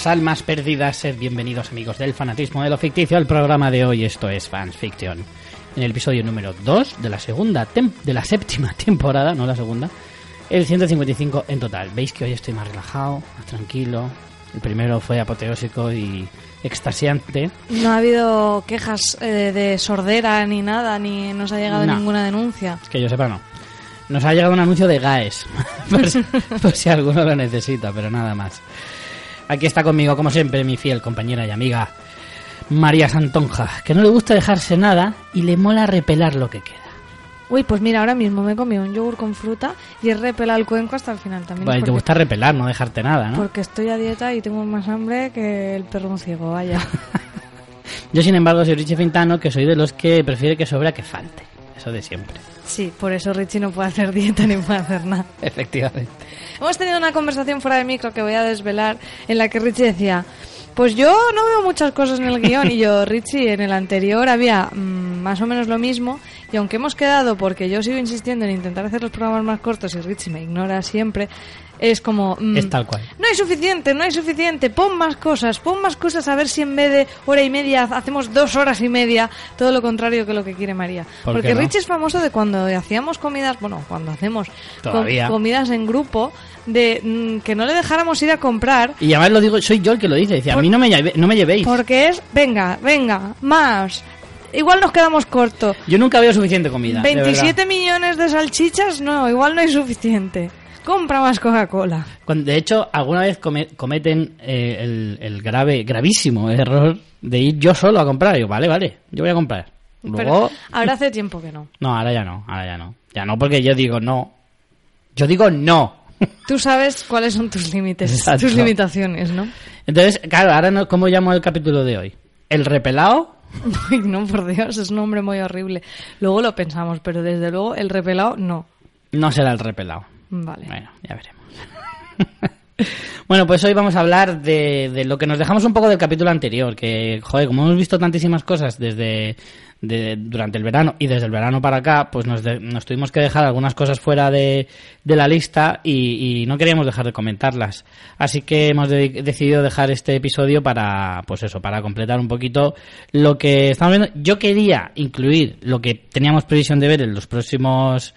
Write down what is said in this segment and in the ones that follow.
buenas almas perdidas, sed bienvenidos amigos del fanatismo de lo ficticio al programa de hoy, esto es Fans Fiction. En el episodio número 2 de la segunda de la séptima temporada, no la segunda, el 155 en total. Veis que hoy estoy más relajado, más tranquilo. El primero fue apoteósico y extasiante. No ha habido quejas eh, de sordera ni nada, ni nos ha llegado No. ninguna denuncia. Que yo sepa, no. Nos ha llegado un anuncio de GAES, por, si, por si alguno lo necesita, pero nada más. Aquí está conmigo, como siempre, mi fiel compañera y amiga, María Santonja, que no le gusta dejarse nada y le mola repelar lo que queda. Uy, pues mira, ahora mismo me he comido un yogur con fruta y he repelado el cuenco hasta el final también. Y te gusta repelar, no dejarte nada, ¿no? porque estoy a dieta y tengo más hambre que el perro un ciego, vaya. Yo, sin embargo, soy Richie Fintano, que soy de los que prefiere que sobra que falte. Eso de siempre. Sí, por eso Richie no puede hacer dieta ni puede hacer nada. Efectivamente. Hemos tenido una conversación fuera de micro que voy a desvelar en la que Richie decía, pues yo no veo muchas cosas en el guion y yo, Richie, en el anterior había mm, más o menos lo mismo y aunque hemos quedado porque yo sigo insistiendo en intentar hacer los programas más cortos y Richie me ignora siempre, es como... mm, Es tal cual. no hay suficiente, no hay suficiente. Pon más cosas, pon más cosas a ver si en vez de hora y media hacemos dos horas y media, todo lo contrario que lo que quiere María. ¿Por Porque no? Richie es famoso de cuando hacíamos comidas, bueno, cuando hacemos com- comidas en grupo, de mm, que no le dejáramos ir a comprar. Y además lo digo, soy yo el que lo dice. Dice, a mí no me, lleve- no me llevéis. Porque es, venga, venga, más. Igual nos quedamos cortos. Yo nunca veo suficiente comida. de 27 verdad. millones de salchichas, no, igual no hay suficiente. Compra más Coca-Cola. De hecho, alguna vez come- cometen eh, el, el grave, gravísimo error de ir yo solo a comprar. Y yo, vale, vale, yo voy a comprar. Pero ahora hace tiempo que no. no, ahora ya no, ahora ya no. Ya no, porque yo digo no. Yo digo no. Tú sabes cuáles son tus límites, Exacto. tus limitaciones, ¿no? Entonces, claro, ahora no, ¿cómo llamo el capítulo de hoy? ¿El repelado? No, por Dios, es un nombre muy horrible. Luego lo pensamos, pero desde luego el repelado no. No será el repelado. Vale. Bueno, ya veremos. bueno, pues hoy vamos a hablar de, de lo que nos dejamos un poco del capítulo anterior, que, joder, como hemos visto tantísimas cosas desde de- durante el verano y desde el verano para acá, pues nos, de- nos tuvimos que dejar algunas cosas fuera de, la lista y, y no queríamos dejar de comentarlas. Así que hemos de- decidido dejar este episodio para, pues eso, para completar un poquito lo que estamos viendo. Yo quería incluir lo que teníamos previsión de ver en los próximos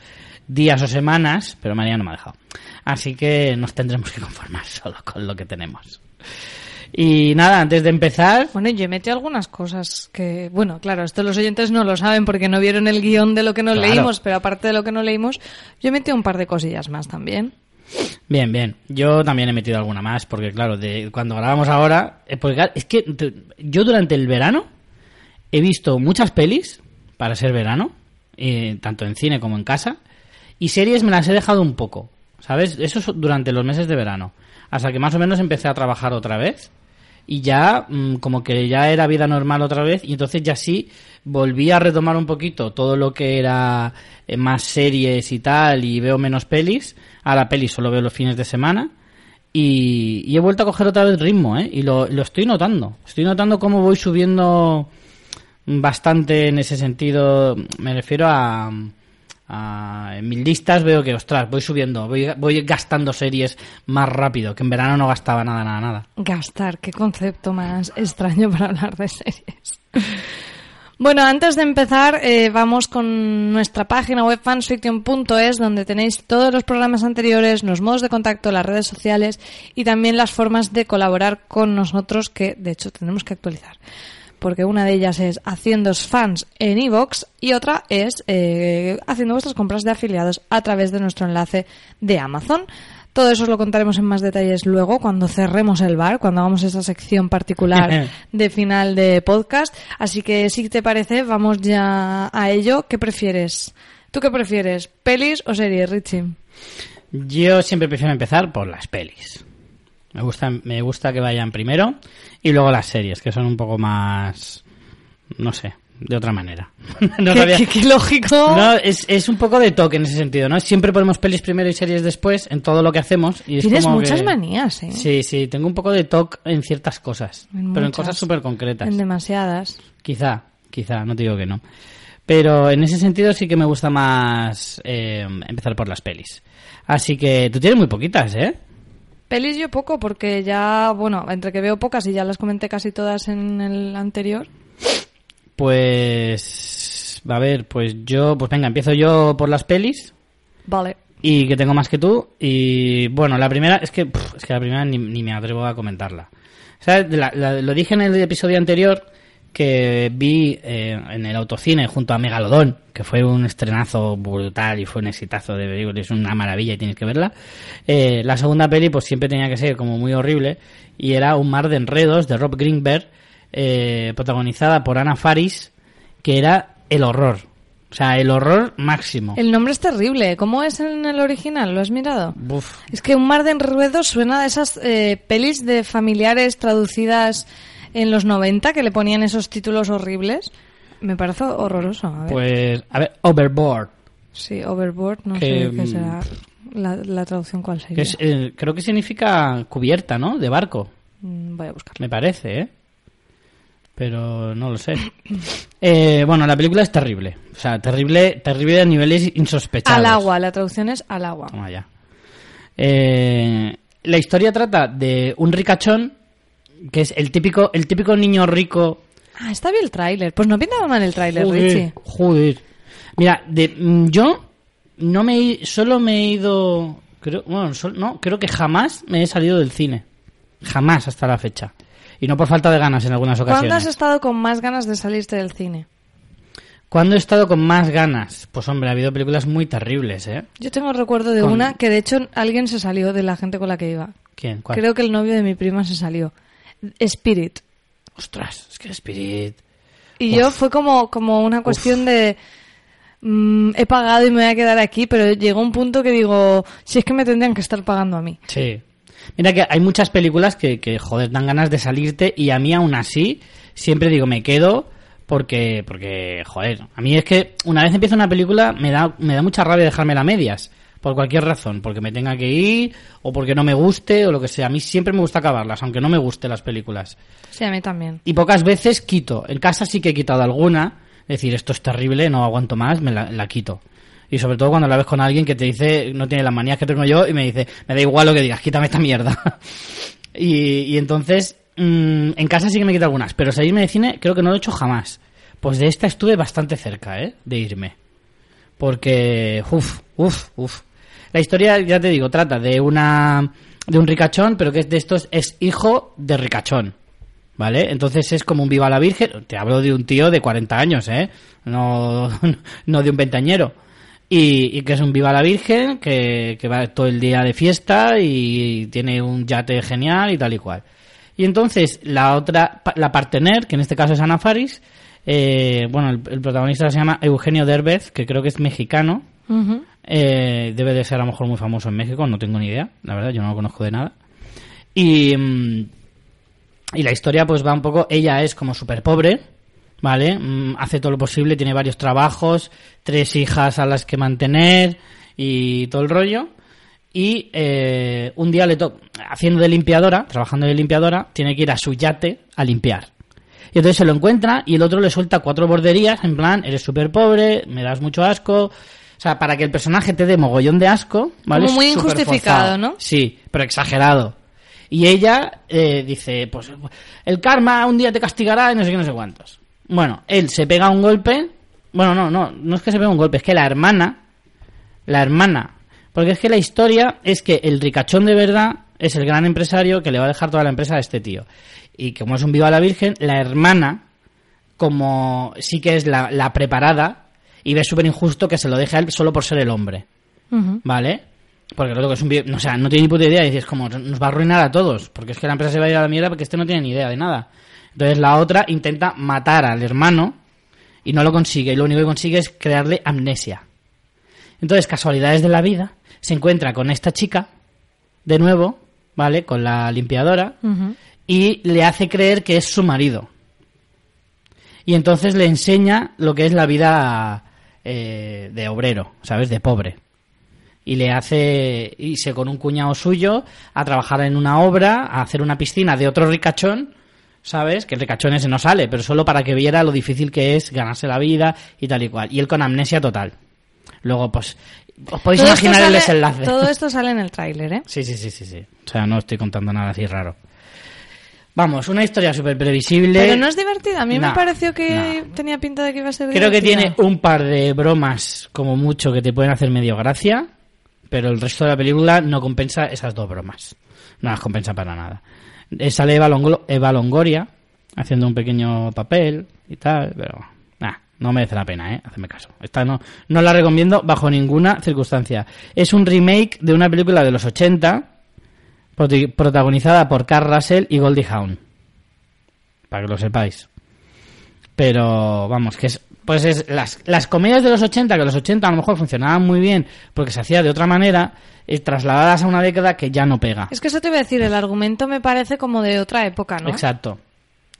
días o semanas, pero María no me ha dejado. Así que nos tendremos que conformar solo con lo que tenemos. Y nada, antes de empezar, Bueno, yo he metido algunas cosas que, bueno, claro, esto los oyentes no lo saben porque no vieron el guion de lo que nos Claro. leímos, pero aparte de lo que no leímos, yo he metido un par de cosillas más también. bien, bien. Yo también he metido alguna más, porque claro, de cuando grabamos ahora, eh, es que yo durante el verano he visto muchas pelis para ser verano, eh, tanto en cine como en casa, y series me las he dejado un poco, ¿sabes? Eso es durante los meses de verano, hasta que más o menos empecé a trabajar otra vez. y ya mm, como que ya era vida normal otra vez y entonces ya sí volví a retomar un poquito todo lo que era eh, más series y tal y veo menos pelis a la peli solo veo los fines de semana y, y he vuelto a coger otra vez ritmo ¿eh? y lo, lo estoy notando estoy notando cómo voy subiendo bastante en ese sentido me refiero a a- en mis listas veo que, ostras, voy subiendo, voy, voy gastando series más rápido, que en verano no gastaba nada, nada, nada. Gastar, qué concepto más extraño para hablar de series. Bueno, antes de empezar, eh, vamos con nuestra página web fansfiction.es, donde tenéis todos los programas anteriores, los modos de contacto, las redes sociales y también las formas de colaborar con nosotros, que de hecho tendremos que actualizar. Porque una de ellas es haciendo fans en iVoox y otra es eh, haciendo vuestras compras de afiliados a través de nuestro enlace de Amazon. Todo eso os lo contaremos en más detalles luego, cuando cerremos el bar, cuando hagamos esa sección particular de final de podcast. Así que, si te parece, vamos ya a ello. ¿Qué prefieres? ¿Tú qué prefieres? ¿Pelis o series, Richie? Yo siempre prefiero empezar por las pelis. Me gusta, me gusta que vayan primero y luego las series, que son un poco más, no sé, de otra manera. No ¿Qué, sabía- qué- qué lógico. No, es, es un poco de toque en ese sentido, ¿no? Siempre ponemos pelis primero y series después en todo lo que hacemos. Y es Tienes como muchas que- manías, ¿eh? Sí, sí, tengo un poco de toque en ciertas cosas, En pero en cosas súper concretas. En demasiadas. Quizá, quizá, no te digo que no. Pero en ese sentido sí que me gusta más eh, empezar por las pelis. Así que tú tienes muy poquitas, ¿eh? Pelis yo poco, porque ya, bueno, entre que veo pocas y ya las comenté casi todas en el anterior. Pues. A ver, pues yo. Pues venga, empiezo yo por las pelis. Vale. Y que tengo más que tú. Y bueno, la primera. Es que, pff, es que la primera ni, ni me atrevo a comentarla. O sea, la- la- lo dije en el episodio anterior que vi eh, en el autocine junto a Megalodón, que fue un estrenazo brutal y fue un exitazo de película, es una maravilla y tienes que verla. Eh, la segunda peli pues siempre tenía que ser como muy horrible y era Un mar de enredos de Rob Greenberg, eh, protagonizada por Ana Faris, que era el horror. O sea, el horror máximo. El nombre es terrible. ¿Cómo es en el original? ¿Lo has mirado? Uf, Es que Un mar de enredos suena a esas eh, pelis de familiares traducidas en los 90 que le ponían esos títulos horribles. Me parece horroroso. A ver. pues, a ver, Overboard. sí, Overboard, no que, sé qué mm, será. La, la traducción cuál sería. Que es, eh, creo que significa cubierta, ¿no? De barco. Mm, Voy a buscar. Me parece, ¿eh? Pero no lo sé. Eh, bueno, la película es terrible. O sea, terrible, terrible a niveles insospechados. Al agua, la traducción es al agua. Toma ya. Eh, la historia trata de un ricachón que es el típico, el típico niño rico. Ah, está bien el tráiler. Pues no pintaba mal el tráiler, Richie. joder. Mira, de, mm, yo no me he- solo me he ido, creo, bueno, sol- no, creo que jamás me he salido del cine. Jamás hasta la fecha. Y no por falta de ganas en algunas ocasiones. ¿Cuándo has estado con más ganas de salirte del cine? ¿Cuándo he estado con más ganas? Pues hombre, ha habido películas muy terribles, ¿eh? Yo tengo recuerdo de Con- una que de hecho alguien se salió de la gente con la que iba. ¿Quién? ¿Cuál? Creo que el novio de mi prima se salió. Spirit. Ostras, es que Spirit... Y yo fue como, como una cuestión de... mm, he pagado y me voy a quedar aquí, pero llegó un punto que digo, si es que me tendrían que estar pagando a mí. Sí. Mira que hay muchas películas que, que, joder, dan ganas de salirte y a mí aún así siempre digo, me quedo porque, porque, joder, a mí es que una vez empieza una película me da, me da mucha rabia dejármela a medias, por cualquier razón, porque me tenga que ir o porque no me guste o lo que sea. A mí siempre me gusta acabarlas, aunque no me gusten las películas. Sí, a mí también. Y pocas veces quito. En casa sí que he quitado alguna. Es decir, esto es terrible, no aguanto más, me la, la quito. Y sobre todo cuando la ves con alguien que te dice, no tiene las manías que tengo yo, y me dice, me da igual lo que digas, quítame esta mierda. y, y entonces, mm, en casa sí que me quito algunas, pero salirme de cine creo que no lo he hecho jamás. Pues de esta estuve bastante cerca, ¿eh? De irme. Porque, uff, uff, uff. La historia, ya te digo, trata de una de un ricachón, pero que es de estos es hijo de ricachón. ¿Vale? Entonces es como un viva la virgen. Te hablo de un tío de 40 años, ¿eh? No, no de un ventañero. Y, y que es un viva la virgen, que, que va todo el día de fiesta y tiene un yate genial y tal y cual. Y entonces la otra, la partener, que en este caso es Ana Faris, eh, bueno, el, protagonista se llama Eugenio Derbez, que creo que es mexicano. Eh, debe de ser a lo mejor muy famoso en México, no tengo ni idea, la verdad, yo no lo conozco de nada. Y, mm, la historia pues va un poco, ella es como súper pobre, ¿vale? Mm, hace todo lo posible, tiene varios trabajos, tres hijas a las que mantener y todo el rollo. Y eh, un día le toca, haciendo de limpiadora, trabajando de limpiadora, tiene que ir a su yate a limpiar. Y entonces se lo encuentra y el otro le suelta cuatro borderías, en plan, eres súper pobre, me das mucho asco. O sea, para que el personaje te dé mogollón de asco, ¿vale? Como muy Es injustificado. ¿no? Sí, pero exagerado. Y ella eh, dice, pues el karma un día te castigará y no sé qué, no sé cuántos. Bueno, él se pega un golpe. Bueno, no, no, no es que se pega un golpe, es que la hermana, la hermana, porque es que la historia es que el ricachón de verdad es el gran empresario que le va a dejar toda la empresa a este tío. Y como es un viva la virgen, la hermana, como sí que es la, la preparada, y ve súper injusto que se lo deje a él solo por ser el hombre. ¿Vale? Porque otro que es un o sea, no tiene ni puta idea y dices como nos va a arruinar a todos, porque es que la empresa se va a ir a la mierda porque este no tiene ni idea de nada. Entonces la otra intenta matar al hermano y no lo consigue y lo único que consigue es crearle amnesia. Entonces, casualidades de la vida, se encuentra con esta chica de nuevo, ¿vale? Con la limpiadora y le hace creer que es su marido. Y entonces le enseña lo que es la vida eh, de obrero, ¿sabes? De pobre. Y le hace irse con un cuñado suyo a trabajar en una obra, a hacer una piscina de otro ricachón, ¿sabes? Que el ricachón ese no sale, pero solo para que viera lo difícil que es ganarse la vida y tal y cual. Y él con amnesia total. Luego, pues, Os podéis Todo imaginar el desenlace. Todo esto sale en el tráiler, ¿eh? Sí, sí, sí, sí, sí. O sea, no estoy contando nada así raro. Vamos, una historia súper previsible. Pero no es divertida. A mí me pareció que no. tenía pinta de que iba a ser Creo que divertida. tiene un par de bromas, como mucho, que te pueden hacer medio gracia, pero el resto de la película no compensa esas dos bromas. No las compensa para nada. Eh, Sale Eva, Longo- Eva Longoria haciendo un pequeño papel y tal, pero nah, no merece la pena, ¿eh? Hacedme caso. Esta no, no la recomiendo bajo ninguna circunstancia. Es un remake de una película de los 80 proti- protagonizada por Carl Russell y Goldie Hawn. Para que lo sepáis. Pero vamos, que es pues es las, las comedias de los 80, que los 80 a lo mejor funcionaban muy bien porque se hacía de otra manera, eh, trasladadas a una década que ya no pega. Es que eso te iba a decir, el argumento me parece como de otra época, ¿no? Exacto.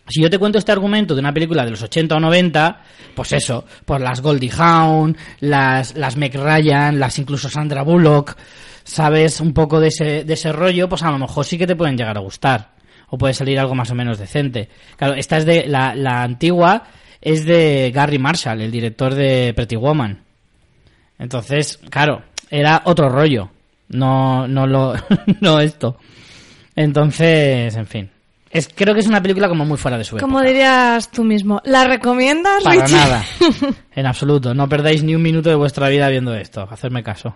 Si yo te cuento este argumento de una película de los 80 o 90, pues eso, por las Goldie Hawn, las, las Meg Ryan, las incluso Sandra Bullock, sabes un poco de ese, de ese rollo, pues a lo mejor sí que te pueden llegar a gustar. O puede salir algo más o menos decente. Claro, esta es de, la, la antigua es de Gary Marshall, el director de Pretty Woman. Entonces, claro, era otro rollo. No, no lo, no esto. Entonces, en fin. Es, creo que es una película como muy fuera de su Como época. dirías tú mismo, ¿la recomiendas, Para Richie? nada. En absoluto. No perdáis ni un minuto de vuestra vida viendo esto. Hacerme caso.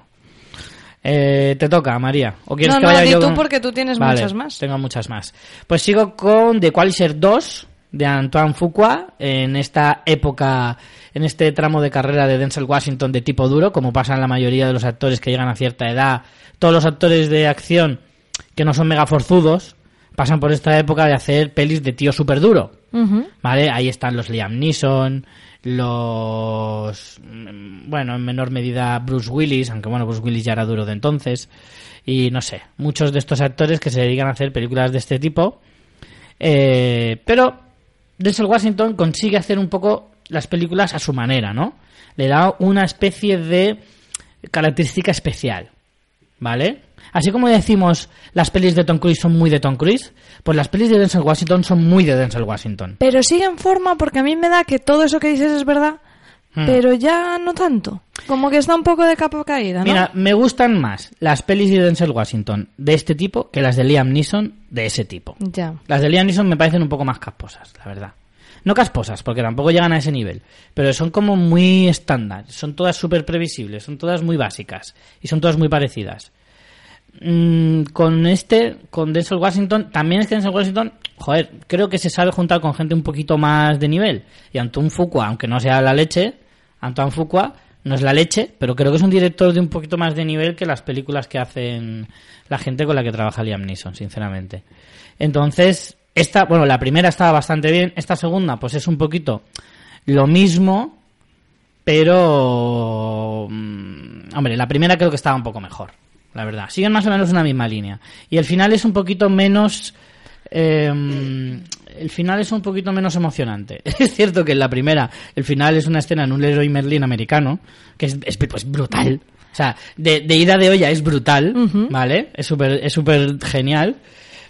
Eh, te toca, María. ¿O quieres No, que no, vaya di yo tú con- porque tú tienes Vale, muchas más. Tengo muchas más. Pues sigo con The Qualiser 2 de Antoine Fuqua en esta época, en este tramo de carrera de Denzel Washington de tipo duro, como pasa en la mayoría de los actores que llegan a cierta edad. Todos los actores de acción que no son mega forzudos pasan por esta época de hacer pelis de tío súper duro. ¿Vale? Ahí están los Liam Neeson, los... mm, Bueno, en menor medida Bruce Willis, aunque bueno, Bruce Willis ya era duro de entonces. Y no sé, muchos de estos actores que se dedican a hacer películas de este tipo. Eh, pero Denzel Washington consigue hacer un poco las películas a su manera, ¿no? Le da una especie de característica especial, ¿vale? Así como decimos las pelis de Tom Cruise son muy de Tom Cruise, pues las pelis de Denzel Washington son muy de Denzel Washington. Pero sigue en forma porque a mí me da que todo eso que dices es verdad, Hmm. pero ya no tanto. Como que está un poco de capa caída, ¿no? Mira, me gustan más las pelis de Denzel Washington de este tipo que las de Liam Neeson de ese tipo. Ya. Las de Liam Neeson me parecen un poco más casposas, la verdad. No casposas, porque tampoco llegan a ese nivel, pero son como muy estándar, son todas súper previsibles, son todas muy básicas y son todas muy parecidas. Mm, con este, con Denzel Washington, también es que Denzel Washington, joder, creo que se sabe juntar con gente un poquito más de nivel. Y Antoine Fuqua, aunque no sea la leche, Antoine Fuqua no es la leche, pero creo que es un director de un poquito más de nivel que las películas que hacen la gente con la que trabaja Liam Neeson, sinceramente. Entonces, esta, bueno, la primera estaba bastante bien, esta segunda, pues es un poquito lo mismo, pero, mm, hombre, la primera creo que estaba un poco mejor, la verdad. Siguen más o menos una misma línea. Y el final es un poquito menos, eh, el final es un poquito menos emocionante. Es cierto que en la primera, el final es una escena en un Leroy Merlin americano, que es, es, pues, brutal. O sea, de, de ida de olla es brutal. ¿vale? Es súper es súper genial.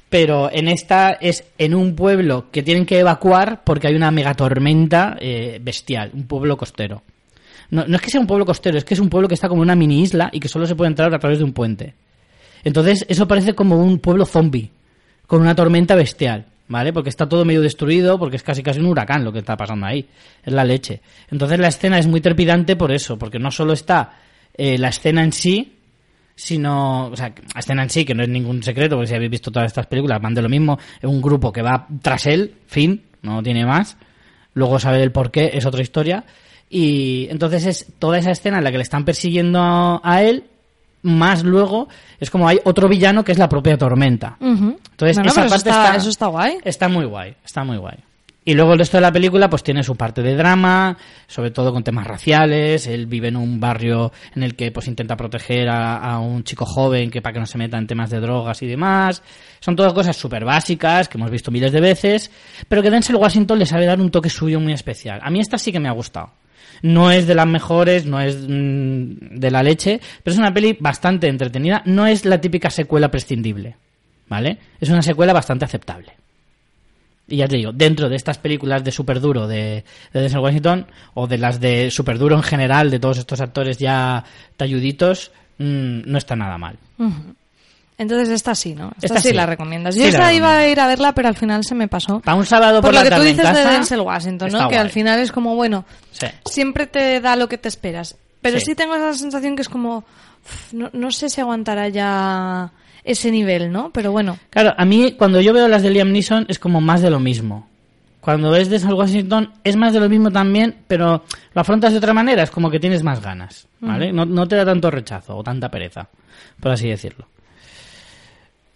Pero en esta es en un pueblo que tienen que evacuar porque hay una megatormenta eh, bestial, un pueblo costero. No, no es que sea un pueblo costero, es que es un pueblo que está como una mini isla y que solo se puede entrar a través de un puente. Entonces, eso parece como un pueblo zombie, con una tormenta bestial, ¿vale? Porque está todo medio destruido, porque es casi casi un huracán lo que está pasando ahí. Es la leche. Entonces, la escena es muy trepidante por eso, porque no solo está eh, la escena en sí, sino, o sea, la escena en sí, que no es ningún secreto, porque si habéis visto todas estas películas, van de lo mismo, es un grupo que va tras él, fin, no tiene más. Luego saber el por qué es otra historia. Y entonces es toda esa escena en la que le están persiguiendo a, a él, más luego es como hay otro villano que es la propia tormenta. Entonces, esa pero eso parte está, está- eso está guay. Está muy guay, está muy guay. Y luego el resto de la película pues tiene su parte de drama, sobre todo con temas raciales, él vive en un barrio en el que pues intenta proteger a, a un chico joven que para que no se meta en temas de drogas y demás. Son todas cosas súper básicas que hemos visto miles de veces, pero que Denzel Washington le sabe dar un toque suyo muy especial. A mí esta sí que me ha gustado. No es de las mejores, no es mm, de la leche, pero es una peli bastante entretenida. No es la típica secuela prescindible, ¿vale? Es una secuela bastante aceptable. Y ya te digo, dentro de estas películas de super duro de, de Denzel Washington, o de las de super duro en general, de todos estos actores ya talluditos, mm, no está nada mal. Entonces esta sí, ¿no? Esta, Esta sí, sí. la recomiendas. Sí Yo la esa iba a ir a verla, pero al final se me pasó. Para un sábado por, Por lo que tú dices de Denzel Washington, ¿no? Que al final es como, bueno, Sí. siempre te da lo que te esperas. Pero Sí. sí, tengo esa sensación que es como, uf, no, no sé si aguantará ya ese nivel, ¿no? Pero bueno, Claro, a mí cuando yo veo las de Liam Neeson es como más de lo mismo. Cuando ves de Denzel Washington es más de lo mismo también, pero lo afrontas de otra manera, es como que tienes más ganas, ¿vale? No, no te da tanto rechazo o tanta pereza, por así decirlo.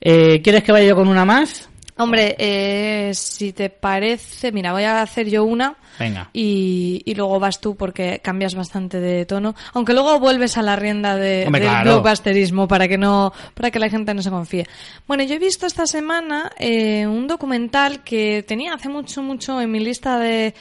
Eh, ¿Quieres que vaya yo con una más? hombre, eh, si te parece, mira, voy a hacer yo una. Venga. Y, y luego vas tú porque cambias bastante de tono. Aunque luego vuelves a la rienda de, Hombre, del claro. blockbusterismo para que no, para que la gente no se confíe. Bueno, yo he visto esta semana eh, un documental que tenía hace mucho, mucho en mi lista de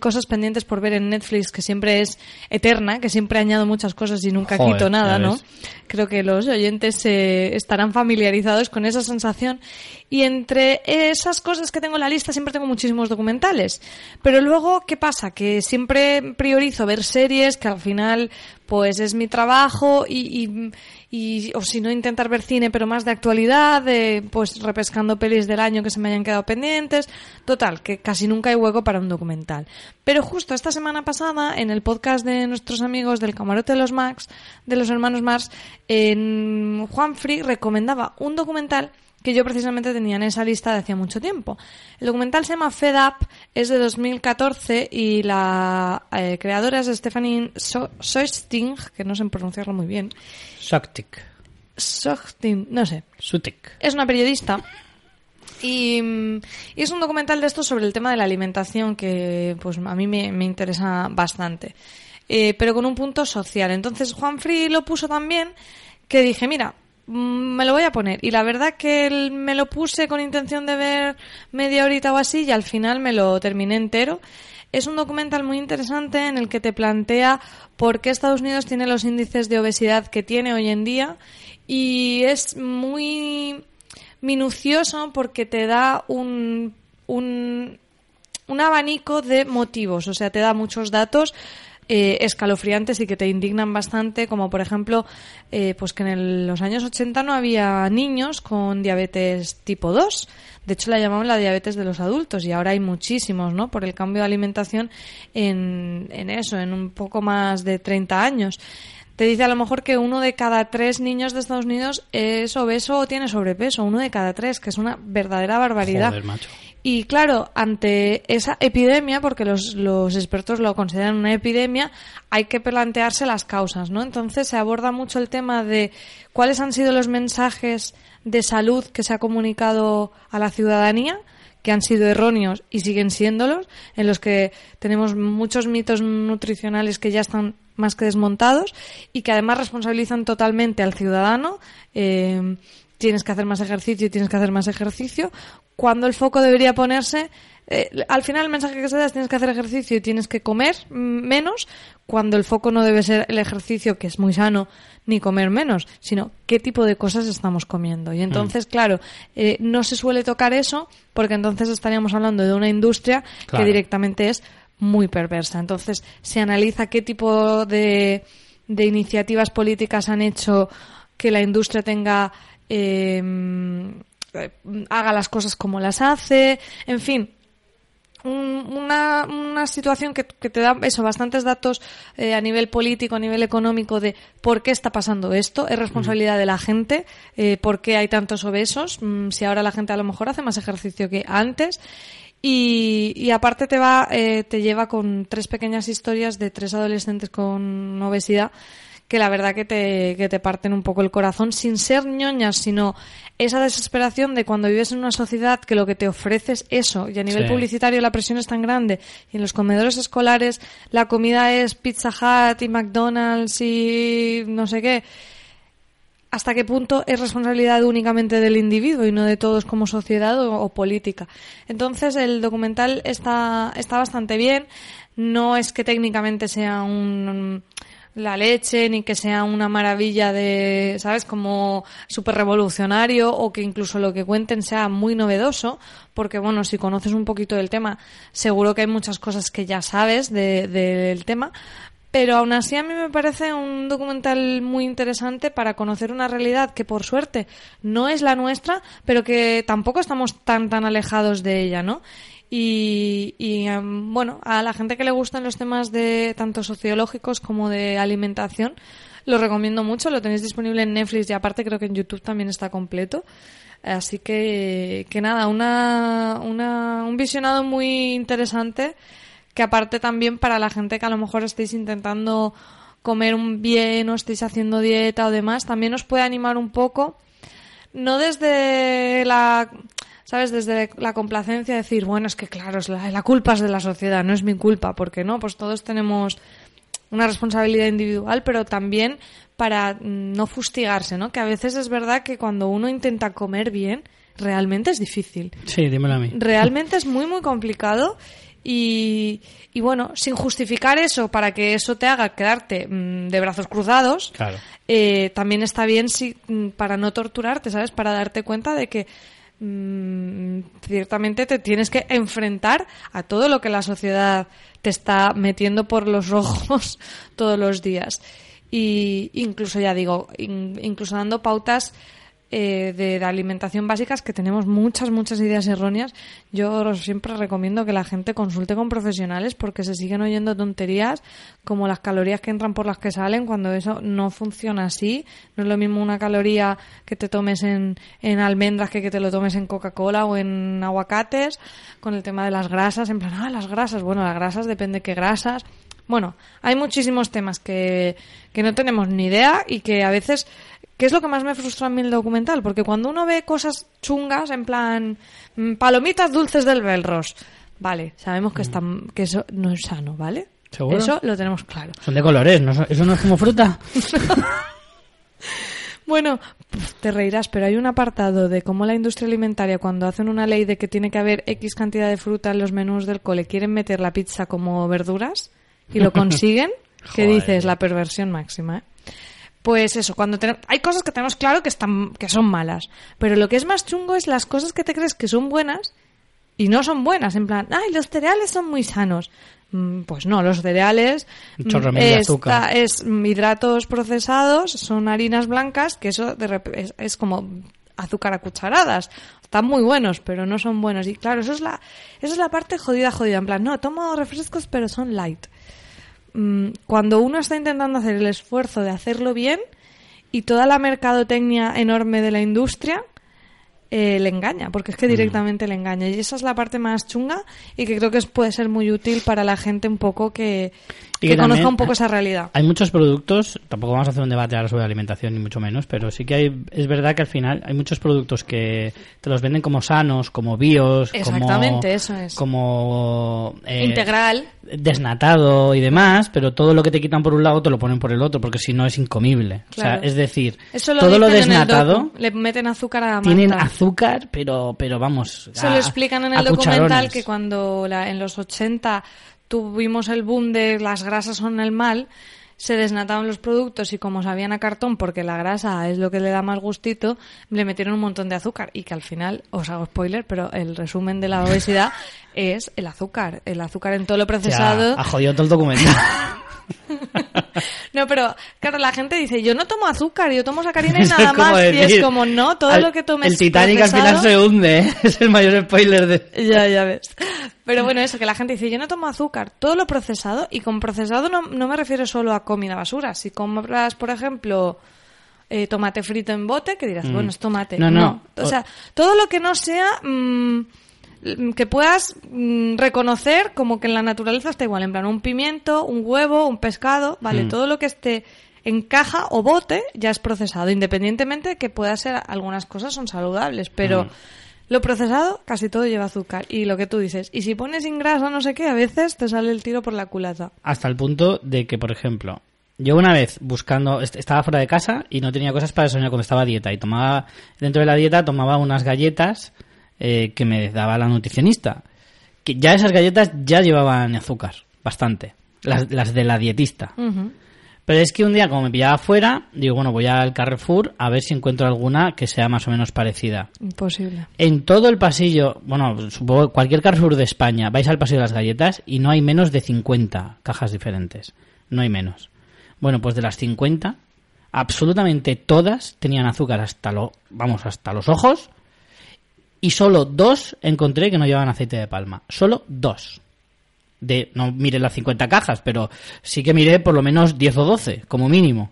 cosas pendientes por ver en Netflix, que siempre es eterna, que siempre añado muchas cosas y nunca Joder, quito nada, ¿no? Creo que los oyentes eh, estarán familiarizados con esa sensación. Y entre esas cosas que tengo en la lista siempre tengo muchísimos documentales. Pero luego, ¿qué pasa? Que siempre priorizo ver series, que al final pues es mi trabajo y, y, y- o si no intentar ver cine pero más de actualidad, pues repescando pelis del año que se me hayan quedado pendientes. Total, que casi nunca hay hueco para un documental. Pero justo esta semana pasada, en el podcast de nuestros amigos del Camarote de los Max, de los hermanos Mars, en Juan Free recomendaba un documental que yo precisamente tenía en esa lista de hacía mucho tiempo. El documental se llama Fed Up, es de 2014 y la eh, creadora es Stephanie So- Soisting, que no sé pronunciarlo muy bien. Soktik. Soisting, no sé. Sutik. Es una periodista y, y es un documental de esto sobre el tema de la alimentación que pues a mí me, me interesa bastante. Eh, pero con un punto social. Entonces Juan Free lo puso también que dije, mira, me lo voy a poner. Y la verdad que me lo puse con intención de ver media horita o así y al final me lo terminé entero. Es un documental muy interesante en el que te plantea por qué Estados Unidos tiene los índices de obesidad que tiene hoy en día y es muy minucioso porque te da un, un, un abanico de motivos, o sea, te da muchos datos eh, escalofriantes y que te indignan bastante, como por ejemplo, eh, pues que en los años 80 no había niños con diabetes tipo 2. De hecho, la llamaban la diabetes de los adultos y ahora hay muchísimos, ¿no? Por el cambio de alimentación en, en eso, en un poco más de 30 años. Te dice a lo mejor que uno de cada tres niños de Estados Unidos es obeso o tiene sobrepeso. Uno de cada tres, que es una verdadera barbaridad. Y claro, ante esa epidemia, porque los, los expertos lo consideran una epidemia, hay que plantearse las causas, ¿no? Entonces se aborda mucho el tema de cuáles han sido los mensajes de salud que se ha comunicado a la ciudadanía, que han sido erróneos y siguen siéndolos, en los que tenemos muchos mitos nutricionales que ya están más que desmontados y que además responsabilizan totalmente al ciudadano. eh, tienes que hacer más ejercicio y tienes que hacer más ejercicio, cuando el foco debería ponerse eh, al final el mensaje que se da es tienes que hacer ejercicio y tienes que comer mm, menos, cuando el foco no debe ser el ejercicio, que es muy sano, ni comer menos, sino qué tipo de cosas estamos comiendo. Y entonces, claro, eh, no se suele tocar eso, porque entonces estaríamos hablando de una industria Claro. que directamente es muy perversa. Entonces, se analiza qué tipo de, de iniciativas políticas han hecho que la industria tenga eh, haga las cosas como las hace, en fin, un- una, una situación que, que te da eso, bastantes datos eh, a nivel político, a nivel económico de por qué está pasando esto, es responsabilidad de la gente, eh, por qué hay tantos obesos, mm, si ahora la gente a lo mejor hace más ejercicio que antes. Y, y aparte te va, eh, te lleva con tres pequeñas historias de tres adolescentes con obesidad que la verdad que te, que te parten un poco el corazón sin ser ñoñas, sino esa desesperación de cuando vives en una sociedad que lo que te ofrece es eso. Y a nivel Sí. publicitario la presión es tan grande. Y en los comedores escolares la comida es Pizza Hut y McDonald's y no sé qué. ¿Hasta qué punto es responsabilidad únicamente del individuo y no de todos como sociedad o, o política? Entonces el documental está, está bastante bien. No es que técnicamente sea un, la leche, ni que sea una maravilla de, ¿sabes? Como súper revolucionario o que incluso lo que cuenten sea muy novedoso, porque bueno, si conoces un poquito del tema, seguro que hay muchas cosas que ya sabes de- del tema, pero aún así a mí me parece un documental muy interesante para conocer una realidad que por suerte no es la nuestra, pero que tampoco estamos tan tan alejados de ella, ¿no? Y, em, bueno, a la gente que le gustan los temas de tanto sociológicos como de alimentación, lo recomiendo mucho, lo tenéis disponible en Netflix y aparte creo que en YouTube también está completo. Así que, que nada, una, una, un visionado muy interesante que aparte también para la gente que a lo mejor estéis intentando comer un bien o estéis haciendo dieta o demás, también os puede animar un poco, no desde la, ¿sabes? Desde la complacencia de decir, bueno, es que claro, es la, la culpa es de la sociedad, no es mi culpa, porque no, pues todos tenemos una responsabilidad individual, pero también para mm, no fustigarse, ¿no? Que a veces es verdad que cuando uno intenta comer bien, realmente es difícil. Sí, dímelo a mí. Realmente es muy, muy complicado y, y bueno, sin justificar eso para que eso te haga quedarte mm, de brazos cruzados, Claro. eh, también está bien si, mm, para no torturarte, ¿sabes? Para darte cuenta de que mm, ciertamente te tienes que enfrentar a todo lo que la sociedad te está metiendo por los ojos todos los días. Y incluso, ya digo, in- incluso dando pautas eh, de, de alimentación básicas que tenemos muchas, muchas ideas erróneas. Yo siempre recomiendo que la gente consulte con profesionales porque se siguen oyendo tonterías como las calorías que entran por las que salen cuando eso no funciona así. No es lo mismo una caloría que te tomes en, en almendras que que te lo tomes en Coca-Cola o en aguacates. Con el tema de las grasas, en plan, ah, las grasas. Bueno, las grasas depende qué grasas. Bueno, hay muchísimos temas que, que no tenemos ni idea y que a veces, ¿qué es lo que más me frustra a mí el documental? Porque cuando uno ve cosas chungas, en plan, mm, palomitas dulces del Belros, vale, sabemos que, están, que eso no es sano, ¿vale? ¿Seguro? Eso lo tenemos claro. Son de colores, ¿no? ¿eso no es como fruta? Bueno, te reirás, pero hay un apartado de cómo la industria alimentaria, cuando hacen una ley de que tiene que haber X cantidad de fruta en los menús del cole, quieren meter la pizza como verduras y lo consiguen, que dices la perversión máxima. ¿eh? Pues eso, cuando tenemos, hay cosas que tenemos claro que están que son malas, pero lo que es más chungo es las cosas que te crees que son buenas y no son buenas, en plan, ay, los cereales son muy sanos. Mm, Pues no, los cereales mm, azúcar. es mm, hidratos procesados, son harinas blancas, que eso de rep- es, es como azúcar a cucharadas. Están muy buenos, pero no son buenos. Y claro, eso es la, esa es la parte jodida, jodida. En plan, no, tomo refrescos, pero son light. Mm, Cuando uno está intentando hacer el esfuerzo de hacerlo bien y toda la mercadotecnia enorme de la industria eh, le engaña, porque Mm. es que directamente le engaña. Y esa es la parte más chunga y que creo que puede ser muy útil para la gente un poco que, que que conozca un poco esa realidad. Hay muchos productos, tampoco vamos a hacer un debate ahora sobre alimentación ni mucho menos, pero sí que hay, es verdad que al final hay muchos productos que te los venden como sanos, como bios, Exactamente, como, eso es. como eh, Integral. desnatado y demás, pero todo lo que te quitan por un lado te lo ponen por el otro, porque si no es incomible. Claro. O sea, es decir, Eso lo todo lo desnatado. Le meten azúcar a la tienen malta. azúcar, pero pero vamos. Eso a- lo explican en el documental cucharones. que cuando la- en los 80 tuvimos el boom de las grasas son el mal, se desnataban los productos y como sabían a cartón porque la grasa es lo que le da más gustito, le metieron un montón de azúcar y que al final, os hago spoiler, pero el resumen de la obesidad es el azúcar, el azúcar en todo lo procesado. ha jodido todo el documental. No, pero claro, la gente dice, yo no tomo azúcar, yo tomo sacarina y nada más. y es como, no, todo al- lo que tomes El Titanic al final se hunde, ¿eh? es el mayor spoiler de... Ya, ya ves. Pero bueno, eso, que la gente dice, yo no tomo azúcar, todo lo procesado, y con procesado no, no me refiero solo a comida basura. Si compras, por ejemplo, eh, tomate frito en bote, que dirás, Mm. bueno, es tomate. No, no. O sea, todo lo que no sea mm, que puedas mm, reconocer como que en la naturaleza está igual, en plan, un pimiento, un huevo, un pescado, vale, Mm. todo lo que esté en caja o bote ya es procesado, independientemente de que pueda ser, algunas cosas son saludables, pero Mm. lo procesado casi todo lleva azúcar. Y lo que tú dices, y si pones sin grasa no sé qué, a veces te sale el tiro por la culata. Hasta el punto de que, por ejemplo, yo una vez buscando, est- estaba fuera de casa y no tenía cosas para desayunar cuando estaba a dieta y tomaba, dentro de la dieta tomaba unas galletas eh, que me daba la nutricionista. Que ya esas galletas ya llevaban azúcar, bastante. Las, las de la dietista. Pero es que un día, como me pillaba afuera, digo, bueno, voy al Carrefour a ver si encuentro alguna que sea más o menos parecida. Imposible. En todo el pasillo, bueno, supongo cualquier Carrefour de España, vais al pasillo de las galletas y no hay menos de 50 cajas diferentes. No hay menos. Bueno, pues de las 50, absolutamente todas tenían azúcar hasta lo, vamos, hasta los ojos y solo dos encontré que no llevaban aceite de palma. Solo dos de, no miré las 50 cajas, pero sí que miré por lo menos 10 o 12, como mínimo.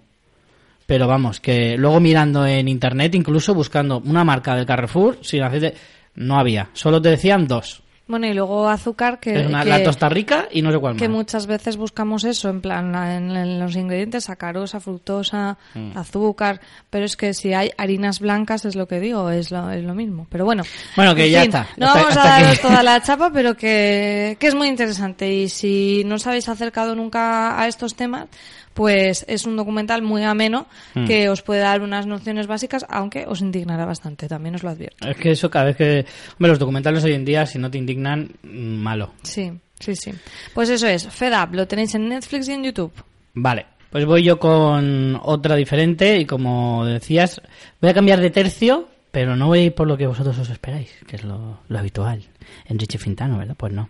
Pero vamos, que luego mirando en internet, incluso buscando una marca del Carrefour, sin aceite, no había. Solo te decían dos. Bueno, y luego azúcar que... Es una, que- la tosta rica y no sé cuál que más. muchas veces buscamos eso, en plan, la- en, en los ingredientes, sacarosa, fructosa, Mm. azúcar, pero es que si hay harinas blancas, es lo que digo, es lo, es lo mismo. Pero bueno. Bueno, que en ya fin, está. No Hasta- vamos a daros que- toda la chapa, pero que, que es muy interesante. Y si no os habéis acercado nunca a estos temas, pues es un documental muy ameno Mm. que os puede dar unas nociones básicas, aunque os indignará bastante, también os lo advierto. Es que eso cada vez que... Hombre, los documentales hoy en día, si no te indignan, malo. Sí, sí, sí. Pues eso es, Fed Up, lo tenéis en Netflix y en YouTube. Vale, pues voy yo con otra diferente y como decías, voy a cambiar de tercio, pero no voy a ir por lo que vosotros os esperáis, que es lo, lo habitual. Enrique Fintano, ¿verdad? Pues no.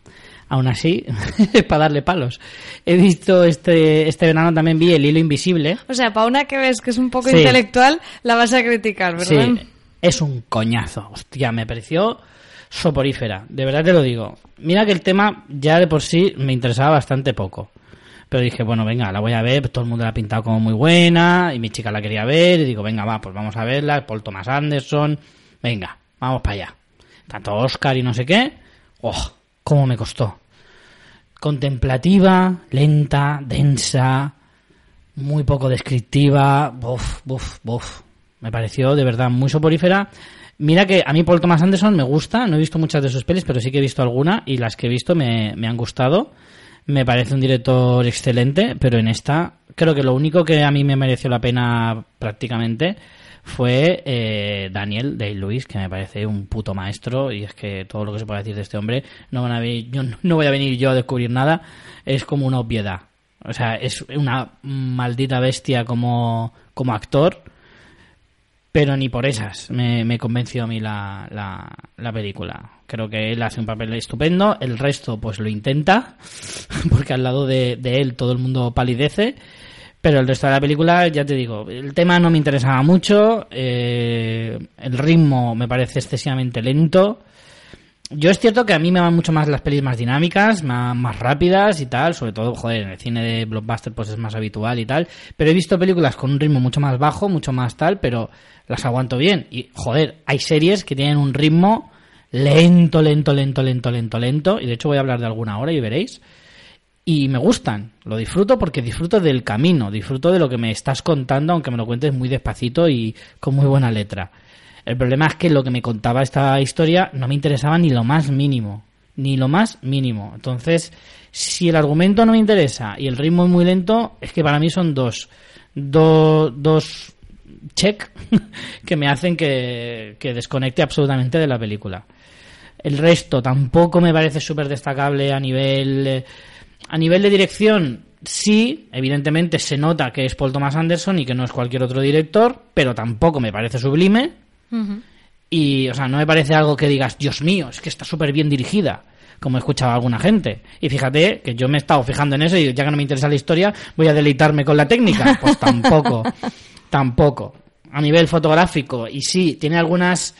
Aún así, es para darle palos. He visto este, este verano también vi El hilo invisible. O sea, para una que ves que es un poco Sí. intelectual, la vas a criticar, ¿verdad? Sí, es un coñazo. Hostia, me pareció soporífera. De verdad te lo digo. Mira que el tema ya de por sí me interesaba bastante poco. Pero dije, bueno, venga, la voy a ver. Todo el mundo la ha pintado como muy buena. Y mi chica la quería ver. Y digo, venga, va, pues vamos a verla. Paul Thomas Anderson. Venga, vamos para allá. Tanto Oscar y no sé qué. ¡Oh! ¿Cómo me costó? Contemplativa, lenta, densa, muy poco descriptiva. Buf, buf, buf. Me pareció de verdad muy soporífera. Mira que a mí Paul Thomas Anderson me gusta, no he visto muchas de sus pelis, pero sí que he visto alguna y las que he visto me, me han gustado. Me parece un director excelente, pero en esta creo que lo único que a mí me mereció la pena prácticamente fue eh, Daniel Day-Lewis, que me parece un puto maestro y es que todo lo que se puede decir de este hombre no van a venir, yo no- voy a venir yo a descubrir nada, es como una obviedad. O sea, es una maldita bestia como, como actor, pero ni por esas me, convenció a mí la, la película. Creo que él hace un papel estupendo, el resto pues lo intenta, porque al lado de, él todo el mundo palidece, pero el resto de la película, ya te digo, el tema no me interesaba mucho, eh, el ritmo me parece excesivamente lento. Yo es cierto que a mí me van mucho más las pelis más dinámicas, más, más rápidas y tal, sobre todo, joder, en el cine de blockbuster pues es más habitual y tal, pero he visto películas con un ritmo mucho más bajo, mucho más tal, pero las aguanto bien. Y, joder, hay series que tienen un ritmo lento, lento, lento, lento, lento, lento, y de hecho voy a hablar de alguna hora y veréis. Y me gustan, lo disfruto porque disfruto del camino, disfruto de lo que me estás contando, aunque me lo cuentes muy despacito y con muy buena letra. El problema es que lo que me contaba esta historia no me interesaba ni lo más mínimo. Ni lo más mínimo. Entonces, si el argumento no me interesa y el ritmo es muy lento, es que para mí son dos. do- dos check que me hacen que, que desconecte absolutamente de la película. El resto tampoco me parece súper destacable a nivel. eh, A nivel de dirección, sí, evidentemente se nota que es Paul Thomas Anderson y que no es cualquier otro director, pero tampoco me parece sublime. Y, o sea, no me parece algo que digas, Dios mío, es que está súper bien dirigida, como he escuchado a alguna gente. Y fíjate que yo me he estado fijando en eso y ya que no me interesa la historia, voy a deleitarme con la técnica. Pues tampoco, tampoco. A nivel fotográfico, y sí, tiene algunas,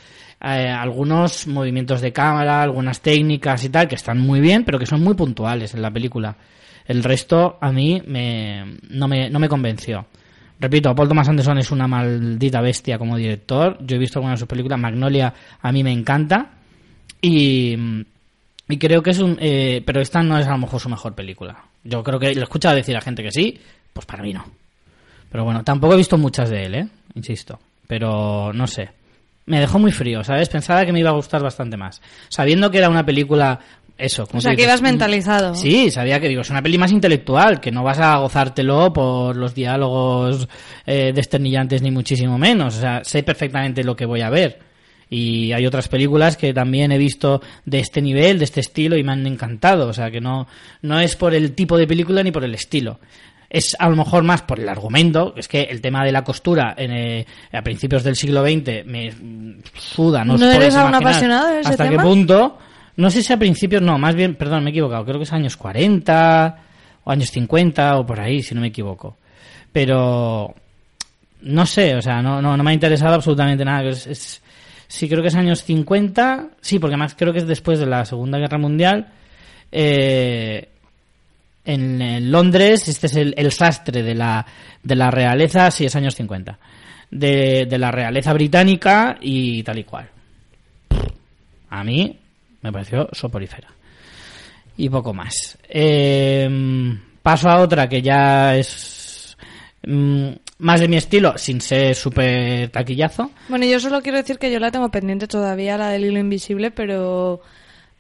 eh, algunos movimientos de cámara, algunas técnicas y tal, que están muy bien, pero que son muy puntuales en la película. El resto a mí me, no, me, no me convenció. Repito, Paul Thomas Anderson es una maldita bestia como director. Yo he visto algunas de sus películas. Magnolia a mí me encanta. Y, y creo que es un... eh, pero esta no es a lo mejor su mejor película. Yo creo que le he escuchado decir a gente que sí. Pues para mí no. Pero bueno, tampoco he visto muchas de él, ¿eh? Insisto. Pero no sé. Me dejó muy frío, ¿sabes? Pensaba que me iba a gustar bastante más. Sabiendo que era una película... Eso, como O sea, que ibas mentalizado. Sí, sabía que digo, es una peli más intelectual, que no vas a gozártelo por los diálogos eh, desternillantes ni muchísimo menos. O sea, sé perfectamente lo que voy a ver. Y hay otras películas que también he visto de este nivel, de este estilo, y me han encantado. O sea, que no, no es por el tipo de película ni por el estilo. Es a lo mejor más por el argumento, es que el tema de la costura en, eh, a principios del siglo XX me suda, no, ¿No os eres aún apasionado de ese hasta tema? qué punto. No sé si a principios, no, más bien, perdón, me he equivocado, creo que es años 40 o años 50 o por ahí, si no me equivoco. Pero no sé, o sea, no, no, no me ha interesado absolutamente nada. Es, es- sí, creo que es años 50, sí, porque más creo que es después de la Segunda Guerra Mundial. Eh, en, Londres, este es el, el sastre de la, de la realeza, sí, es años 50. De, de la realeza británica y tal y cual. A mí me pareció soporífera. Y poco más. Eh, paso a otra que ya es mm, más de mi estilo, sin ser súper taquillazo. Bueno, yo solo quiero decir que yo la tengo pendiente todavía, la del hilo invisible, pero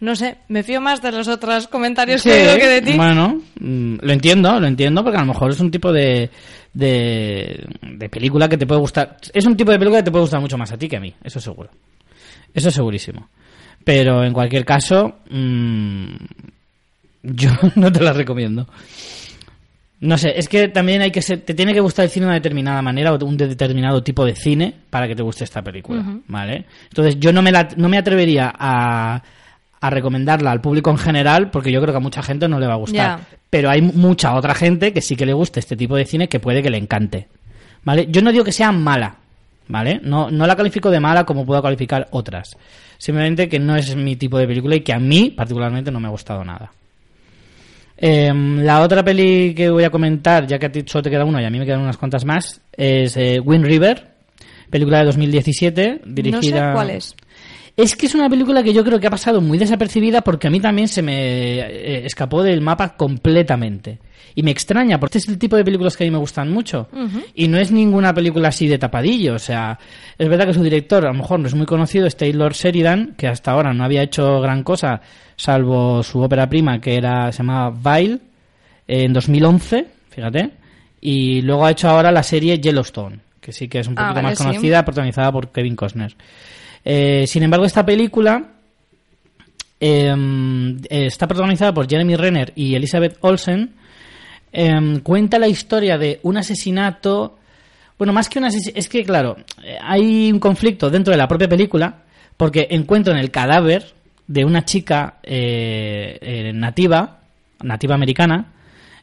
no sé, me fío más de los otros comentarios que que de ti. Bueno, mm, lo entiendo, lo entiendo, porque a lo mejor es un tipo de, de, de película que te puede gustar. Es un tipo de película que te puede gustar mucho más a ti que a mí, eso seguro. Eso segurísimo. Pero en cualquier caso, mm, yo no te la recomiendo. No sé, es que también hay que ser, te tiene que gustar el cine de una determinada manera o un de- determinado tipo de cine para que te guste esta película, ¿vale? Entonces yo no me, la- no me atrevería a, a recomendarla al público en general porque yo creo que a mucha gente no le va a gustar. Pero hay mucha otra gente que sí que le guste este tipo de cine que puede que le encante, ¿vale? Yo no digo que sea mala, ¿vale? No, no la califico de mala como puedo calificar otras. Simplemente que no es mi tipo de película y que a mí particularmente no me ha gustado nada. Em, la otra peli que voy a comentar, ya que a ti solo te queda una y a mí me quedan unas cuantas más, es eh, Wind River, película de 2017, dirigida... No sé cuál es. Es que es una película que yo creo que ha pasado muy desapercibida porque a mí también se me eh, escapó del mapa completamente. Y me extraña, porque este es el tipo de películas que a mí me gustan mucho. Y no es ninguna película así de tapadillo. O sea, es verdad que su director a lo mejor no es muy conocido, es Taylor Sheridan, que hasta ahora no había hecho gran cosa, salvo su ópera prima, que era se llamaba Vile, en 2011, fíjate. Y luego ha hecho ahora la serie Yellowstone, que sí que es un Ah, poquito vale, más sí. conocida, protagonizada por Kevin Costner. Eh, sin embargo, esta película eh, eh, está protagonizada por Jeremy Renner y Elizabeth Olsen. Eh, cuenta la historia de un asesinato. Bueno, más que un asesinato. Es que, claro, hay un conflicto dentro de la propia película porque encuentran el cadáver de una chica eh, eh, nativa, nativa americana,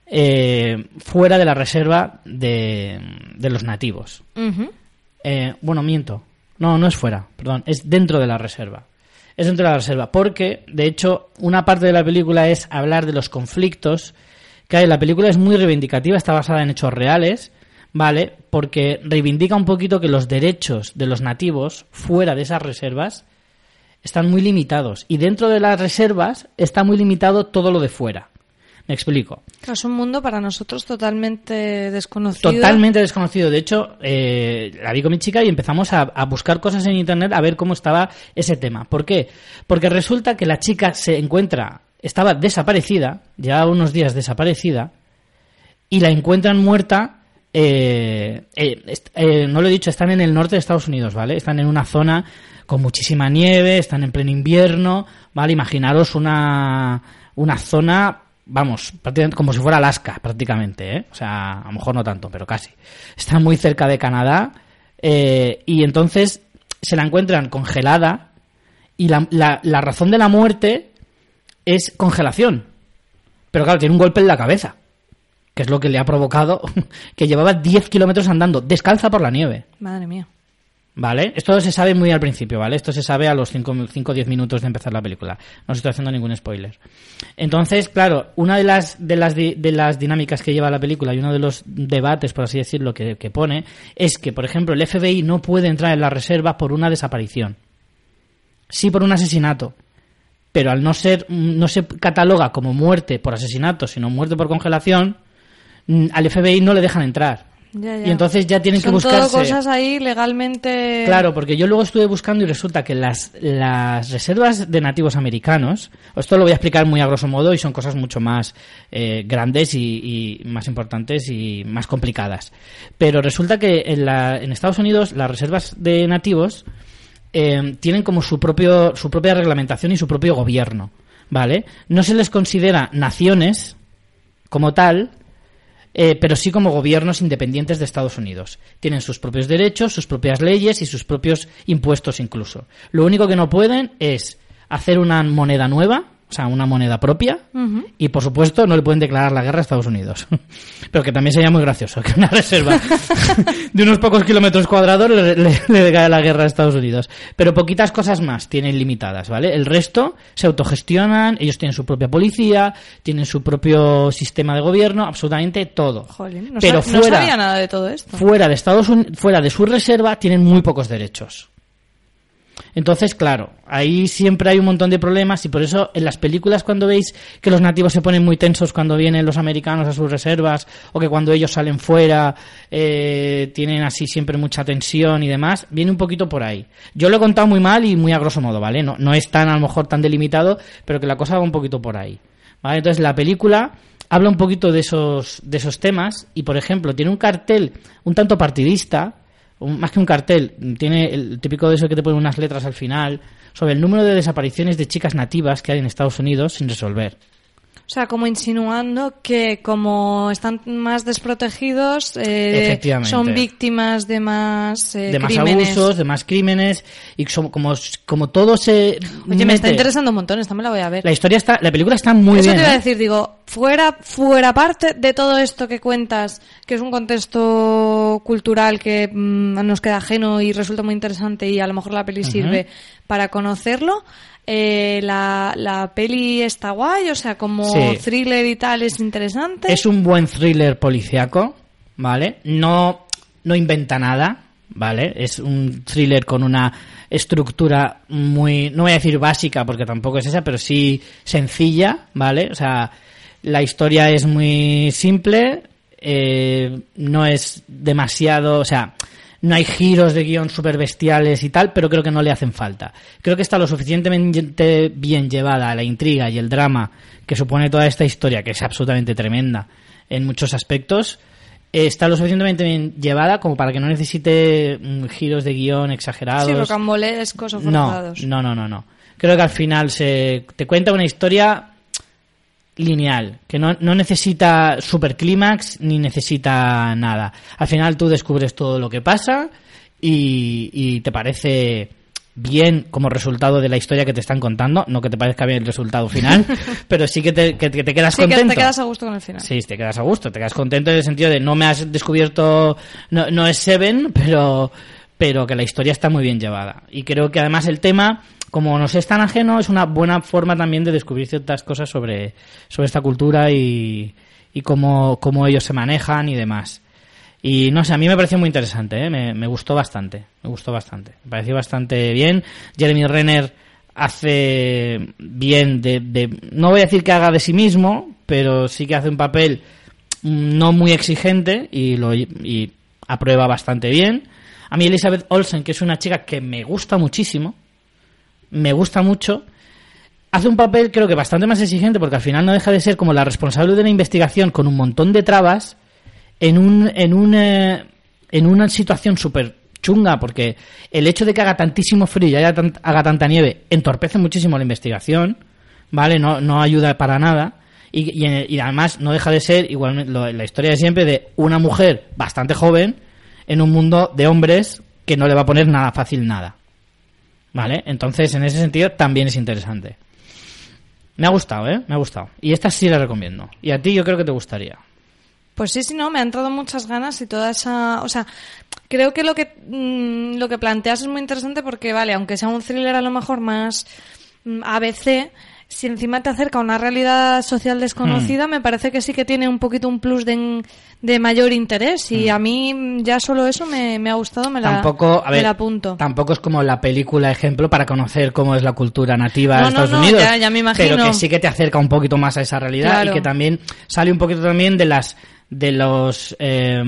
eh, fuera de la reserva de, de los nativos. Eh, bueno, miento. No, no es fuera, perdón, es dentro de la reserva. Es dentro de la reserva, porque, de hecho, una parte de la película es hablar de los conflictos que hay. La película es muy reivindicativa, está basada en hechos reales, ¿vale? Porque reivindica un poquito que los derechos de los nativos fuera de esas reservas están muy limitados. Y dentro de las reservas está muy limitado todo lo de fuera. Me explico. Es un mundo para nosotros totalmente desconocido. Totalmente desconocido. De hecho, eh, la vi con mi chica y empezamos a, a buscar cosas en internet a ver cómo estaba ese tema. ¿Por qué? Porque resulta que la chica se encuentra, estaba desaparecida, llevaba unos días desaparecida, y la encuentran muerta. eh, eh, eh, no lo he dicho, están en el norte de Estados Unidos, ¿vale? Están en una zona con muchísima nieve, están en pleno invierno, ¿vale? Imaginaros una, una zona, vamos, prácticamente como si fuera Alaska, prácticamente, ¿eh? O sea, a lo mejor no tanto, pero casi. Están muy cerca de Canadá eh, y entonces se la encuentran congelada y la, la, la razón de la muerte es congelación. Pero claro, tiene un golpe en la cabeza, que es lo que le ha provocado que llevaba 10 kilómetros andando descalza por la nieve. Madre mía. ¿Vale? Esto se sabe muy al principio, ¿vale? Esto se sabe a los 5 o 10 minutos de empezar la película. No os estoy haciendo ningún spoiler. Entonces, claro, una de las, de las, de las dinámicas que lleva la película y uno de los debates, por así decirlo, que, que pone, es que, por ejemplo, el FBI no puede entrar en la reserva por una desaparición. Sí por un asesinato. Pero al no ser, no se cataloga como muerte por asesinato, sino muerte por congelación, mm, al FBI no le dejan entrar. Ya, ya. Y entonces ya tienen que Son todo buscarse. cosas ahí legalmente. Claro, porque yo luego estuve buscando y resulta que las, las reservas de nativos americanos, esto lo voy a explicar muy a grosso modo y son cosas mucho más eh, grandes y, y más importantes y más complicadas. Pero resulta que en, la- en Estados Unidos las reservas de nativos eh, tienen como su, propio, su propia reglamentación y su propio gobierno, ¿vale? No se les considera naciones como tal, eh, pero sí como gobiernos independientes de Estados Unidos. Tienen sus propios derechos, sus propias leyes y sus propios impuestos incluso. Lo único que no pueden es hacer una moneda nueva, o sea, una moneda propia, y por supuesto no le pueden declarar la guerra a Estados Unidos. Pero que también sería muy gracioso que una reserva de unos pocos kilómetros cuadrados le, le, la guerra a Estados Unidos. Pero poquitas cosas más tienen limitadas, ¿vale? El resto se autogestionan, ellos tienen su propia policía, tienen su propio sistema de gobierno, absolutamente todo. no Pero fuera, nada de todo esto. Fuera de Estados Unidos, fuera de su reserva tienen muy pocos derechos. Entonces, claro, ahí siempre hay un montón de problemas y por eso en las películas cuando veis que los nativos se ponen muy tensos cuando vienen los americanos a sus reservas o que cuando ellos salen fuera eh, tienen así siempre mucha tensión y demás, viene un poquito por ahí. Yo lo he contado muy mal y muy a grosso modo, ¿vale? No, no es tan a lo mejor tan delimitado, pero que la cosa va un poquito por ahí. ¿Vale? Entonces la película habla un poquito de esos, de esos temas y, por ejemplo, tiene un cartel un tanto partidista más que un cartel, tiene el típico de eso que te ponen unas letras al final, sobre el número de desapariciones de chicas nativas que hay en Estados Unidos sin resolver. O sea, como insinuando que como están más desprotegidos, eh, son víctimas de más eh, de más abusos, de más crímenes y como como todo se Oye, me está interesando un montón, esta me la voy a ver. La historia está, la película está muy bien. Eso te iba a ¿eh? decir, digo, fuera fuera parte de todo esto que cuentas, que es un contexto cultural que mm, nos queda ajeno y resulta muy interesante y a lo mejor la peli sirve para conocerlo. Eh, la, la, peli está guay, o sea, como thriller y tal es interesante. Es un buen thriller policiaco, ¿vale? No, no inventa nada, ¿vale? Es un thriller con una estructura muy, no voy a decir básica porque tampoco es esa, pero sí sencilla, ¿vale? O sea, la historia es muy simple, eh, no es demasiado, o sea, no hay giros de guion super bestiales y tal, pero creo que no le hacen falta. Creo que está lo suficientemente bien llevada la intriga y el drama que supone toda esta historia, que es absolutamente tremenda en muchos aspectos. Está lo suficientemente bien llevada como para que no necesite mm, giros de guion exagerados. Sí, rocambolescos o forzados. No, no, no, no, no. Creo que al final se te cuenta una historia lineal, que no, no necesita superclímax ni necesita nada. Al final tú descubres todo lo que pasa y, y, te parece bien como resultado de la historia que te están contando, no que te parezca bien el resultado final, pero sí que te, que, te quedas sí, contento. Que te quedas a gusto con el final. Sí, te quedas a gusto, te quedas contento en el sentido de no me has descubierto, no, no es Seven, pero, pero que la historia está muy bien llevada. Y creo que además el tema como nos es tan ajeno, es una buena forma también de descubrir ciertas cosas sobre, sobre esta cultura y, y cómo, cómo ellos se manejan y demás. Y no sé, a mí me pareció muy interesante, ¿eh? me, me, gustó bastante, me gustó bastante, me pareció bastante bien. Jeremy Renner hace bien de, de, no voy a decir que haga de sí mismo, pero sí que hace un papel no muy exigente y lo y aprueba bastante bien. A mí Elizabeth Olsen, que es una chica que me gusta muchísimo, me gusta mucho. Hace un papel creo que bastante más exigente porque al final no deja de ser como la responsable de la investigación con un montón de trabas en un en un eh, en una situación súper chunga porque el hecho de que haga tantísimo frío y haya haga tanta nieve entorpece muchísimo la investigación, ¿vale? No, no ayuda para nada. Y, y, además no deja de ser igualmente la historia de siempre de una mujer bastante joven en un mundo de hombres que no le va a poner nada fácil nada. ¿Vale? Entonces, en ese sentido, también es interesante. Me ha gustado, ¿eh? Me ha gustado. Y esta sí la recomiendo. Y a ti yo creo que te gustaría. Pues sí, sí, no, me han entrado muchas ganas y toda esa... O sea, creo que lo que, mm, lo que planteas es muy interesante porque, vale, aunque sea un thriller a lo mejor más mm, ABC, si encima te acerca a una realidad social desconocida, hmm. me parece que sí que tiene un poquito un plus de, de mayor interés. Y hmm. a mí ya solo eso me, ha gustado, me, tampoco, la, apunto. Tampoco es como la película ejemplo para conocer cómo es la cultura nativa de Estados Unidos. Ya, me imagino. Pero que sí que te acerca un poquito más a esa realidad y que también sale un poquito también de las de los, eh,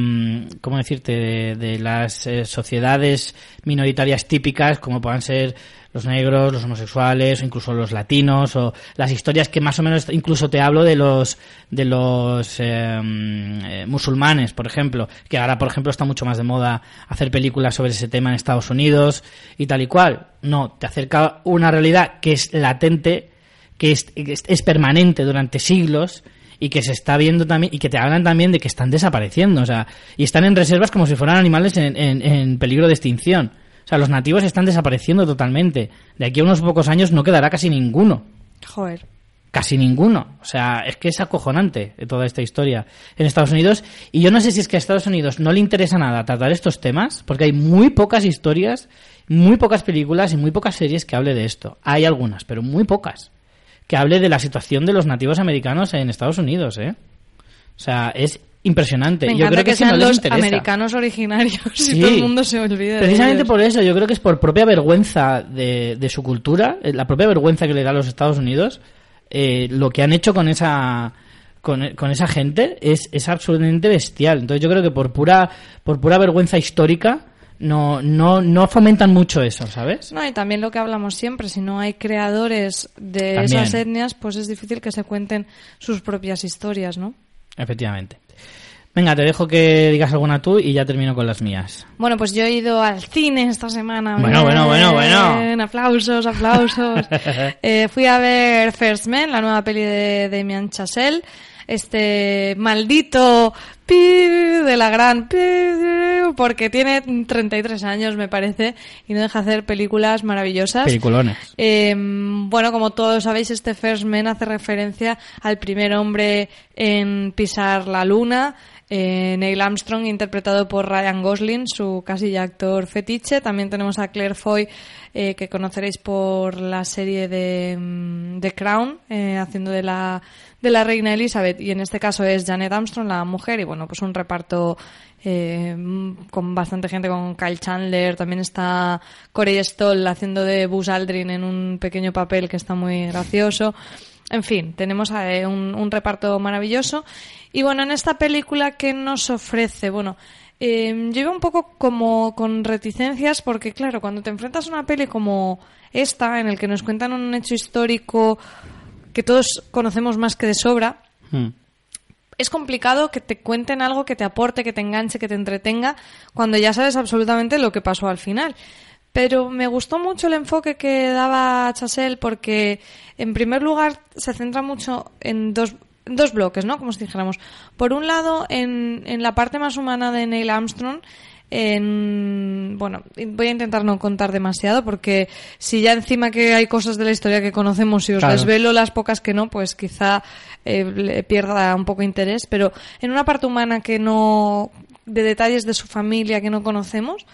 ¿cómo decirte?, de, las eh, sociedades minoritarias típicas, como puedan ser los negros, los homosexuales, o incluso los latinos, o las historias que más o menos, incluso te hablo de los, de los em, eh, musulmanes, por ejemplo, que ahora, por ejemplo, está mucho más de moda hacer películas sobre ese tema en Estados Unidos y tal y cual. No, te acerca una realidad que es latente, que es, es permanente durante siglos y que se está viendo también y que te hablan también de que están desapareciendo, o sea, y están en reservas como si fueran animales en, en peligro de extinción. O sea, los nativos están desapareciendo totalmente. De aquí a unos pocos años no quedará casi ninguno. Joder. Casi ninguno. O sea, es que es acojonante toda esta historia en Estados Unidos. Y yo no sé si es que a Estados Unidos no le interesa nada tratar estos temas, porque hay muy pocas historias, muy pocas películas y muy pocas series que hable de esto. Hay algunas, pero muy pocas. Que hable de la situación de los nativos americanos en Estados Unidos, ¿eh? O sea, es impresionante. yo creo que, sean los americanos originarios y todo el mundo se olvida. Precisamente por eso, yo creo que es por propia vergüenza de, de su cultura, eh, la propia vergüenza que le da a los Estados Unidos, eh, lo que han hecho con esa con, esa gente es, es absolutamente bestial. Entonces yo creo que por pura por pura vergüenza histórica no, no, no fomentan mucho eso, ¿sabes? No, y también lo que hablamos siempre, si no hay creadores de esas etnias, pues es difícil que se cuenten sus propias historias, ¿no? Efectivamente. Venga, te dejo que digas alguna tú y ya termino con las mías. Bueno, pues yo he ido al cine esta semana. Bueno, bueno, bueno, bueno. Aplausos, aplausos. Eh, fui a ver First Man, la nueva peli de Damien Chazelle. Este maldito de la gran porque tiene 33 años, me parece, y no deja hacer películas maravillosas. Peliculones. Em, bueno, como todos sabéis, este First Man hace referencia al primer hombre en pisar la luna. Eh, Neil Armstrong, interpretado por Ryan Gosling, su casi ya actor fetiche. También tenemos a Claire Foy, eh, que conoceréis por la serie de mm, The Crown, eh, haciendo de la, de la reina Elizabeth. Y en este caso es Janet Armstrong, la mujer. Y bueno, pues un reparto con bastante gente, con Kyle Chandler. También está Corey Stoll haciendo de Buzz Aldrin en un pequeño papel que está muy gracioso. En fin, tenemos un, un reparto maravilloso. Y bueno, en esta película, ¿qué nos ofrece? Bueno, eh, yo iba un poco como con reticencias porque, claro, cuando te enfrentas a una peli como esta, en el que nos cuentan un hecho histórico que todos conocemos más que de sobra, hmm. es complicado que te cuenten algo que te aporte, que te enganche, que te entretenga, cuando ya sabes absolutamente lo que pasó al final. Pero me gustó mucho el enfoque que daba Chasel porque, en primer lugar, se centra mucho en dos, dos bloques, ¿no? Como si dijéramos. Por un lado, en, en la parte más humana de Neil Armstrong, en, bueno, voy a intentar no contar demasiado porque si ya encima que hay cosas de la historia que conocemos y os desvelo las pocas que no, pues quizá eh, pierda un poco interés, pero en una parte humana que no, de detalles de su familia que no conocemos,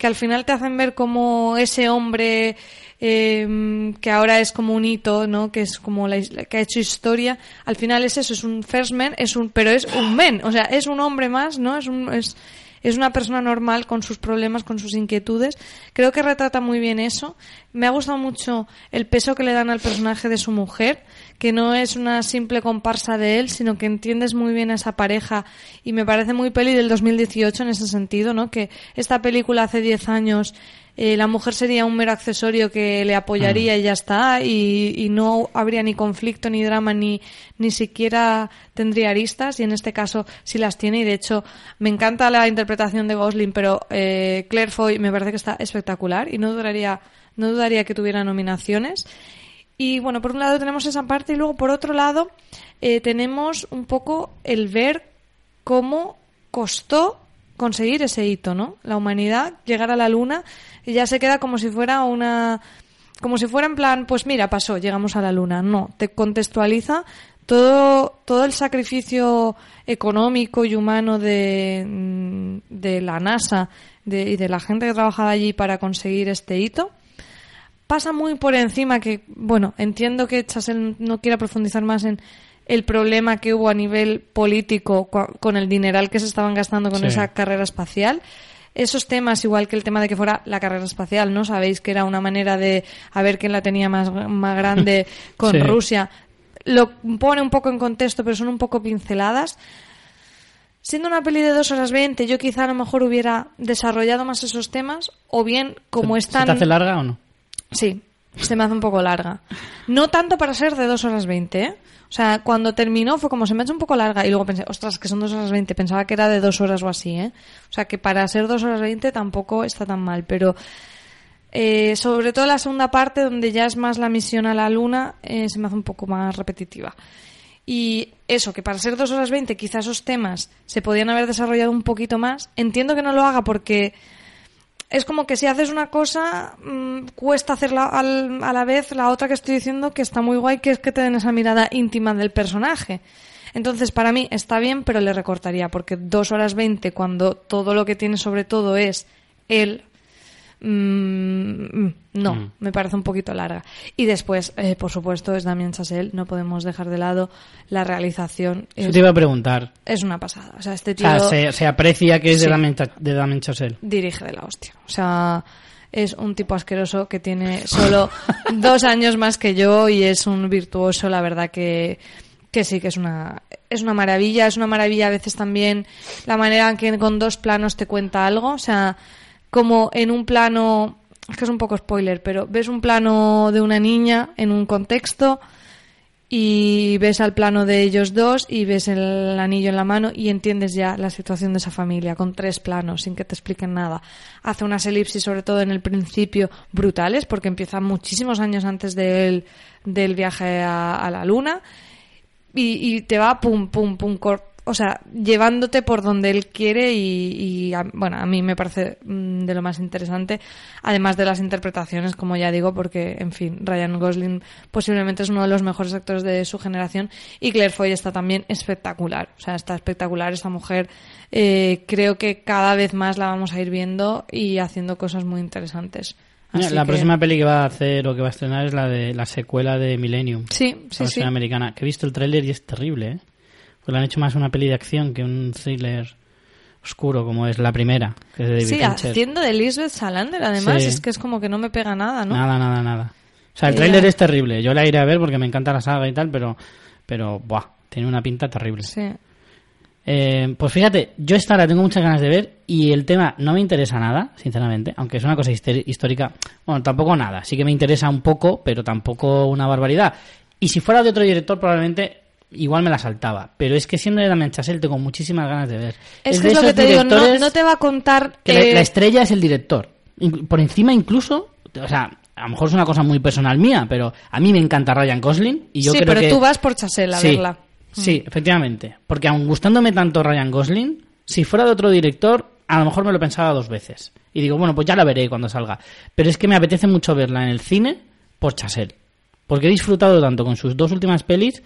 que al final te hacen ver como ese hombre eh, que ahora es como un hito, ¿no? Que es como la, que ha hecho historia. Al final es eso, es un first man, es un, pero es un men, o sea, es un hombre más, ¿no? Es un, es, es una persona normal con sus problemas, con sus inquietudes. Creo que retrata muy bien eso. Me ha gustado mucho el peso que le dan al personaje de su mujer, que no es una simple comparsa de él, sino que entiendes muy bien a esa pareja y me parece muy peli del 2018 en ese sentido, ¿no? Que esta película hace 10 años eh, la mujer sería un mero accesorio que le apoyaría y ya está, y, no habría ni conflicto, ni drama, ni, ni siquiera tendría aristas, y en este caso sí las tiene, y de hecho me encanta la interpretación de Gosling, pero eh, Claire Foy me parece que está espectacular y no dudaría, no dudaría que tuviera nominaciones. Y bueno, por un lado tenemos esa parte y luego por otro lado eh, tenemos un poco el ver cómo costó conseguir ese hito, ¿no? La humanidad, llegar a la luna, y ya se queda como si fuera una como si fuera en plan, pues mira, pasó, llegamos a la luna. No, te contextualiza todo, todo el sacrificio económico y humano de, de la NASA y de la gente que trabajaba allí para conseguir este hito. Pasa muy por encima que, bueno, entiendo que Chasel no quiera profundizar más en el problema que hubo a nivel político con el dineral que se estaban gastando con esa carrera espacial. Esos temas, igual que el tema de que fuera la carrera espacial, ¿no? Sabéis que era una manera de a ver quién la tenía más, más grande con Rusia. Lo pone un poco en contexto, pero son un poco pinceladas. Siendo una peli de dos horas 20, yo quizá a lo mejor hubiera desarrollado más esos temas, o bien como están... ¿Se te hace larga o no? Sí, se me hace un poco larga. No tanto para ser de dos horas 20, ¿eh? O sea, cuando terminó fue como se me ha un poco larga y luego pensé, ostras, que son dos horas veinte. Pensaba que era de dos horas o así, ¿eh? O sea, que para ser dos horas veinte tampoco está tan mal, pero eh, sobre todo la segunda parte, donde ya es más la misión a la luna, eh, se me hace un poco más repetitiva. Y eso, que para ser dos horas 20 quizás esos temas se podían haber desarrollado un poquito más. Entiendo que no lo haga porque es como que si haces una cosa, mm, cuesta hacerla al- a la vez la otra que estoy diciendo que está muy guay, que es que te den esa mirada íntima del personaje. Entonces, para mí está bien, pero le recortaría, porque dos horas 20, cuando todo lo que tiene sobre todo es él, mm, no, Mm. me parece un poquito larga. Y después, eh, por supuesto, es Damien Chazelle, no podemos dejar de lado la realización. Es, te iba a preguntar. es una pasada. O sea, este O tío sea, se, se aprecia que es Sí. de Damien, de Damien Chazelle. dirige de la hostia. O sea, es un tipo asqueroso que tiene solo dos años más que yo y es un virtuoso, la verdad que, que sí, que es una, es una maravilla. Es una maravilla a veces también la manera en que con dos planos te cuenta algo. O sea, como en un plano, es que es un poco spoiler, pero ves un plano de una niña en un contexto y ves al plano de ellos dos y ves el anillo en la mano y entiendes ya la situación de esa familia con tres planos sin que te expliquen nada. Hace unas elipsis, sobre todo en el principio, brutales porque empieza muchísimos años antes del, del viaje a, a la luna y, te va pum, pum, pum, cor- o sea, llevándote por donde él quiere y, y a- bueno, a mí me parece mm, de lo más interesante, además de las interpretaciones, como ya digo, porque, en fin, Ryan Gosling posiblemente es uno de los mejores actores de su generación y Claire Foy está también espectacular, o sea, está espectacular esa mujer, eh, creo que cada vez más la vamos a ir viendo y haciendo cosas muy interesantes. Así la que- próxima peli que va a hacer o que va a estrenar es la de la secuela de Millennium. Sí, sí, sí. americana. Que he visto el tráiler y es terrible, ¿eh? Le han hecho más una peli de acción que un thriller oscuro como es la primera, que es de David Sí, Fincher. haciendo de Elizabeth Salander, además, Sí. es que es como que no me pega nada, ¿no? Nada, nada, nada. O sea, el Eh, tráiler es terrible. Yo la iré a ver porque me encanta la saga y tal, pero, pero, buah, tiene una pinta terrible. Sí. Eh, pues fíjate, yo esta la tengo muchas ganas de ver y el tema no me interesa nada, sinceramente, aunque es una cosa histórica, bueno, tampoco nada, sí que me interesa un poco, pero tampoco una barbaridad. Y si fuera de otro director probablemente igual me la saltaba, pero es que siendo de Damien Chazelle tengo muchísimas ganas de ver. Es, que de es lo que te digo, no, te va a contar... que la, eh, la estrella es el director. Por encima incluso, o sea, a lo mejor es una cosa muy personal mía, pero a mí me encanta Ryan Gosling y yo sí, creo pero que tú vas por Chasel a sí, verla. Sí, efectivamente. Porque aun gustándome tanto Ryan Gosling, si fuera de otro director, a lo mejor me lo pensaba dos veces. Y digo, bueno, pues ya la veré cuando salga. Pero es que me apetece mucho verla en el cine por Chasel. Porque he disfrutado tanto con sus dos últimas pelis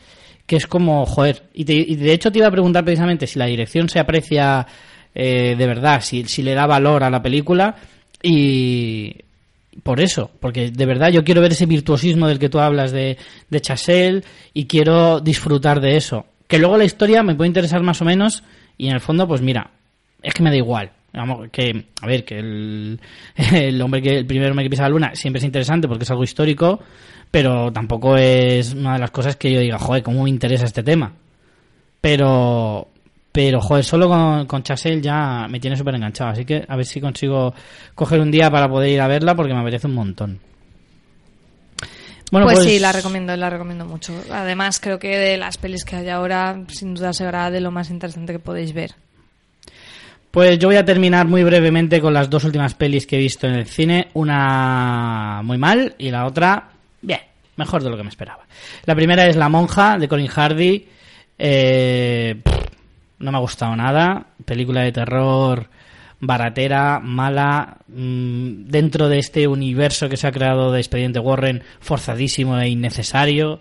que es como, joder. Y, te- y de hecho te iba a preguntar precisamente si la dirección se aprecia eh, de verdad, si, si le da valor a la película. Y, por eso, porque de verdad yo quiero ver ese virtuosismo del que tú hablas de, de Chasel y quiero disfrutar de eso. Que luego la historia me puede interesar más o menos y en el fondo, pues mira, es que me da igual. Vamos, que, a ver, que el, hombre que, el primer hombre que pisa la luna siempre es interesante porque es algo histórico, pero tampoco es una de las cosas que yo diga, joder, cómo me interesa este tema. Pero, pero, joder, solo con, con Chasel ya me tiene súper enganchado. Así que a ver si consigo coger un día para poder ir a verla porque me apetece un montón. Bueno, pues, pues, sí, la recomiendo, la recomiendo mucho. Además, creo que de las pelis que hay ahora, sin duda será de lo más interesante que podéis ver. Pues yo voy a terminar muy brevemente con las dos últimas pelis que he visto en el cine. Una muy mal y la otra, bien, mejor de lo que me esperaba. La primera es La Monja de Colin Hardy. Eh, no me ha gustado nada. Película de terror baratera, mala, mm, dentro de este universo que se ha creado de Expediente Warren, forzadísimo e innecesario.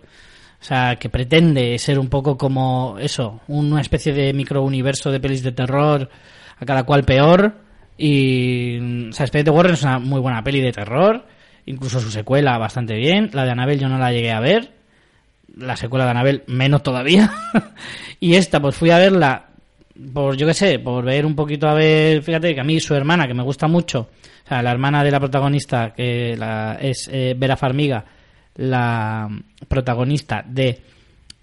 O sea, que pretende ser un poco como eso, una especie de microuniverso de pelis de terror, a cada cual peor. Y, mm, o sea, Expediente Warren es una muy buena peli de terror, incluso su secuela bastante bien. La de Annabelle yo no la llegué a ver, la secuela de Annabelle menos todavía. y esta, pues fui a verla por, yo qué sé, por ver un poquito a ver, fíjate que a mí su hermana, que me gusta mucho, o sea, la hermana de la protagonista, que la, es eh, Vera Farmiga, la protagonista de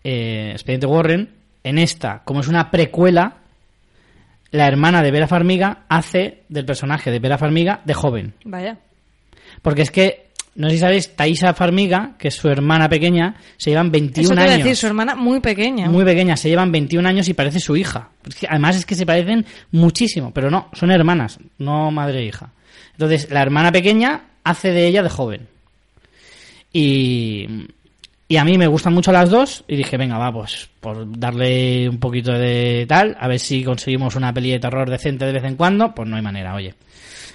eh, Expediente Warren, en esta, como es una precuela, la hermana de Vera Farmiga hace del personaje de Vera Farmiga de joven. Vaya. Porque es que, no sé si sabéis, Thaisa Farmiga, que es su hermana pequeña, se llevan 21 Eso te iba a años. decir, su hermana muy pequeña. Muy pequeña, se llevan 21 años y parece su hija. Es que además es que se parecen muchísimo, pero no, son hermanas, no madre e hija. Entonces, la hermana pequeña hace de ella de joven. Y, Y a mí me gustan mucho las dos y dije, venga, va, pues por darle un poquito de tal, a ver si conseguimos una peli de terror decente de vez en cuando, pues no hay manera, oye.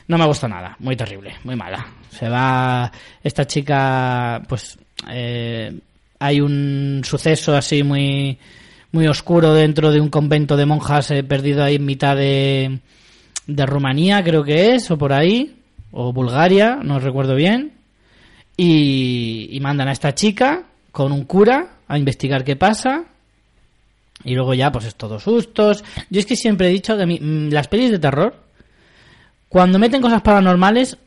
No me gusta nada, muy terrible, muy mala. Se va esta chica, pues eh, hay un suceso así muy muy oscuro dentro de un convento de monjas eh, perdido ahí en mitad de, de Rumanía, creo que es, o por ahí, o Bulgaria, no recuerdo bien. Y, mandan a esta chica con un cura a investigar qué pasa. Y luego ya, pues es todo sustos. Yo es que siempre he dicho que mí, mm, las pelis de terror, cuando meten cosas paranormales,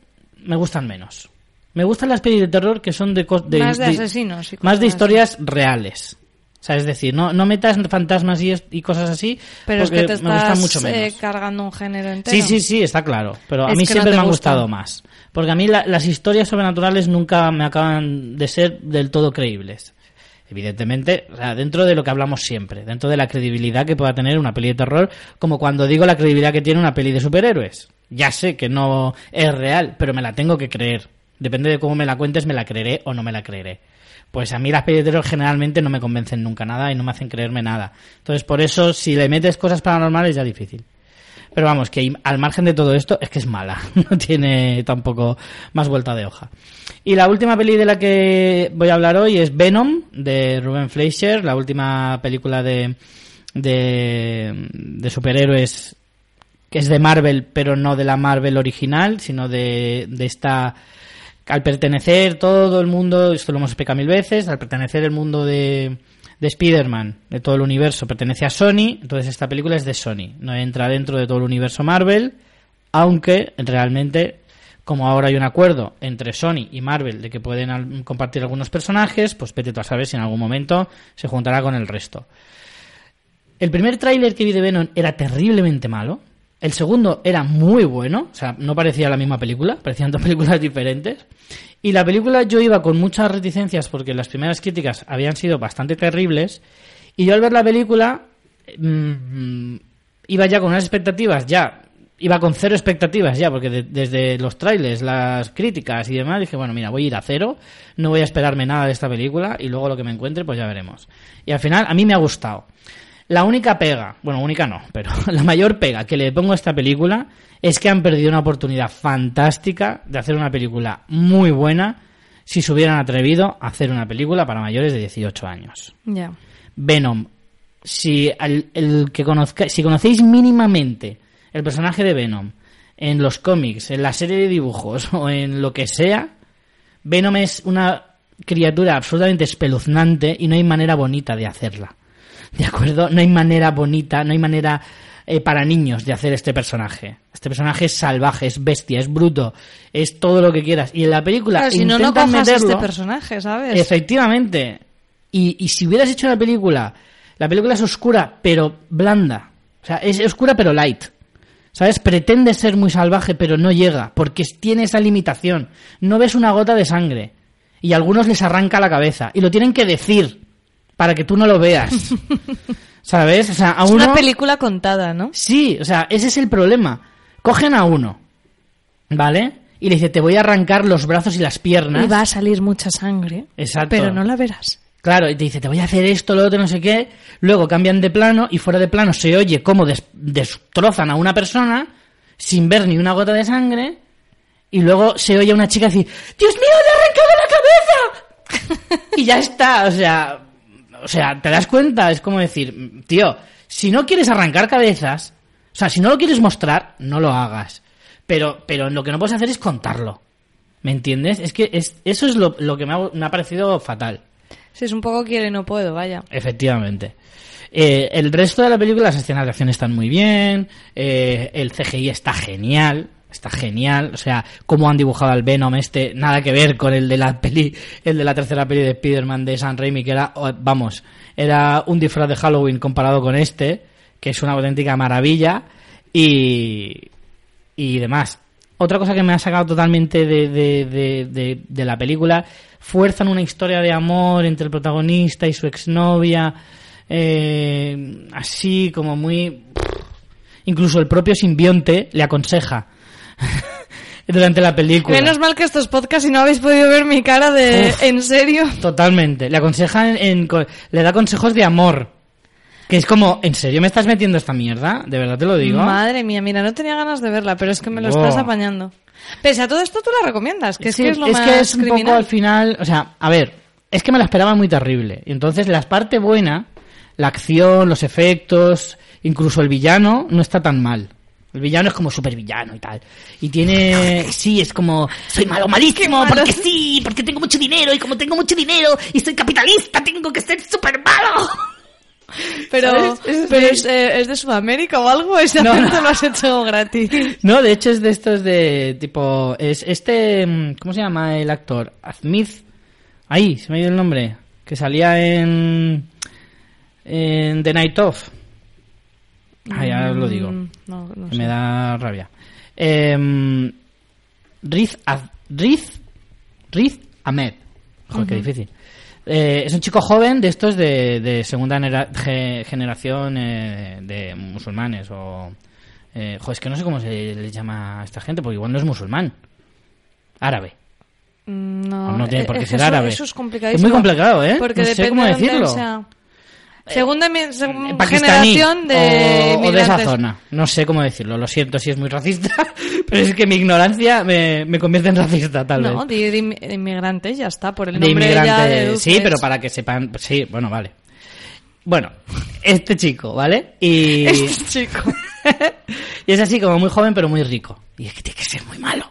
me gustan menos. Me gustan las pelis de terror que son de... de Más de asesinos y Más de así. historias reales. O sea, es decir, no, no metas fantasmas y, es- y cosas así. Pero es porque que te me gustan mucho eh, menos. cargando un género entero. Sí, sí, sí, está claro. Pero a Es mí no siempre me han gustado más. Porque a mí la- las historias sobrenaturales nunca me acaban de ser del todo creíbles. Evidentemente, o sea, dentro de lo que hablamos siempre, dentro de la credibilidad que pueda tener una peli de terror, como cuando digo la credibilidad que tiene una peli de superhéroes. Ya sé que no es real, pero me la tengo que creer. Depende de cómo me la cuentes, me la creeré o no me la creeré. Pues a mí las pelis de terror generalmente no me convencen nunca nada y no me hacen creerme nada. Entonces, por eso, si le metes cosas paranormales, ya difícil. Pero vamos, que al margen de todo esto, es que es mala. No tiene tampoco más vuelta de hoja. Y la última peli de la que voy a hablar hoy es Venom, de Ruben Fleischer, la última película de, de superhéroes que es de Marvel, pero no de la Marvel original, sino de, de esta... Al pertenecer todo el mundo, esto lo hemos explicado mil veces, al pertenecer el mundo de, de Spider-Man, de todo el universo, pertenece a Sony, entonces esta película es de Sony, no entra dentro de todo el universo Marvel, aunque realmente, como ahora hay un acuerdo entre Sony y Marvel de que pueden compartir algunos personajes, pues vete tú a saber si en algún momento se juntará con el resto. El primer tráiler que vi de Venom era terriblemente malo. El segundo era muy bueno, o sea, no parecía la misma película, parecían dos películas diferentes. Y la película yo iba con muchas reticencias porque las primeras críticas habían sido bastante terribles. Y yo al ver la película mm, iba ya con unas expectativas, ya iba con cero expectativas ya, porque de- desde los trailers, las críticas y demás, dije, bueno, mira, voy a ir a cero, no voy a esperarme nada de esta película y luego lo que me encuentre, pues ya veremos. Y al final, a mí me ha gustado. La única pega, bueno, única no, pero la mayor pega que le pongo a esta película es que han perdido una oportunidad fantástica de hacer una película muy buena si se hubieran atrevido a hacer una película para mayores de 18 años. Venom, si el que conozca, si conocéis mínimamente el personaje de Venom en los cómics, en la serie de dibujos o en lo que sea, Venom es una criatura absolutamente espeluznante y no hay manera bonita de hacerla. ¿De acuerdo? No hay manera bonita, no hay manera eh, para niños de hacer este personaje. Este personaje es salvaje, es bestia, es bruto, es todo lo que quieras. Y en la película Claro, si no, no cojas meterlo, este personaje, ¿sabes? Efectivamente. Y, y si hubieras hecho la película, la película es oscura pero blanda. O sea, es oscura pero light. ¿Sabes? Pretende ser muy salvaje pero no llega porque tiene esa limitación. No ves una gota de sangre. Y a algunos les arranca la cabeza. Y lo tienen que decir para que tú no lo veas. ¿Sabes? O sea, a es uno... una película contada, ¿no? Sí, o sea, ese es el problema. Cogen a uno, ¿vale? Y le dice, te voy a arrancar los brazos y las piernas. Y va a salir mucha sangre. Exacto. Pero no la verás. Claro, y te dice, te voy a hacer esto, lo otro, no sé qué. Luego cambian de plano y fuera de plano se oye cómo des- destrozan a una persona sin ver ni una gota de sangre. Y luego se oye a una chica decir, ¡Dios mío, le he arrancado la cabeza! y ya está, o sea, o sea, ¿te das cuenta? Es como decir, tío, si no quieres arrancar cabezas, o sea, si no lo quieres mostrar, no lo hagas. Pero, pero lo que no puedes hacer es contarlo. ¿Me entiendes? Es que es, eso es lo, lo que me ha- me ha parecido fatal. Si es un poco quiero y no puedo, vaya. Efectivamente. Eh, el resto de la película, las escenas de acción están muy bien, eh, el CGI está genial, está genial, o sea, cómo han dibujado al Venom este, nada que ver con el de la peli, el de la tercera peli de Spider-Man de San Raimi, que era, vamos, era un disfraz de Halloween comparado con este, que es una auténtica maravilla, y, y demás. Otra cosa que me ha sacado totalmente de, de, de, de- de la película, fuerzan una historia de amor entre el protagonista y su exnovia, eh, así como muy... Incluso el propio simbionte le aconseja. durante la película. Menos mal que estos podcasts y no habéis podido ver mi cara de Uf. en serio. Totalmente. Le aconsejan, en, le da consejos de amor. Que es como, ¿en serio me estás metiendo esta mierda? De verdad te lo digo. Madre mía, mira, no tenía ganas de verla, pero es que me lo Wow. estás apañando. Pese a todo esto, tú la recomiendas, que es, Sí, que es lo es más que es un criminal. poco al final, o sea, a ver, es que me la esperaba muy terrible. Y entonces la parte buena, la acción, los efectos, incluso el villano, no está tan mal. El villano es como super villano y tal. Y tiene, sí, es como, soy malo, malísimo, porque sí, porque tengo mucho dinero y como tengo mucho dinero y soy capitalista, tengo que ser súper malo. Pero. Es pero de- es, eh, ¿es de Sudamérica o algo? ¿Ese No, no. lo has hecho gratis? No, de hecho es de estos de tipo, es este, mm, ¿cómo se llama el actor? Smith. Ahí, se me ha ido el nombre. Que salía en, en The Night Of. Ah, ya os lo digo. No, no que sé. me da rabia. Eh, Riz, Az- Riz, Riz Ahmed. Joder, qué difícil. Eh, es un chico joven de estos de, de segunda genera- ge- generación eh, de musulmanes o... Eh, joder, es que no sé cómo se les llama a esta gente, porque igual no es musulmán. Árabe. Mm, No, O no tiene eh, por qué es ser eso- árabe. Eso es muy complicado, ¿eh? Porque No sé cómo de decirlo. sea. Segunda mi- segun- pakistaní generación de o, o de esa zona. No sé cómo decirlo. Lo siento si es muy racista, pero es que mi ignorancia me, me convierte en racista, tal No, vez. de, de inmi- de inmigrantes ya está, por el de nombre ya inmigrante. deduces. Sí, pero para que sepan. Sí, bueno, vale. Bueno, este chico, ¿vale? Y, Este chico. y es así como muy joven, pero muy rico. Y es que tiene que ser muy malo.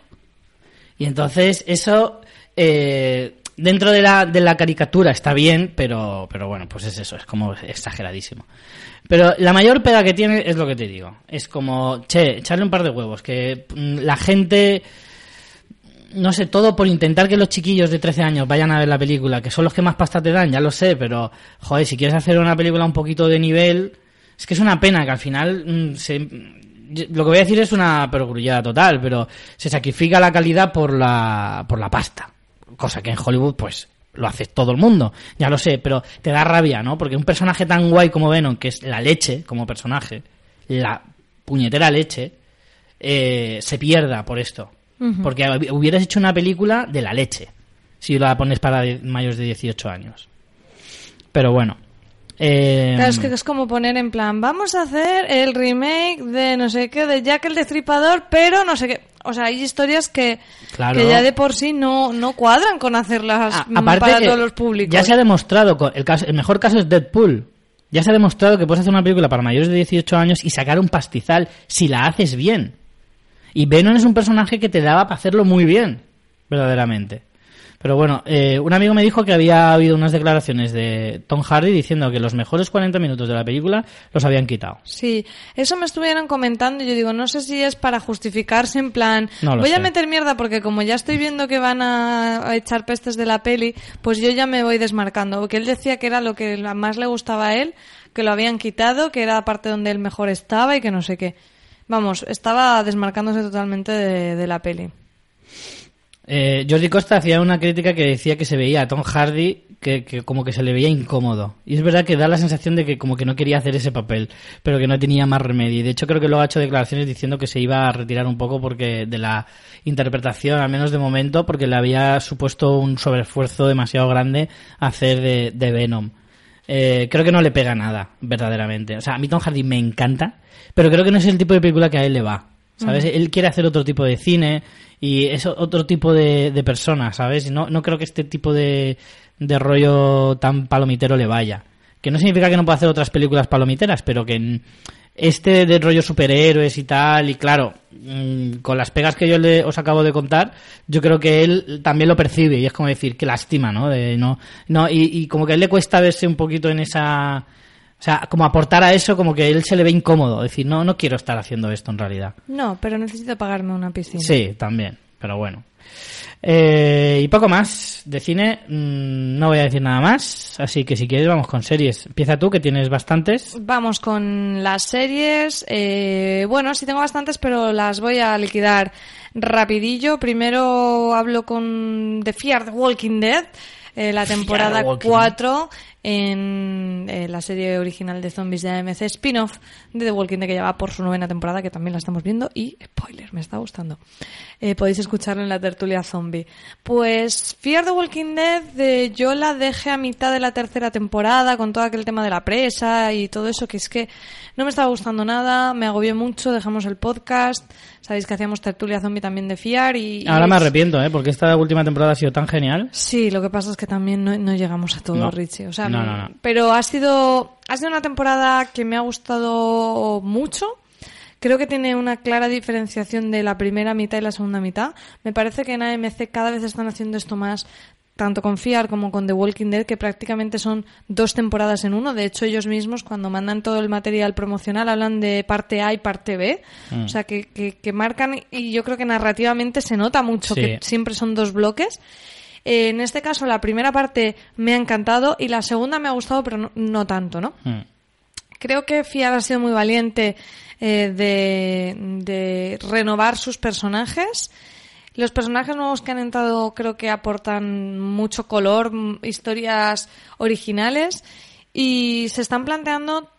Y entonces eso, eh, dentro de la, de la caricatura está bien, pero, pero bueno, pues es eso, es como exageradísimo. Pero la mayor pega que tiene es lo que te digo. Es como, che, echarle un par de huevos, que mm, la gente no sé, todo por intentar que los chiquillos de 13 años vayan a ver la película, que son los que más pasta te dan, ya lo sé, pero, joder, si quieres hacer una película un poquito de nivel, es que es una pena que al final mm, se, lo que voy a decir es una perogrullada total, pero se sacrifica la calidad por la, por la pasta. Cosa que en Hollywood, pues, lo hace todo el mundo, ya lo sé, pero te da rabia, ¿no? Porque un personaje tan guay como Venom, que es la leche como personaje, la puñetera leche, eh, se pierda por esto. Porque hubieras hecho una película de la leche, si la pones para mayores de 18 años. Pero bueno. eh, Claro, es que es como poner en plan, vamos a hacer el remake de no sé qué, de Jack el Destripador, pero no sé qué. O sea, hay historias que, Claro. que ya de por sí no, no cuadran con hacerlas a- mm, aparte para que todos los públicos. Ya se ha demostrado, con- el, caso- el mejor caso es Deadpool. Ya se ha demostrado que puedes hacer una película para mayores de 18 años y sacar un pastizal si la haces bien. Y Venom es un personaje que te daba para hacerlo muy bien, verdaderamente. Pero bueno, eh, un amigo me dijo que había habido unas declaraciones de Tom Hardy diciendo que los mejores 40 minutos de la película los habían quitado. Sí, eso me estuvieron comentando y yo digo, no sé si es para justificarse en plan, No voy a meter mierda porque como ya estoy viendo que van a, echar pestes de la peli, pues yo ya me voy desmarcando. Porque él decía que era lo que más le gustaba a él, que lo habían quitado, que era la parte donde él mejor estaba y que no sé qué. Vamos, estaba desmarcándose totalmente de, de la peli. Eh, Jordi Costa hacía una crítica que decía que se veía a Tom Hardy que, que como que se le veía incómodo. Y es verdad que da la sensación de que como que no quería hacer ese papel, pero que no tenía más remedio. Y de hecho creo que luego ha hecho declaraciones diciendo que se iba a retirar un poco porque de la interpretación, al menos de momento, porque le había supuesto un sobreesfuerzo demasiado grande hacer de, de Venom. Eh, creo que no le pega nada, verdaderamente. O sea, a mí Tom Hardy me encanta, pero creo que no es el tipo de película que a él le va. ¿Sabes? Él quiere hacer otro tipo de cine y es otro tipo de, de persona, ¿sabes? Y no, no creo que este tipo de, de rollo tan palomitero le vaya. Que no significa que no pueda hacer otras películas palomiteras, pero que este de rollo superhéroes y tal, y claro, mm, con las pegas que yo le, os acabo de contar, yo creo que él también lo percibe y es como decir, qué lástima, ¿no? De, no, no y, y como que a él le cuesta verse un poquito en esa... O sea, como aportar a eso, como que él se le ve incómodo. Decir, no, no quiero estar haciendo esto en realidad. No, pero necesito pagarme una piscina. Sí, también, pero bueno. Eh, y poco más de cine, mm, no voy a decir nada más, así que si quieres vamos con series. Empieza tú, que tienes bastantes. Vamos con las series. Eh, bueno, sí tengo bastantes, pero las voy a liquidar rapidillo. Primero hablo con The Fear the Walking Dead, eh, la temporada Walking 4, en eh, la serie original de zombies de AMC spin-off de The Walking Dead que lleva por su novena temporada, que también la estamos viendo. Y, spoiler, me está gustando. Eh, podéis escucharlo en la tertulia zombie. Pues Fear the Walking Dead de, yo la dejé a mitad de la tercera temporada con todo aquel tema de la presa y todo eso, que es que no me estaba gustando nada, me agobié mucho, dejamos el podcast. Sabéis que hacíamos tertulia zombie también de Fiar y... Ahora y me es- arrepiento, ¿eh? Porque esta última temporada ha sido tan genial. Sí, lo que pasa es que también no, no llegamos a todo, No. Richie. O sea, No, no, no. pero ha sido, ha sido una temporada que me ha gustado mucho. Creo que tiene una clara diferenciación de la primera mitad y la segunda mitad. Me parece que en AMC cada vez están haciendo esto más, tanto con Fiar como con The Walking Dead, que prácticamente son dos temporadas en uno. De hecho, ellos mismos, cuando mandan todo el material promocional, hablan de parte A y parte B. Mm. O sea, que, que, que marcan, y yo creo que narrativamente se nota mucho Sí. que siempre son dos bloques. Eh, en este caso, la primera parte me ha encantado y la segunda me ha gustado, pero no, no tanto, ¿no? Mm. Creo que Fiar ha sido muy valiente eh, de, de renovar sus personajes. Los personajes nuevos que han entrado creo que aportan mucho color, historias originales y se están planteando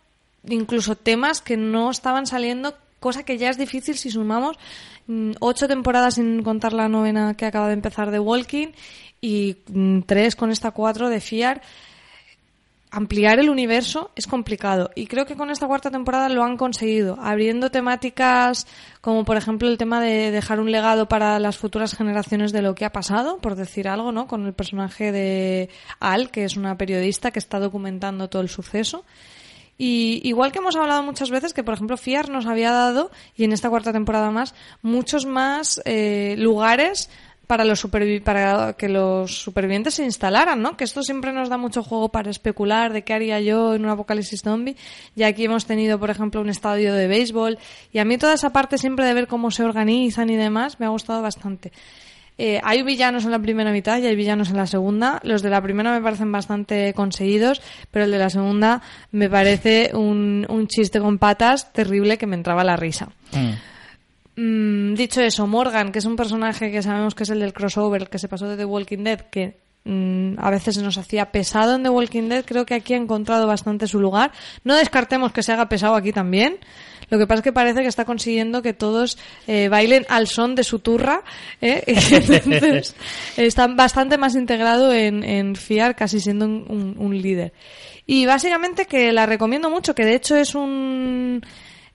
incluso temas que no estaban saliendo, cosa que ya es difícil si sumamos mm, ocho temporadas sin contar la novena que acaba de empezar de Walking y mm, tres con esta cuatro de Fiar ampliar el universo es complicado y creo que con esta cuarta temporada lo han conseguido, abriendo temáticas como por ejemplo el tema de dejar un legado para las futuras generaciones de lo que ha pasado, por decir algo, ¿no? Con el personaje de Al, que es una periodista que está documentando todo el suceso. Y igual que hemos hablado muchas veces que, por ejemplo, Fiar nos había dado, y en esta cuarta temporada más, muchos más eh, lugares para, los para que los supervivientes se instalaran, ¿no? Que esto siempre nos da mucho juego para especular de qué haría yo en un apocalipsis zombie. Y aquí hemos tenido, por ejemplo, un estadio de béisbol. Y a mí toda esa parte siempre de ver cómo se organizan y demás me ha gustado bastante. Eh, hay villanos en la primera mitad y hay villanos en la segunda. Los de la primera me parecen bastante conseguidos, pero el de la segunda me parece un, un chiste con patas terrible que me entraba la risa. Mm. Mm, dicho eso, Morgan, que es un personaje que sabemos que es el del crossover, el que se pasó de The Walking Dead, que mm, a veces nos hacía pesado en The Walking Dead, creo que aquí ha encontrado bastante su lugar. No descartemos que se haga pesado aquí también. Lo que pasa es que parece que está consiguiendo que todos eh, bailen al son de su turra. ¿eh? Entonces, está bastante más integrado en, en Fiar, casi siendo un líder. Y básicamente que la recomiendo mucho, que de hecho es un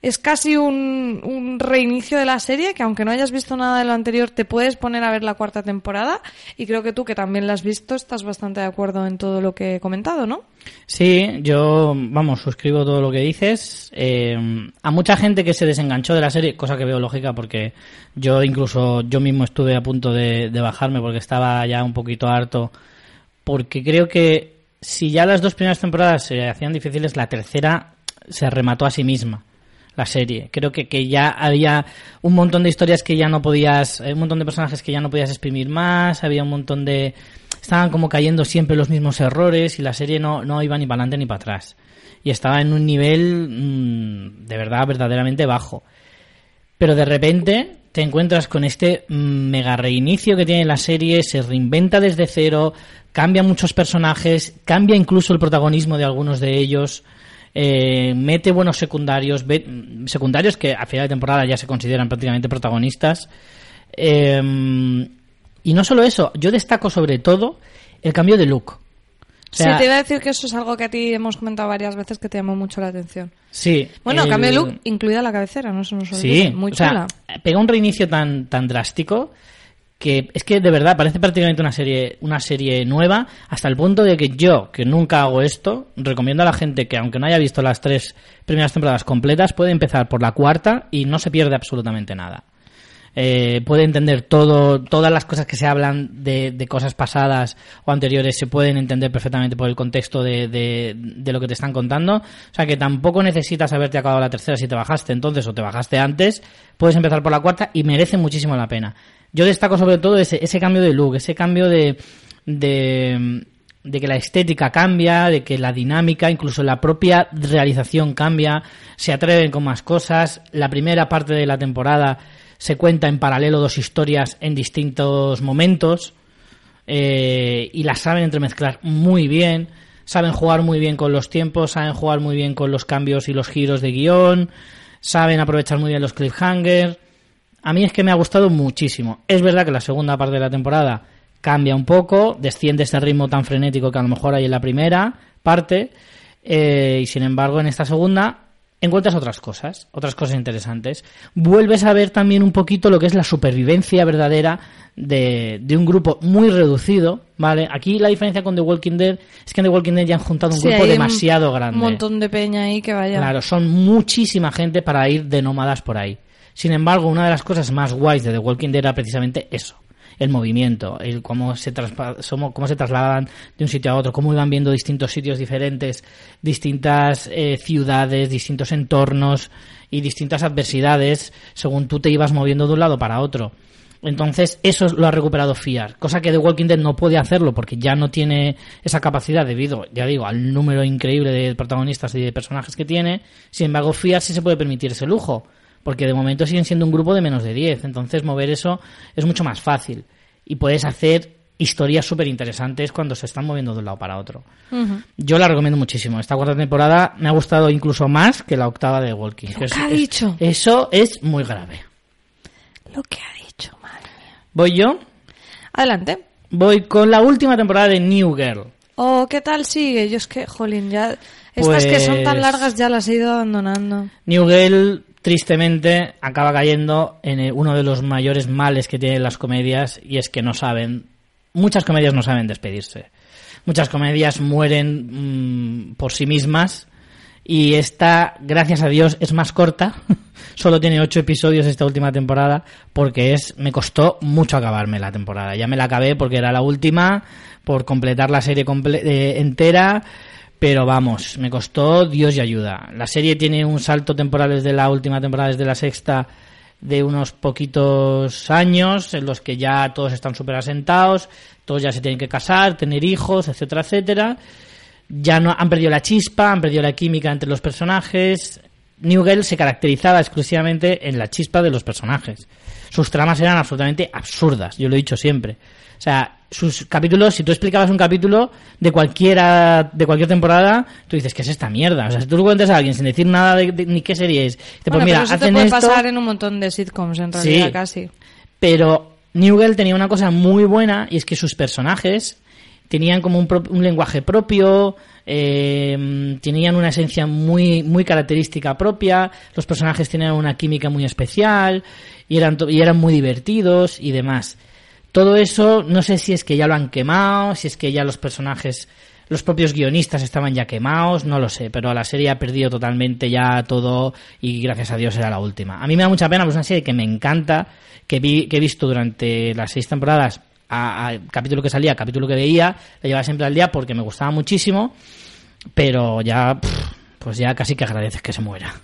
es casi un, un reinicio de la serie, que aunque no hayas visto nada de lo anterior, te puedes poner a ver la cuarta temporada. Y creo que tú, que también la has visto, estás bastante de acuerdo en todo lo que he comentado, ¿no? Sí, yo, vamos, suscribo todo lo que dices. Eh, a mucha gente que se desenganchó de la serie, cosa que veo lógica porque yo incluso yo mismo estuve a punto de, de bajarme porque estaba ya un poquito harto. Porque creo que si ya las dos primeras temporadas se hacían difíciles, la tercera se remató a sí misma la serie. Creo que, que ya había un montón de historias que ya no podías, eh, un montón de personajes que ya no podías exprimir más, había un montón de... Estaban como cayendo siempre los mismos errores y la serie no, no iba ni para adelante ni para atrás. Y estaba en un nivel mm, de verdad verdaderamente bajo. Pero de repente te encuentras con este mm, mega reinicio que tiene la serie, se reinventa desde cero, cambia muchos personajes, cambia incluso el protagonismo de algunos de ellos, eh, mete buenos secundarios, ve- secundarios que a final de temporada ya se consideran prácticamente protagonistas. Eh, y no solo eso, yo destaco sobre todo el cambio de look. O sea, sí, te iba a decir que eso es algo que a ti hemos comentado varias veces que te llamó mucho la atención. sí, Bueno, el- cambio de look, incluida la cabecera, no se nos olvide. Sí, Muy o sea, chula. pega un reinicio tan, tan drástico que es que de verdad parece prácticamente una serie, una serie nueva, hasta el punto de que yo, que nunca hago esto, recomiendo a la gente que aunque no haya visto las tres primeras temporadas completas, puede empezar por la cuarta y no se pierde absolutamente nada. Eh, puede entender todo, todas las cosas que se hablan de, de cosas pasadas o anteriores se pueden entender perfectamente por el contexto de, de- de lo que te están contando. O sea que tampoco necesitas haberte acabado la tercera si te bajaste entonces o te bajaste antes. Puedes empezar por la cuarta y merece muchísimo la pena. Yo destaco sobre todo ese, ese cambio de look, ese cambio de, de, de que la estética cambia, de que la dinámica, incluso la propia realización cambia, se atreven con más cosas. La primera parte de la temporada se cuenta en paralelo dos historias en distintos momentos eh, y las saben entremezclar muy bien. saben jugar muy bien con los tiempos, saben jugar muy bien con los cambios y los giros de guion, saben aprovechar muy bien los cliffhangers. A mí es que me ha gustado muchísimo. Es verdad que la segunda parte de la temporada cambia un poco, desciende ese ritmo tan frenético que a lo mejor hay en la primera parte, eh, y sin embargo en esta segunda encuentras otras cosas, otras cosas interesantes. Vuelves a ver también un poquito lo que es la supervivencia verdadera de, de, un grupo muy reducido, ¿vale? Aquí la diferencia con The Walking Dead es que en The Walking Dead ya han juntado un Sí, grupo demasiado grande. Un montón de peña ahí que vaya. Claro, son muchísima gente para ir de nómadas por ahí. Sin embargo, una de las cosas más guays de The Walking Dead era precisamente eso. El movimiento, el cómo se, cómo se trasladan de un sitio a otro, cómo iban viendo distintos sitios diferentes, distintas eh, ciudades, distintos entornos y distintas adversidades según tú te ibas moviendo de un lado para otro. Entonces, eso lo ha recuperado Fiar, cosa que The Walking Dead no puede hacerlo porque ya no tiene esa capacidad debido, ya digo, al número increíble de protagonistas y de personajes que tiene. Sin embargo, Fiar sí se puede permitir ese lujo, porque de momento siguen siendo un grupo de menos de 10, entonces mover eso es mucho más fácil y puedes hacer historias súper interesantes cuando se están moviendo de un lado para otro. Yo la recomiendo muchísimo. Esta cuarta temporada me ha gustado incluso más que la octava de Walking. Lo que ha dicho. Eso es muy grave. Lo que ha dicho, madre mía. Voy yo. Adelante. Voy con la última temporada de New Girl. Oh, ¿qué tal sigue? Yo es que, jolín, ya... Estas que son tan Pues- largas ya las he ido abandonando. New Girl, tristemente, acaba cayendo en uno de los mayores males que tienen las comedias y es que no saben, muchas comedias no saben despedirse. Muchas comedias mueren mm, por sí mismas y esta, gracias a Dios, es más corta. Solo tiene ocho episodios esta última temporada porque es me costó mucho acabarme la temporada. Ya me la acabé porque era la última por completar la serie eh, entera. Pero vamos, me costó Dios y ayuda. La serie tiene un salto temporal desde la última temporada, desde la sexta, de unos poquitos años, en los que ya todos están súper asentados, todos ya se tienen que casar, tener hijos, etcétera, etcétera. Ya no han perdido la chispa, han perdido la química entre los personajes. New se caracterizaba exclusivamente en la chispa de los personajes. Sus tramas eran absolutamente absurdas, yo lo he dicho siempre. O sea, sus capítulos, si tú explicabas un capítulo de cualquiera, de cualquier temporada, tú dices, ¿qué es esta mierda? O sea, si tú lo cuentas a alguien sin decir nada de, de- ni qué serie es, Bueno, pues mira, pero eso te hacen puede esto, pasar en un montón de sitcoms, en realidad, Sí. casi. pero New Girl tenía una cosa muy buena y es que sus personajes tenían como un, pro- un lenguaje propio, eh, tenían una esencia muy, muy característica propia, los personajes tenían una química muy especial y eran, y eran muy divertidos y demás. Todo eso, no sé si es que ya lo han quemado, si es que ya los personajes, los propios guionistas estaban ya quemados, no lo sé, pero la serie ha perdido totalmente ya todo y gracias a Dios era la última. A mí me da mucha pena, pues es una serie que me encanta, que, vi, que he visto durante las seis temporadas, a, capítulo que salía, capítulo que veía, la llevaba siempre al día porque me gustaba muchísimo, pero ya, pues ya casi que agradeces que se muera.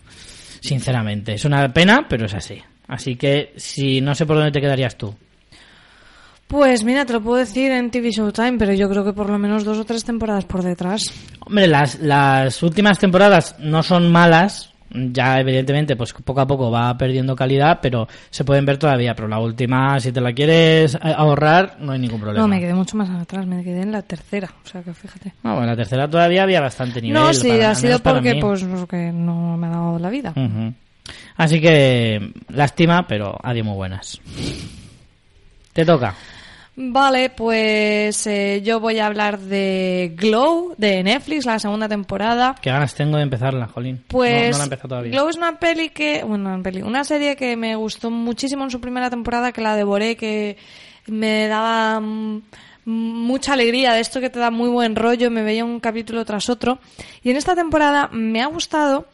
Sinceramente, es una pena, pero es así. Así que, si no sé por dónde te quedarías tú. Pues mira, te lo puedo decir en TV Showtime, pero yo creo que por lo menos dos o tres temporadas por detrás. Hombre, las, las últimas temporadas no son malas. Ya, evidentemente, pues poco a poco va perdiendo calidad, pero se pueden ver todavía. Pero la última, si te la quieres ahorrar, no hay ningún problema. No, me quedé mucho más atrás, me quedé en la tercera, o sea que fíjate. No, bueno, la tercera todavía había bastante nivel. no, sí, para- ha sido porque pues porque no me ha dado la vida. Así que, lástima, pero adiós muy buenas. Te toca. Vale, pues eh, yo voy a hablar de Glow, de Netflix, la segunda temporada. Qué ganas tengo de empezarla, Jolín. Pues no, la he empezado todavía. Glow es una peli que, bueno, una peli, una serie que me gustó muchísimo en su primera temporada, que la devoré, que me daba mm, mucha alegría de esto que te da muy buen rollo, me veía un capítulo tras otro. Y en esta temporada me ha gustado,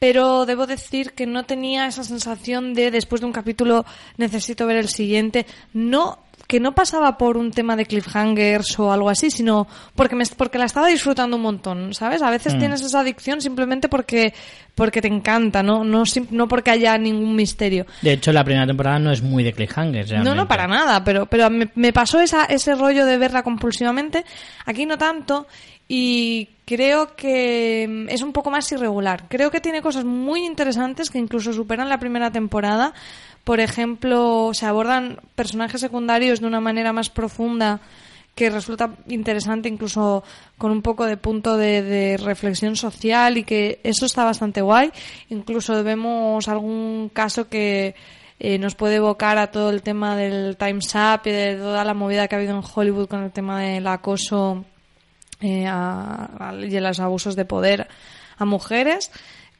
pero debo decir que no tenía esa sensación de después de un capítulo necesito ver el siguiente. No que no pasaba por un tema de cliffhangers o algo así, sino porque me, porque la estaba disfrutando un montón, ¿sabes? A veces Mm. tienes esa adicción simplemente porque porque te encanta, no no no porque haya ningún misterio. De hecho, la primera temporada no es muy de cliffhangers, No, realmente. no, para nada, pero, pero me, me pasó esa, ese rollo de verla compulsivamente. Aquí no tanto. Y creo que mm, es un poco más irregular. Creo que tiene cosas muy interesantes que incluso superan la primera temporada. Por ejemplo, se abordan personajes secundarios de una manera más profunda que resulta interesante incluso con un poco de punto de, de, reflexión social y que eso está bastante guay. Incluso vemos algún caso que eh, nos puede evocar a todo el tema del Time's Up y de toda la movida que ha habido en Hollywood con el tema del acoso eh, a, los abusos de poder a mujeres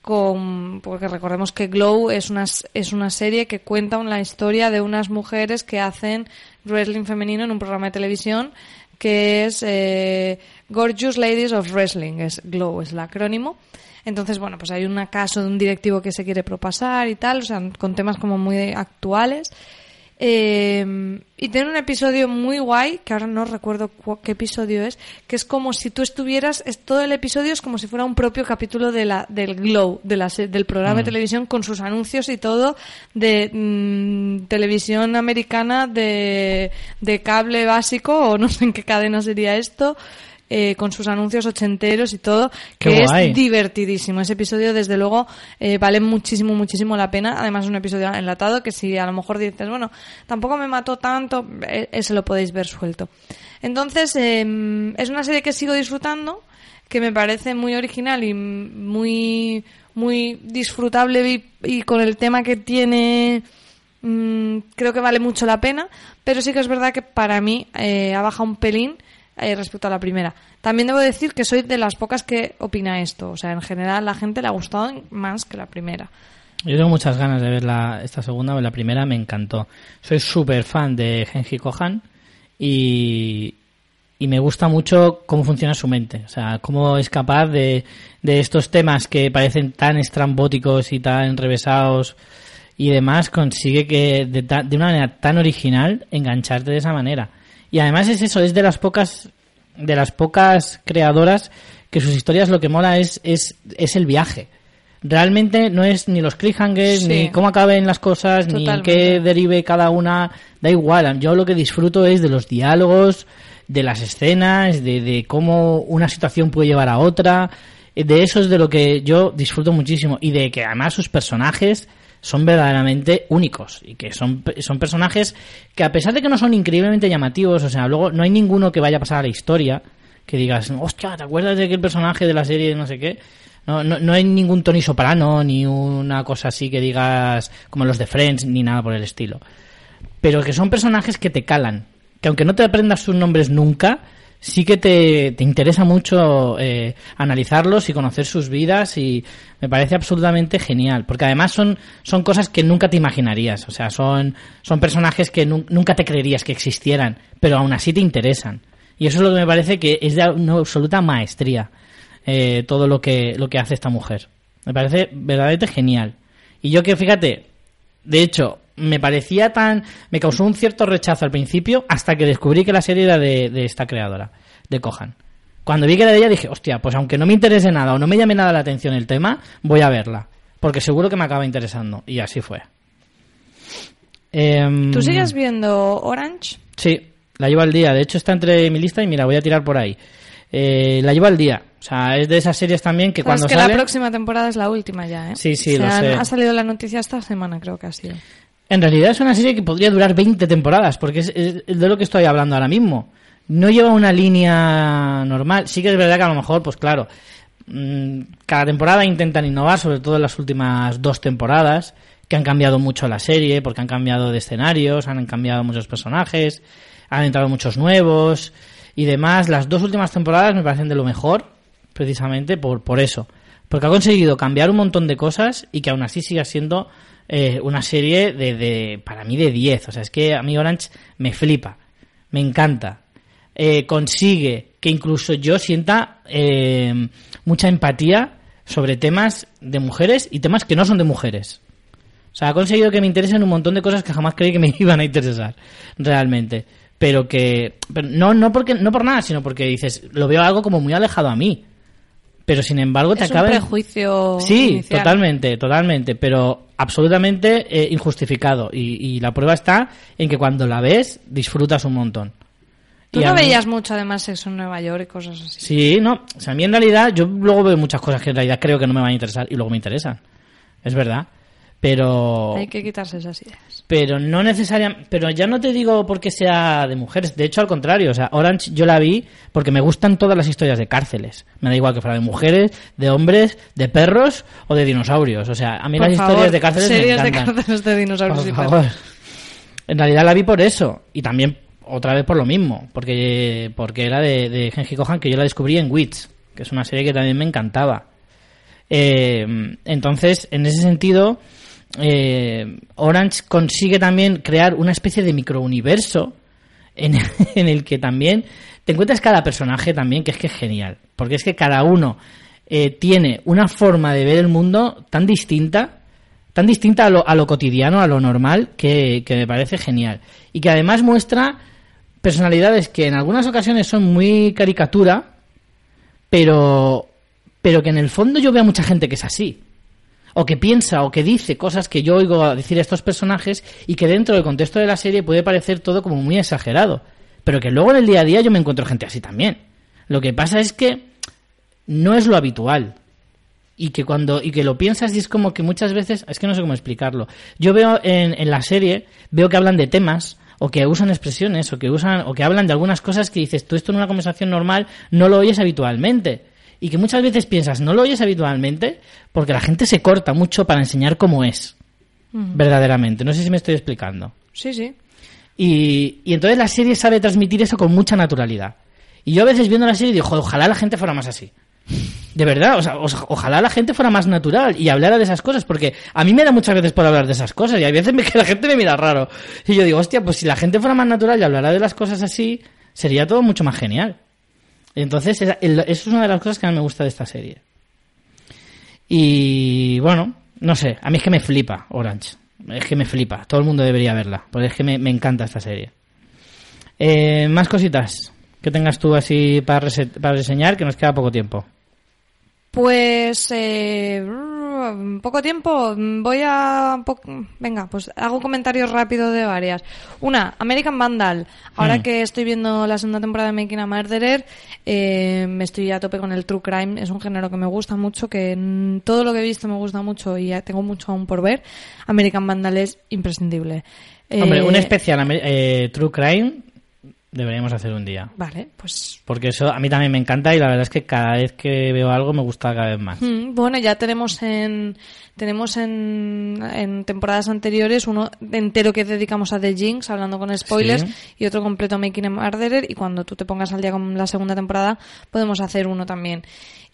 con, porque recordemos que Glow es una, es una serie que cuenta la historia de unas mujeres que hacen wrestling femenino en un programa de televisión que es eh, Gorgeous Ladies of Wrestling, es Glow, es el acrónimo. Entonces, bueno, pues hay un caso de un directivo que se quiere propasar y tal, o sea, con temas como muy actuales. Eh, y tiene un episodio muy guay, que ahora no recuerdo qué episodio es, que es como si tú estuvieras, es, todo el episodio es como si fuera un propio capítulo de la, del Glow, de la, del programa mm. de televisión con sus anuncios y todo de mmm, televisión americana de, de cable básico, o no sé en qué cadena sería esto. Eh, con sus anuncios ochenteros y todo, que es divertidísimo. Ese episodio, desde luego, eh, vale muchísimo, muchísimo la pena. Además, es un episodio enlatado que si a lo mejor dices, bueno, tampoco me mató tanto, eh, ese lo podéis ver suelto. Entonces, em, es una serie que sigo disfrutando, que me parece muy original y muy, muy disfrutable y, y con el tema que tiene mmm, creo que vale mucho la pena, pero sí que es verdad que para mí eh, ha bajado un pelín eh, respecto a la primera. También debo decir que soy de las pocas que opina esto. O sea, en general la gente le ha gustado más que la primera. Yo tengo muchas ganas de ver la, esta segunda, la primera me encantó. Soy súper fan de Genji Kohan y, y me gusta mucho cómo funciona su mente. O sea, cómo es capaz de, de estos temas que parecen tan estrambóticos y tan enrevesados y demás, consigue que de, de una manera tan original engancharte de esa manera. Y además es eso, es de las pocas de las pocas creadoras que sus historias lo que mola es, es, es el viaje. Realmente no es ni los cliffhangers, sí. ni cómo acaben las cosas, Totalmente. ni en qué derive cada una. Da igual. Yo lo que disfruto es de los diálogos, de las escenas, de, de cómo una situación puede llevar a otra. De eso es de lo que yo disfruto muchísimo. Y de que además sus personajes son verdaderamente únicos y que son, son personajes que a pesar de que no son increíblemente llamativos, o sea, luego no hay ninguno que vaya a pasar a la historia que digas, hostia, ¿te acuerdas de que el personaje de la serie no sé qué? No, no, no hay ningún Tony Soprano ni una cosa así que digas como los de Friends ni nada por el estilo. Pero que son personajes que te calan, que aunque no te aprendas sus nombres nunca, sí que te, te interesa mucho eh, analizarlos y conocer sus vidas y me parece absolutamente genial porque además son son cosas que nunca te imaginarías o sea son son personajes que nu nunca te creerías que existieran pero aún así te interesan. Y eso es lo que me parece que es de una absoluta maestría eh, todo lo que lo que hace esta mujer. Me parece verdaderamente genial. Y yo que fíjate de hecho me parecía tan... me causó un cierto rechazo al principio hasta que descubrí que la serie era de, de esta creadora, de Kohan. Cuando vi que era de ella dije, hostia, pues aunque no me interese nada o no me llame nada la atención el tema, voy a verla. Porque seguro que me acaba interesando. Y así fue. Eh, ¿Tú sigues viendo Orange? Sí, la llevo al día. De hecho está entre mi lista y mira, voy a tirar por ahí. Eh, la llevo al día. O sea, es de esas series también que Pero cuando es que sale... la próxima temporada es la última ya, ¿eh? Sí, sí, lo sé. Ha salido la noticia esta semana, creo que ha sido. En realidad es una serie que podría durar 20 temporadas, porque es, de lo que estoy hablando ahora mismo. No lleva una línea normal. Sí que es verdad que a lo mejor, pues claro, mmm, cada temporada intentan innovar, sobre todo en las últimas dos temporadas, que han cambiado mucho la serie, porque han cambiado de escenarios, han cambiado muchos personajes, han entrado muchos nuevos y demás. Las dos últimas temporadas me parecen de lo mejor, precisamente por, por eso. Porque ha conseguido cambiar un montón de cosas y que aún así siga siendo eh, una serie de, de, para mí, de 10. O sea, es que a mí Orange me flipa, me encanta. Eh, consigue que incluso yo sienta eh, mucha empatía sobre temas de mujeres y temas que no son de mujeres. O sea, ha conseguido que me interesen un montón de cosas que jamás creí que me iban a interesar, realmente. Pero que, no, no porque, no por nada, sino porque dices, lo veo algo como muy alejado a mí pero sin embargo te es acaba un prejuicio sí inicial. totalmente totalmente pero absolutamente eh, injustificado y, y, la prueba está en que cuando la ves disfrutas un montón Tú y no veías mucho además sexo en Nueva York y cosas así. Sí, no. O sea, a mí en realidad, yo luego veo muchas cosas que en realidad creo que no me van a interesar y luego me interesan. Es verdad. Pero Hay que quitarse esas ideas. pero no necesariamente pero ya no te digo porque sea de mujeres de hecho al contrario o sea Orange yo la vi porque me gustan todas las historias de cárceles me da igual que fuera de mujeres de hombres de perros o de dinosaurios o sea a mí Por las favor, historias de cárceles me series de encantan cárceles de dinosaurios por y favor. perros. En realidad la vi por eso. Y también otra vez por lo mismo. Porque, porque era de, de Genji Kohan que yo la descubrí en Wits. Que es una serie que también me encantaba. Eh, entonces, en ese sentido, eh, Orange consigue también crear una especie de microuniverso en, el que también te encuentras cada personaje también que es que es genial. Porque es que cada uno eh, tiene una forma de ver el mundo tan distinta tan distinta a lo, a lo cotidiano, a lo normal, que, que me parece genial. Y que además muestra personalidades que en algunas ocasiones son muy caricatura, pero, pero que en el fondo yo veo a mucha gente que es así. O que piensa o que dice cosas que yo oigo decir a estos personajes y que dentro del contexto de la serie puede parecer todo como muy exagerado. Pero que luego en el día a día yo me encuentro gente así también. Lo que pasa es que no es lo habitual y que cuando y que lo piensas y es como que muchas veces es que no sé cómo explicarlo yo veo en, en la serie veo que hablan de temas o que usan expresiones o que usan o que hablan de algunas cosas que dices tú esto en una conversación normal no lo oyes habitualmente y que muchas veces piensas no lo oyes habitualmente porque la gente se corta mucho para enseñar cómo es verdaderamente no sé si me estoy explicando Sí, sí. y, y entonces la serie sabe transmitir eso con mucha naturalidad. Y yo a veces viendo la serie digo, "Joder, ojalá la gente fuera más así. De verdad, o sea, ojalá la gente fuera más natural y hablara de esas cosas, porque a mí me da muchas veces por hablar de esas cosas y hay veces me- que la gente me mira raro. Y yo digo, hostia, pues si la gente fuera más natural y hablara de las cosas así, sería todo mucho más genial. Entonces, eso es una de las cosas que más me gusta de esta serie. Y bueno, no sé, a mí es que me flipa Orange. Es que me flipa. Todo el mundo debería verla, porque es que me, encanta esta serie. Eh, más cositas que tengas tú así para, para reseñar, que nos queda poco tiempo. Pues eh, poco tiempo. Voy a po- venga, pues hago comentarios rápidos de varias. Una, American Vandal. Ahora Hmm. que estoy viendo la segunda temporada de Making a Murderer, eh, me estoy a tope con el true crime. Es un género que me gusta mucho, que mm, todo lo que he visto me gusta mucho y ya tengo mucho aún por ver. American Vandal es imprescindible. Hombre, Eh, un especial amer- eh, True Crime deberíamos hacer un día. Vale, pues Porque eso a mí también me encanta y la verdad es que cada vez que veo algo me gusta cada vez más. Mm, Bueno, ya tenemos en tenemos en, en temporadas anteriores uno entero que dedicamos a The Jinx, hablando con spoilers, Sí. y otro completo a Making a Murderer, y cuando tú te pongas al día con la segunda temporada, podemos hacer uno también.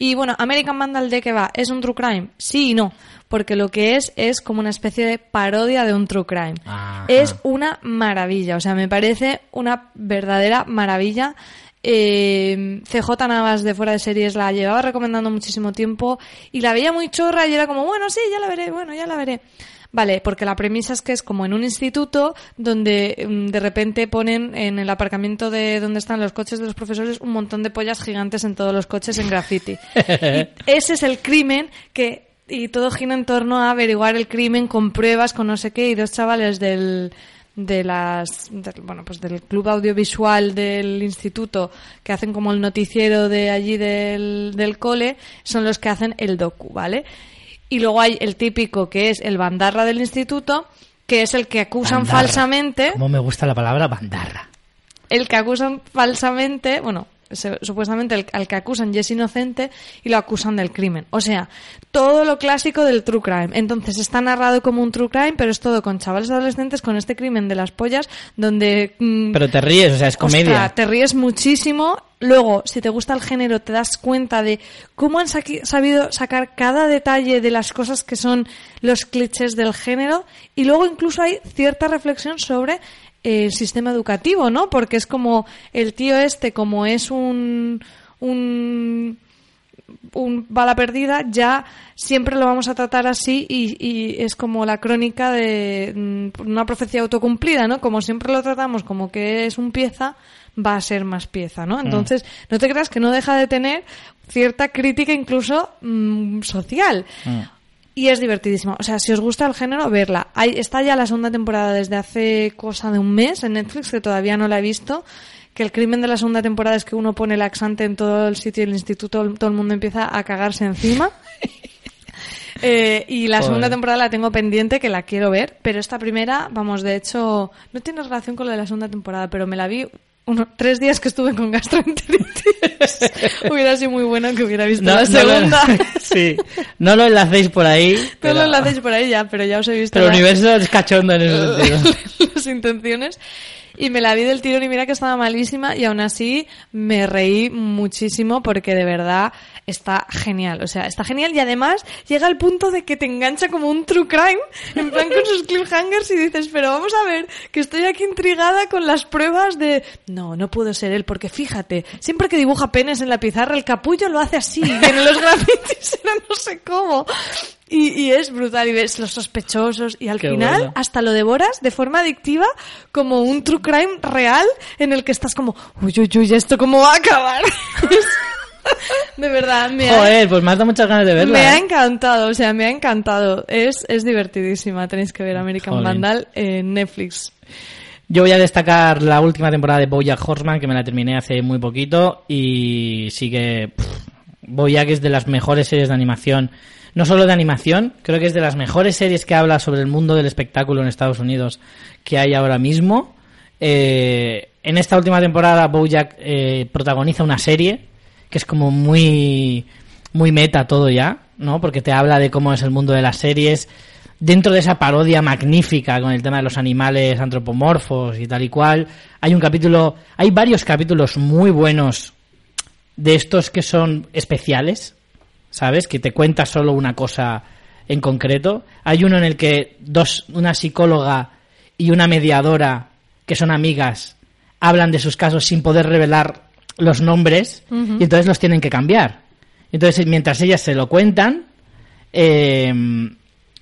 Y bueno, American Vandal de qué va? ¿Es un true crime? Sí y no, porque lo que es es como una especie de parodia de un true crime. Ajá. Es una maravilla, o sea, me parece una verdadera maravilla. Eh, CJ Navas de Fuera de Series la llevaba recomendando muchísimo tiempo y la veía muy chorra y era como, bueno, sí, ya la veré, bueno, ya la veré. Vale, porque la premisa es que es como en un instituto donde mm, de repente ponen en el aparcamiento de donde están los coches de los profesores un montón de pollas gigantes en todos los coches en graffiti. Y ese es el crimen que y todo gira en torno a averiguar el crimen con pruebas, con no sé qué y dos chavales del de las bueno pues del club audiovisual del instituto que hacen como el noticiero de allí del, del cole son los que hacen el docu vale y luego hay el típico que es el bandarra del instituto que es el que acusan Bandarra. falsamente Como me gusta la palabra bandarra. el que acusan falsamente, bueno, se- supuestamente el, al que acusan y es inocente y lo acusan del crimen. O sea, todo lo clásico del true crime. Entonces está narrado como un true crime, pero es todo con chavales adolescentes con este crimen de las pollas, donde... mm, Pero te ríes, o sea, es comedia. Ostras, te ríes muchísimo. Luego, si te gusta el género, te das cuenta de cómo han sabido sacar cada detalle de las cosas que son los clichés del género. Y luego incluso hay cierta reflexión sobre el sistema educativo, ¿no? Porque es como el tío este, como es un... un un bala perdida, ya siempre lo vamos a tratar así y, y es como la crónica de mm, una profecía autocumplida, ¿no? Como siempre lo tratamos como que es un pieza, va a ser más pieza, ¿no? Entonces, no te creas que no deja de tener cierta crítica incluso mm, social. Mm. Y es divertidísimo. O sea, si os gusta el género, verla. Hay, está ya la segunda temporada desde hace cosa de un mes en Netflix, que todavía no la he visto. Que el crimen de la segunda temporada es que uno pone laxante en todo el sitio del instituto, todo el mundo empieza a cagarse encima. Eh, y la Joder. segunda temporada la tengo pendiente, que la quiero ver, pero esta primera, vamos, de hecho, no tiene relación con la de la segunda temporada, pero me la vi unos tres días que estuve con gastroenteritis. hubiera sido muy bueno que hubiera visto la lo- segunda. sí. No lo enlacéis por ahí. No pero- lo enlacéis por ahí ya, pero ya os he visto Pero el la- universo es cachondo en ese sentido. las intenciones. Y me la vi del tirón y mira que estaba malísima y aún así me reí muchísimo porque de verdad está genial. O sea, está genial y además llega al punto de que te engancha como un true crime, en plan con sus cliffhangers y dices, pero vamos a ver, que estoy aquí intrigada con las pruebas de, no, no puedo ser él porque fíjate, siempre que dibuja penes en la pizarra el capullo lo hace así y en los grafitis era no sé cómo. Y, y es brutal y ves los sospechosos y al Qué final hasta lo devoras de forma adictiva como un true crime real en el que estás como, uy, uy, uy, ¿esto cómo va a acabar? de verdad, me, ha, Joder, pues me has dado muchas ganas de verla. me ha ¿eh? encantado, o sea, me ha encantado. Es, es divertidísima, tenéis que ver American Jolín. Vandal en Netflix. Yo voy a destacar la última temporada de Bojack Horseman, que me la terminé hace muy poquito, y sí que pff, Bojack es de las mejores series de animación, no solo de animación, creo que es de las mejores series que habla sobre el mundo del espectáculo en Estados Unidos que hay ahora mismo. Eh, en esta última temporada Bojack eh, protagoniza una serie que es como muy muy meta todo ya, ¿no? Porque te habla de cómo es el mundo de las series dentro de esa parodia magnífica con el tema de los animales antropomorfos y tal y cual. Hay un capítulo, hay varios capítulos muy buenos de estos que son especiales, ¿sabes? Que te cuenta solo una cosa en concreto. Hay uno en el que dos, una psicóloga y una mediadora que son amigas hablan de sus casos sin poder revelar los nombres y entonces los tienen que cambiar. Entonces, mientras ellas se lo cuentan, eh,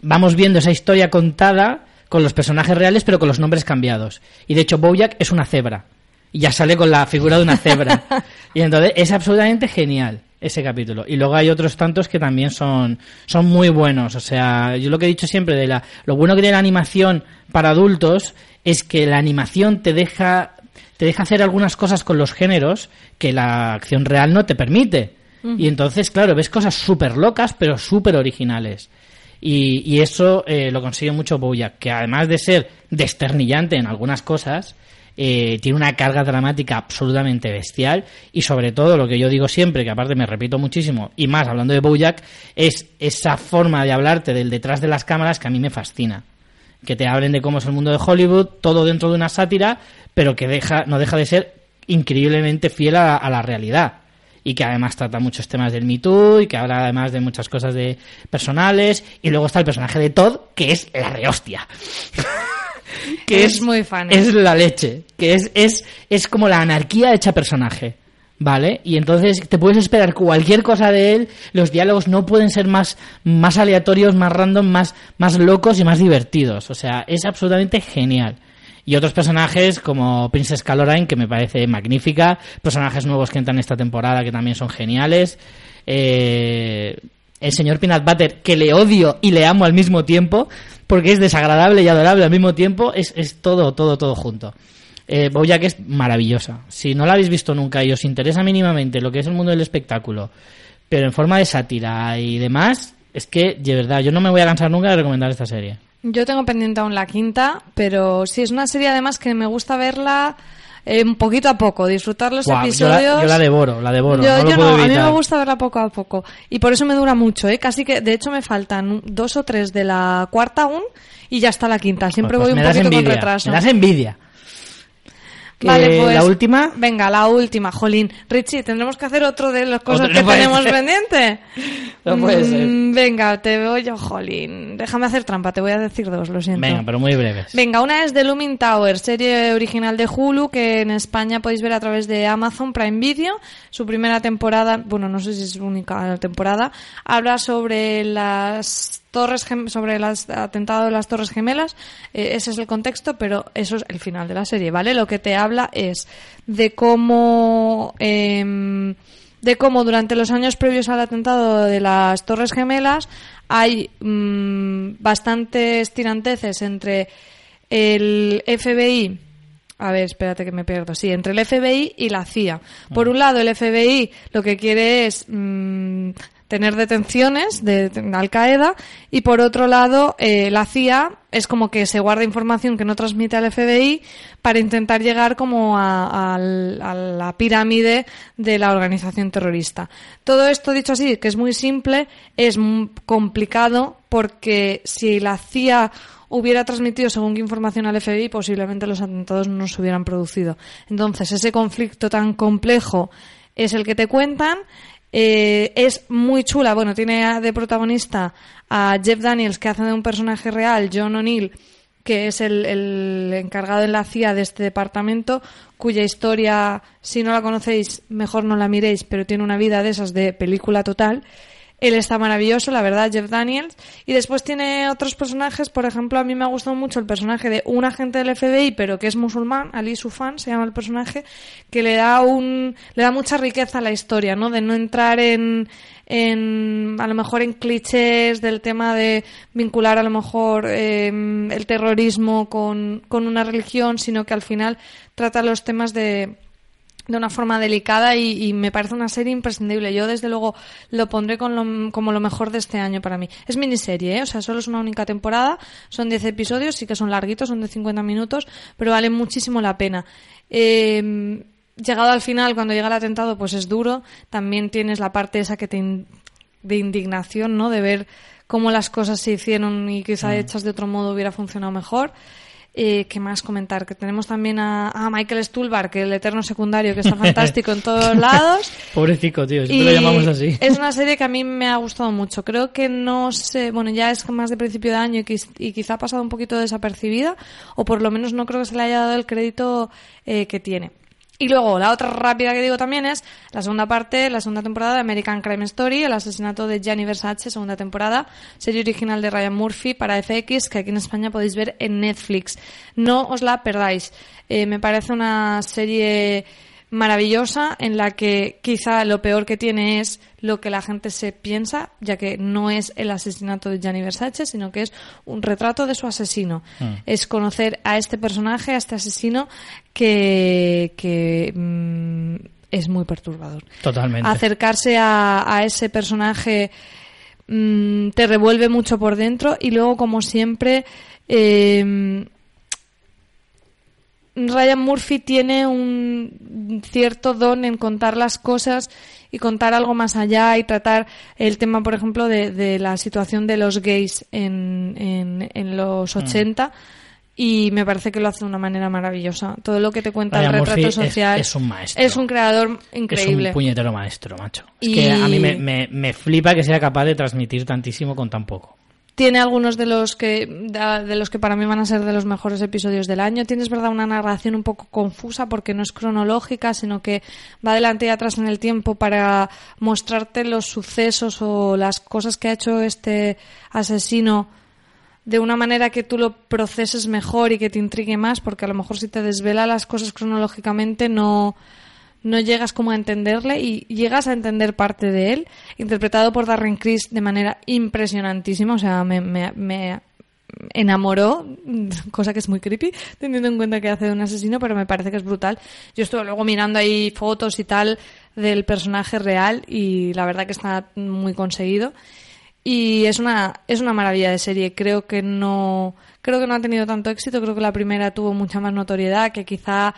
vamos viendo esa historia contada con los personajes reales, pero con los nombres cambiados. Y de hecho, Bojack es una cebra. Y ya sale con la figura de una cebra. y entonces es absolutamente genial ese capítulo. Y luego hay otros tantos que también son, son muy buenos. O sea, yo lo que he dicho siempre de la, lo bueno que tiene la animación para adultos es que la animación te deja, te deja hacer algunas cosas con los géneros que la acción real no te permite. Y entonces, claro, ves cosas súper locas, pero súper originales. Y, y eso eh, lo consigue mucho Bojack, que además de ser desternillante en algunas cosas, eh, tiene una carga dramática absolutamente bestial y sobre todo lo que yo digo siempre, que aparte me repito muchísimo, y más hablando de Bojack, es esa forma de hablarte del detrás de las cámaras que a mí me fascina. Que te hablen de cómo es el mundo de Hollywood, todo dentro de una sátira, pero que deja, no deja de ser increíblemente fiel a, a la realidad y que además trata muchos temas del Me Too y que habla además de muchas cosas de personales y luego está el personaje de Todd que es la rehostia que Es muy fan, ¿eh? es la leche que es es es como la anarquía hecha personaje ¿Vale? Y entonces te puedes esperar cualquier cosa de él, los diálogos no pueden ser más, más aleatorios, más random, más, más locos y más divertidos. O sea, es absolutamente genial. Y otros personajes como Princess Caroline, que me parece magnífica. Personajes nuevos que entran esta temporada que también son geniales. Eh, el señor Peanut Butter, que le odio y le amo al mismo tiempo, porque es desagradable y adorable al mismo tiempo. Es, es todo, todo, todo junto. Eh, Bojack es maravillosa. Si no la habéis visto nunca y os interesa mínimamente lo que es el mundo del espectáculo, pero en forma de sátira y demás, es que, de verdad, yo no me voy a cansar nunca de recomendar esta serie. Yo tengo pendiente aún la quinta, pero sí, es una serie además que me gusta verla eh, un poquito a poco, disfrutar los yo, episodios. la, yo la devoro, la devoro. Yo- no yo a mí me gusta verla poco a poco. Y por eso me dura mucho, ¿eh? Casi que, de hecho, me faltan dos o tres de la cuarta aún y ya está la quinta. Siempre Pues voy un poquito con retraso. Me das envidia. Vale, pues. La última. Venga, la última, Jolín. Richie, tendremos que hacer otro de las cosas que tenemos ser. pendiente. No puede ser. Mm, Venga, te veo yo, Jolín. Déjame hacer trampa, te voy a decir dos, lo siento. Venga, pero muy breves. Venga, una es The Looming Tower, serie original de Hulu que en España podéis ver a través de Amazon Prime Video. Su primera temporada, bueno, no sé si es única temporada, habla sobre las torres sobre el atentado de las Torres Gemelas. Eh, ese es el contexto, pero eso es el final de la serie, ¿vale? Lo que te habla es de cómo em, de cómo durante los años previos al atentado de las Torres Gemelas hay mm, bastantes tiranteces entre el FBI a ver, espérate que me pierdo. Sí, entre el FBI y la CIA. Por un lado, el FBI lo que quiere es mm, tener detenciones de, Al Qaeda y por otro lado eh, la CIA es como que se guarda información que no transmite al FBI para intentar llegar como a, a la pirámide de la organización terrorista. Todo esto dicho así, que es muy simple, es complicado porque si la CIA hubiera transmitido según qué información al FBI, posiblemente los atentados no se hubieran producido. Entonces, ese conflicto tan complejo es el que te cuentan. Eh, es muy chula. Bueno, tiene de protagonista a Jeff Daniels, que hace de un personaje real, John O'Neill, que es el, el, encargado en la CIA de este departamento, cuya historia, si no la conocéis, mejor no la miréis, pero tiene una vida de esas de película total. Él está maravilloso, la verdad, Jeff Daniels. Y después tiene otros personajes, por ejemplo, a mí me ha gustado mucho el personaje de un agente del FBI, pero que es musulmán, Ali Sufan se llama el personaje, que le da un, le da mucha riqueza a la historia, ¿no? De no entrar en, en a lo mejor en clichés del tema de vincular a lo mejor eh, el terrorismo con, con una religión, sino que al final trata los temas de de una forma delicada y, y, me parece una serie imprescindible. Yo, desde luego, lo pondré con lo, como lo mejor de este año para mí. Es miniserie, ¿eh? o sea, solo es una única temporada, son 10 episodios, sí que son larguitos, son de 50 minutos, pero vale muchísimo la pena. Eh, llegado al final, cuando llega el atentado, pues es duro. También tienes la parte esa que te in, de indignación, ¿no? De ver cómo las cosas se hicieron y quizá mm. hechas de otro modo hubiera funcionado mejor. Eh, ¿Qué más comentar? Que tenemos también a, a, Michael Stuhlbarg, que el eterno secundario, que está fantástico en todos lados. Pobrecito, tío, siempre lo llamamos así. Es una serie que a mí me ha gustado mucho. Creo que no sé, bueno, ya es más de principio de año y, y quizá ha pasado un poquito desapercibida, o por lo menos no creo que se le haya dado el crédito eh, que tiene. Y luego, la otra rápida que digo también es la segunda parte, la segunda temporada de American Crime Story, el asesinato de Gianni Versace, segunda temporada, serie original de Ryan Murphy para FX, que aquí en España podéis ver en Netflix. No os la perdáis. Eh, me parece una serie maravillosa en la que quizá lo peor que tiene es lo que la gente se piensa, ya que no es el asesinato de Gianni Versace, sino que es un retrato de su asesino. Mm. Es conocer a este personaje, a este asesino que, que mm, es muy perturbador. Totalmente. Acercarse a, a ese personaje mmm, te revuelve mucho por dentro y luego, como siempre, eh, Ryan Murphy tiene un cierto don en contar las cosas y contar algo más allá y tratar el tema, por ejemplo, de, de la situación de los gays en, en, en los 80. Mm. Y me parece que lo hace de una manera maravillosa. Todo lo que te cuenta Ryan el retrato Murphy social. Es, es, un maestro. Es un creador increíble. Es un puñetero maestro, macho. Es que a mí me, me, me flipa que sea capaz de transmitir tantísimo con tan poco tiene algunos de los que de los que para mí van a ser de los mejores episodios del año. Tienes verdad una narración un poco confusa porque no es cronológica, sino que va adelante y atrás en el tiempo para mostrarte los sucesos o las cosas que ha hecho este asesino de una manera que tú lo proceses mejor y que te intrigue más, porque a lo mejor si te desvela las cosas cronológicamente no no llegas como a entenderle y llegas a entender parte de él, interpretado por Darren Criss de manera impresionantísima, o sea, me, me, me enamoró, cosa que es muy creepy, teniendo en cuenta que hace de un asesino, pero me parece que es brutal. Yo estuve luego mirando ahí fotos y tal del personaje real y la verdad que está muy conseguido. Y es una, es una maravilla de serie. Creo que no, creo que no ha tenido tanto éxito. Creo que la primera tuvo mucha más notoriedad, que quizá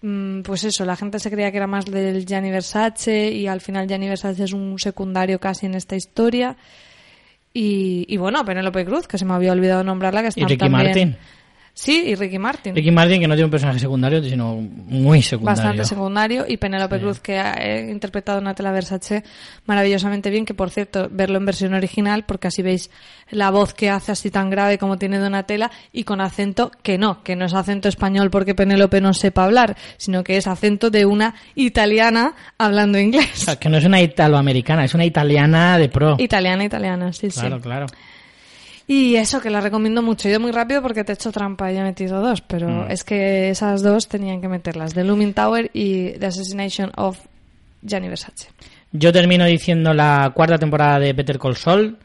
pues eso, la gente se creía que era más del Gianni Versace y al final Gianni Versace es un secundario casi en esta historia. Y, y bueno, Penélope Cruz, que se me había olvidado nombrarla, que está ¿Y Ricky también... Martin? Sí, y Ricky Martin. Ricky Martin, que no tiene un personaje secundario, sino muy secundario. Bastante secundario. Y Penélope sí. Cruz, que ha interpretado a Natalia Versace maravillosamente bien, que por cierto, verlo en versión original, porque así veis la voz que hace así tan grave como tiene Donatella, y con acento que no, que no es acento español porque Penélope no sepa hablar, sino que es acento de una italiana hablando inglés. O sea, que no es una italoamericana, es una italiana de pro. Italiana, italiana, sí, claro, sí. Claro, claro. Y eso, que la recomiendo mucho. He ido muy rápido porque te he hecho trampa y he metido dos, pero mm. es que esas dos tenían que meterlas. The Looming Tower y The Assassination of Gianni Versace. Yo termino diciendo la cuarta temporada de Better Call Saul,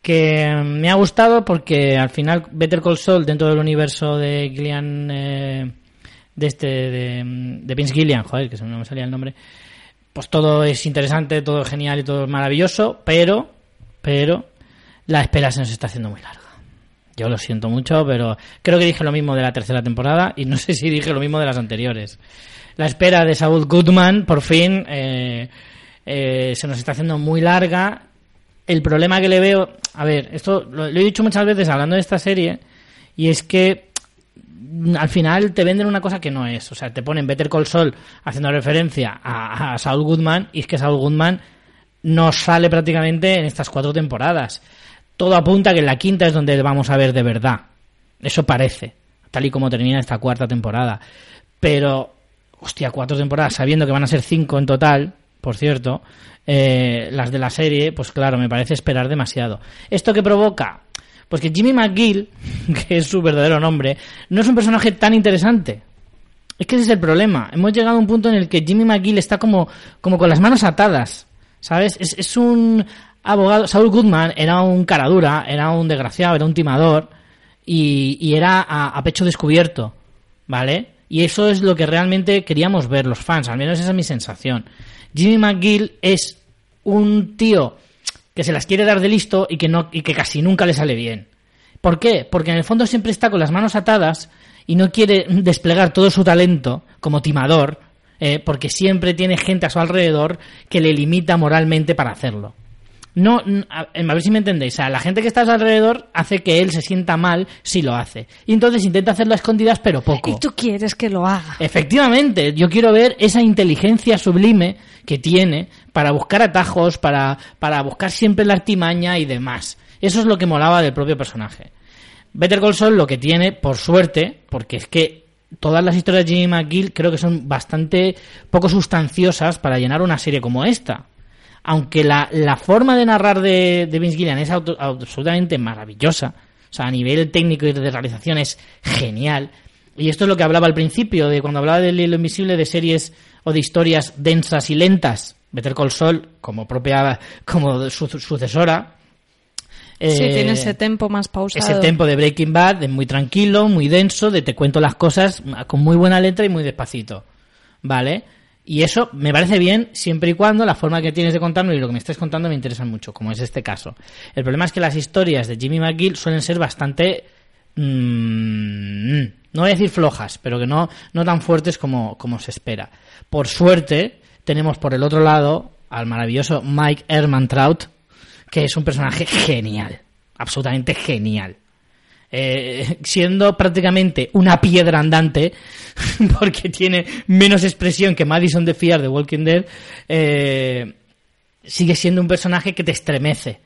que me ha gustado porque al final Better Call Saul, dentro del universo de Gillian, eh, de este, de, de Vince Gillian, joder, que se no me salía el nombre, pues todo es interesante, todo es genial y todo es maravilloso, pero, pero, la espera se nos está haciendo muy larga. Yo lo siento mucho, pero creo que dije lo mismo de la tercera temporada y no sé si dije lo mismo de las anteriores. La espera de Saul Goodman, por fin, eh, eh, se nos está haciendo muy larga. El problema que le veo, a ver, esto lo, he dicho muchas veces hablando de esta serie, y es que al final te venden una cosa que no es. O sea, te ponen Better Call Saul haciendo referencia a, a Saul Goodman y es que Saul Goodman no sale prácticamente en estas cuatro temporadas. Todo apunta que en la quinta es donde vamos a ver de verdad. Eso parece, tal y como termina esta cuarta temporada. Pero, hostia, cuatro temporadas, sabiendo que van a ser cinco en total, por cierto, eh, las de la serie, pues claro, me parece esperar demasiado. ¿Esto que provoca? Pues que Jimmy McGill, que es su verdadero nombre, no es un personaje tan interesante. Es que ese es el problema. Hemos llegado a un punto en el que Jimmy McGill está como, como con las manos atadas. ¿Sabes? Es, es un abogado. Saul Goodman era un caradura, era un desgraciado, era un timador. Y, era a, a pecho descubierto. ¿Vale? Y eso es lo que realmente queríamos ver los fans. Al menos esa es mi sensación. Jimmy McGill es un tío que se las quiere dar de listo y que no y que casi nunca le sale bien. ¿Por qué? Porque en el fondo siempre está con las manos atadas y no quiere desplegar todo su talento como timador, eh, porque siempre tiene gente a su alrededor que le limita moralmente para hacerlo. No, a, ver si me entendéis. O sea, la gente que está a su alrededor hace que él se sienta mal si lo hace. Y entonces intenta hacerlo a escondidas, pero poco. Y tú quieres que lo haga. Efectivamente, yo quiero ver esa inteligencia sublime que tiene para buscar atajos, para, para buscar siempre la artimaña y demás. Eso es lo que molaba del propio personaje. Better Call Saul lo que tiene, por suerte, porque es que todas las historias de Jimmy McGill creo que son bastante poco sustanciosas para llenar una serie como esta aunque la, la forma de narrar de, de Vince Gillian es auto, absolutamente maravillosa, o sea, a nivel técnico y de realización es genial. Y esto es lo que hablaba al principio, de cuando hablaba del hilo invisible, de series o de historias densas y lentas. Better Call Saul, como propia, como su, sucesora. Sí, eh, tiene ese tempo más pausado. Ese tempo de Breaking Bad, de muy tranquilo, muy denso, de te cuento las cosas con muy buena letra y muy despacito. ¿Vale? Y eso me parece bien siempre y cuando la forma que tienes de contarme y lo que me estés contando me interesan mucho, como es este caso. El problema es que las historias de Jimmy McGill suelen ser bastante... Mmm, no voy a decir flojas, pero que no, no tan fuertes como, como se espera. Por suerte, tenemos por el otro lado al maravilloso Mike Trout que es un personaje genial, absolutamente genial. Eh, siendo prácticamente una piedra andante, porque tiene menos expresión que Madison de Fear de Walking Dead, eh, sigue siendo un personaje que te estremece.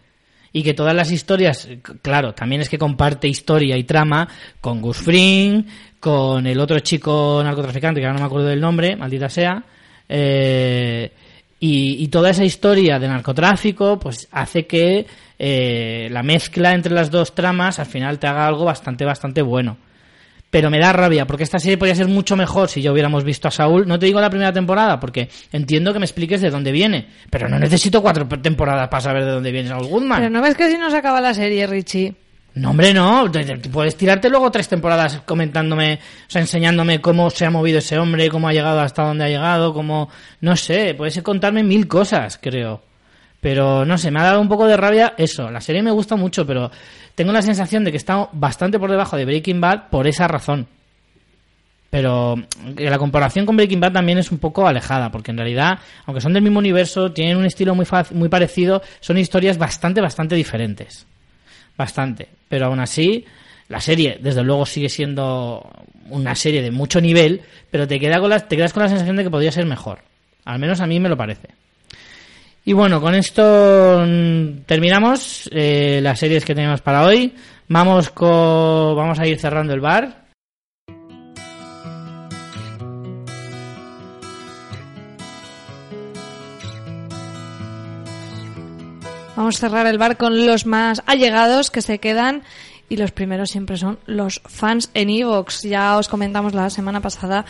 Y que todas las historias, claro, también es que comparte historia y trama con Gus Fring, con el otro chico narcotraficante, que ahora no me acuerdo del nombre, maldita sea, eh, y, y, toda esa historia de narcotráfico, pues hace que eh, la mezcla entre las dos tramas al final te haga algo bastante, bastante bueno. Pero me da rabia, porque esta serie podría ser mucho mejor si ya hubiéramos visto a Saúl. No te digo la primera temporada, porque entiendo que me expliques de dónde viene. Pero no necesito cuatro temporadas para saber de dónde viene Saúl Goodman. Pero no ves que si no se acaba la serie, Richie. No, hombre, no. Puedes tirarte luego tres temporadas comentándome, o sea, enseñándome cómo se ha movido ese hombre, cómo ha llegado hasta donde ha llegado, cómo... No sé, puedes contarme mil cosas, creo. Pero no sé, me ha dado un poco de rabia eso. La serie me gusta mucho, pero tengo la sensación de que está bastante por debajo de Breaking Bad por esa razón. Pero la comparación con Breaking Bad también es un poco alejada, porque en realidad, aunque son del mismo universo, tienen un estilo muy, muy parecido, son historias bastante, bastante diferentes. Bastante. Pero aún así, la serie, desde luego, sigue siendo una serie de mucho nivel, pero te, queda con la, te quedas con la sensación de que podría ser mejor. Al menos a mí me lo parece. Y bueno, con esto mm, terminamos eh, las series que tenemos para hoy. Vamos, con, vamos a ir cerrando el bar. Vamos a cerrar el bar con los más allegados que se quedan y los primeros siempre son los fans en Evox. Ya os comentamos la semana pasada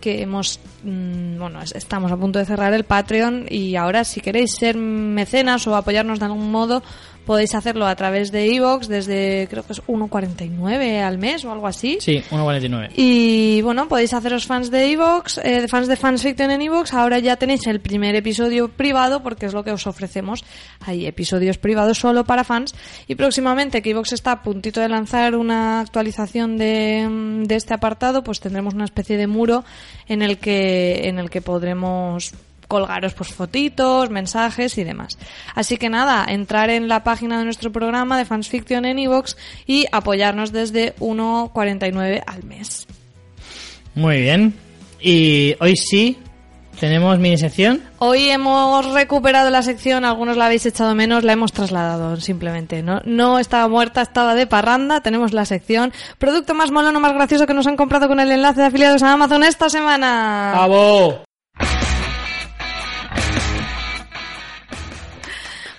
que hemos, mm, bueno, estamos a punto de cerrar el Patreon y ahora si queréis ser mecenas o apoyarnos de algún modo, podéis hacerlo a través de iVoox desde creo que es 1,49 al mes o algo así. Sí, 1.49. Y bueno, podéis haceros fans de Evox, eh, fans de Fansfiction en Evox. Ahora ya tenéis el primer episodio privado porque es lo que os ofrecemos. Hay episodios privados solo para fans. Y próximamente que Evox está a puntito de lanzar una actualización de, de este apartado, pues tendremos una especie de muro en el que, en el que podremos colgaros pues fotitos, mensajes y demás. Así que nada, entrar en la página de nuestro programa de Fansfiction en Evox y apoyarnos desde 1,49 al mes. Muy bien. Y hoy sí, tenemos mini sección. Hoy hemos recuperado la sección, algunos la habéis echado menos, la hemos trasladado simplemente. No, no estaba muerta, estaba de parranda. Tenemos la sección producto más mono, más gracioso que nos han comprado con el enlace de afiliados a Amazon esta semana. ¡Bravo!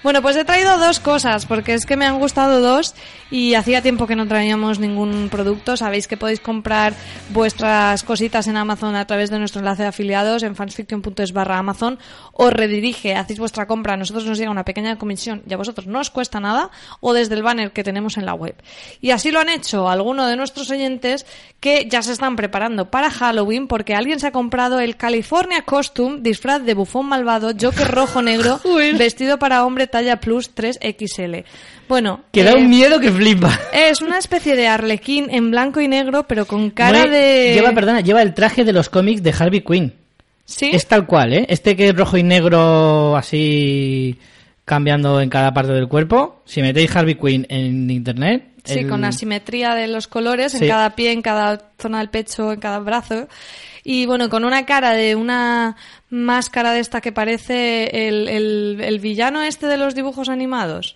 Bueno, pues he traído dos cosas, porque es que me han gustado dos y hacía tiempo que no traíamos ningún producto. Sabéis que podéis comprar vuestras cositas en Amazon a través de nuestro enlace de afiliados en fansfiction.es barra Amazon. Os redirige, hacéis vuestra compra, a nosotros nos llega una pequeña comisión y a vosotros no os cuesta nada o desde el banner que tenemos en la web. Y así lo han hecho algunos de nuestros oyentes que ya se están preparando para Halloween porque alguien se ha comprado el California Costume, disfraz de bufón malvado, Joker rojo negro, vestido para hombre talla plus 3XL. Bueno, Que da eh, un miedo que flipa. es una especie de arlequín en blanco y negro, pero con cara de... Lleva, perdona, lleva el traje de los cómics de Harvey Quinn. ¿Sí? Es tal cual, ¿eh? Este que es rojo y negro así cambiando en cada parte del cuerpo. Si metéis Harvey Quinn en internet... Sí, el- con asimetría de los colores Sí. en cada pie, en cada zona del pecho, en cada brazo. Y bueno, con una cara de una máscara de esta que parece el, el- el villano este de los dibujos animados.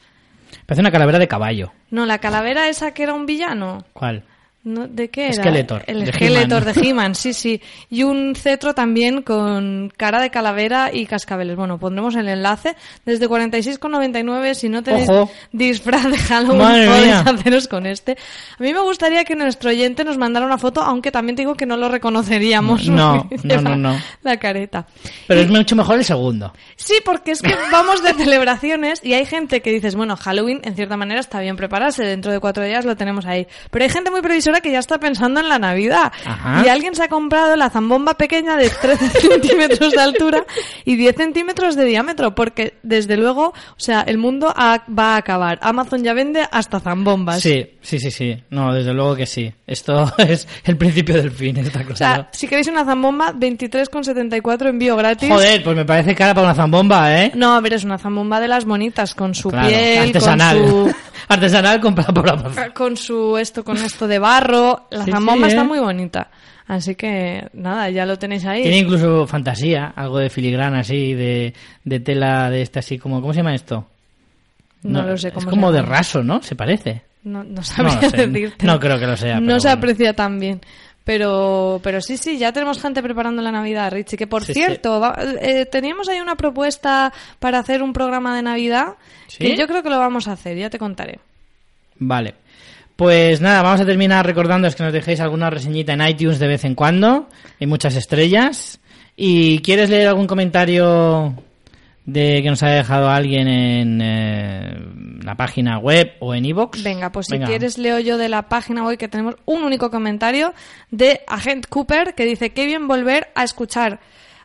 Parece una calavera de caballo. No, la calavera esa que era un villano. ¿Cuál? No, ¿De qué era? Skeletor, El Skeletor de He-Man, sí, sí. Y un cetro también con cara de calavera y cascabeles. Bueno, pondremos el enlace. Desde 46,99 si no tenéis Ojo. disfraz de Halloween Madre podéis mía. haceros con este. A mí me gustaría que nuestro oyente nos mandara una foto, aunque también te digo que no lo reconoceríamos. No, no, no, no. La careta. Pero es mucho mejor el segundo. Sí, porque es que vamos de celebraciones y hay gente que dices, bueno, Halloween en cierta manera está bien prepararse, dentro de cuatro días lo tenemos ahí. Pero hay gente muy previsora que ya está pensando en la Navidad. Ajá. Y alguien se ha comprado la zambomba pequeña de 13 centímetros de altura y 10 centímetros de diámetro, porque desde luego, o sea, el mundo ha- va a acabar. Amazon ya vende hasta zambombas. Sí, sí, sí, sí. No, desde luego que sí. Esto es el principio del fin, esta O cosa. sea, si queréis una zambomba, 23,74 envío gratis. Joder, pues me parece cara para una zambomba, ¿eh? No, a ver, es una zambomba de las bonitas, con su Claro, piel, artesanal. con su... artesanal comprada por Amazon. con su esto con esto de barro la Sí, zambomba sí, está ¿eh? muy bonita así que nada ya lo tenéis ahí Tiene incluso fantasía, algo de filigrana así, de, de tela de esta así como... ¿Cómo se llama esto? no, lo sé Es cómo como se de raso, ¿no? Se parece. no, no No sabría lo sé. decirte. No creo que lo sea, no se aprecia tan bien pero pero sí sí ya tenemos gente preparando la navidad Richie que por Sí, cierto va- eh, teníamos ahí una propuesta para hacer un programa de navidad ¿Sí? que yo creo que lo vamos a hacer ya te contaré Vale. Pues nada, vamos a terminar recordándoos que nos dejéis alguna reseñita en iTunes de vez en cuando. Hay muchas estrellas. ¿Y quieres leer algún comentario de que nos haya dejado alguien en eh, la página web o en iVoox? Venga, pues si quieres leo yo de la página hoy que tenemos un único comentario de Agent Cooper que dice, qué bien volver a escuchar.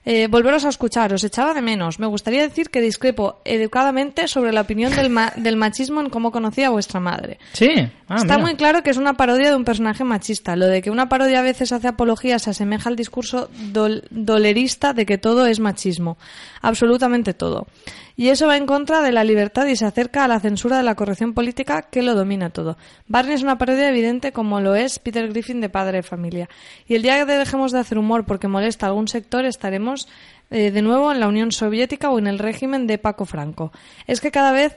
Eh, volveros a escuchar, os echaba de menos. Me gustaría decir que discrepo educadamente sobre la opinión del, ma- del machismo en cómo conocía a vuestra madre. Sí. Ah, Está mira. muy claro que es una parodia de un personaje machista. Lo de que una parodia a veces hace apología se asemeja al discurso dol- dolerista de que todo es machismo. Absolutamente todo. Y eso va en contra de la libertad y se acerca a la censura de la corrección política que lo domina todo. Barney es una parodia evidente como lo es Peter Griffin de Padre de Familia. Y el día que dejemos de hacer humor porque molesta a algún sector estaremos eh, de nuevo en la Unión Soviética o en el régimen de Paco Franco. Es que cada vez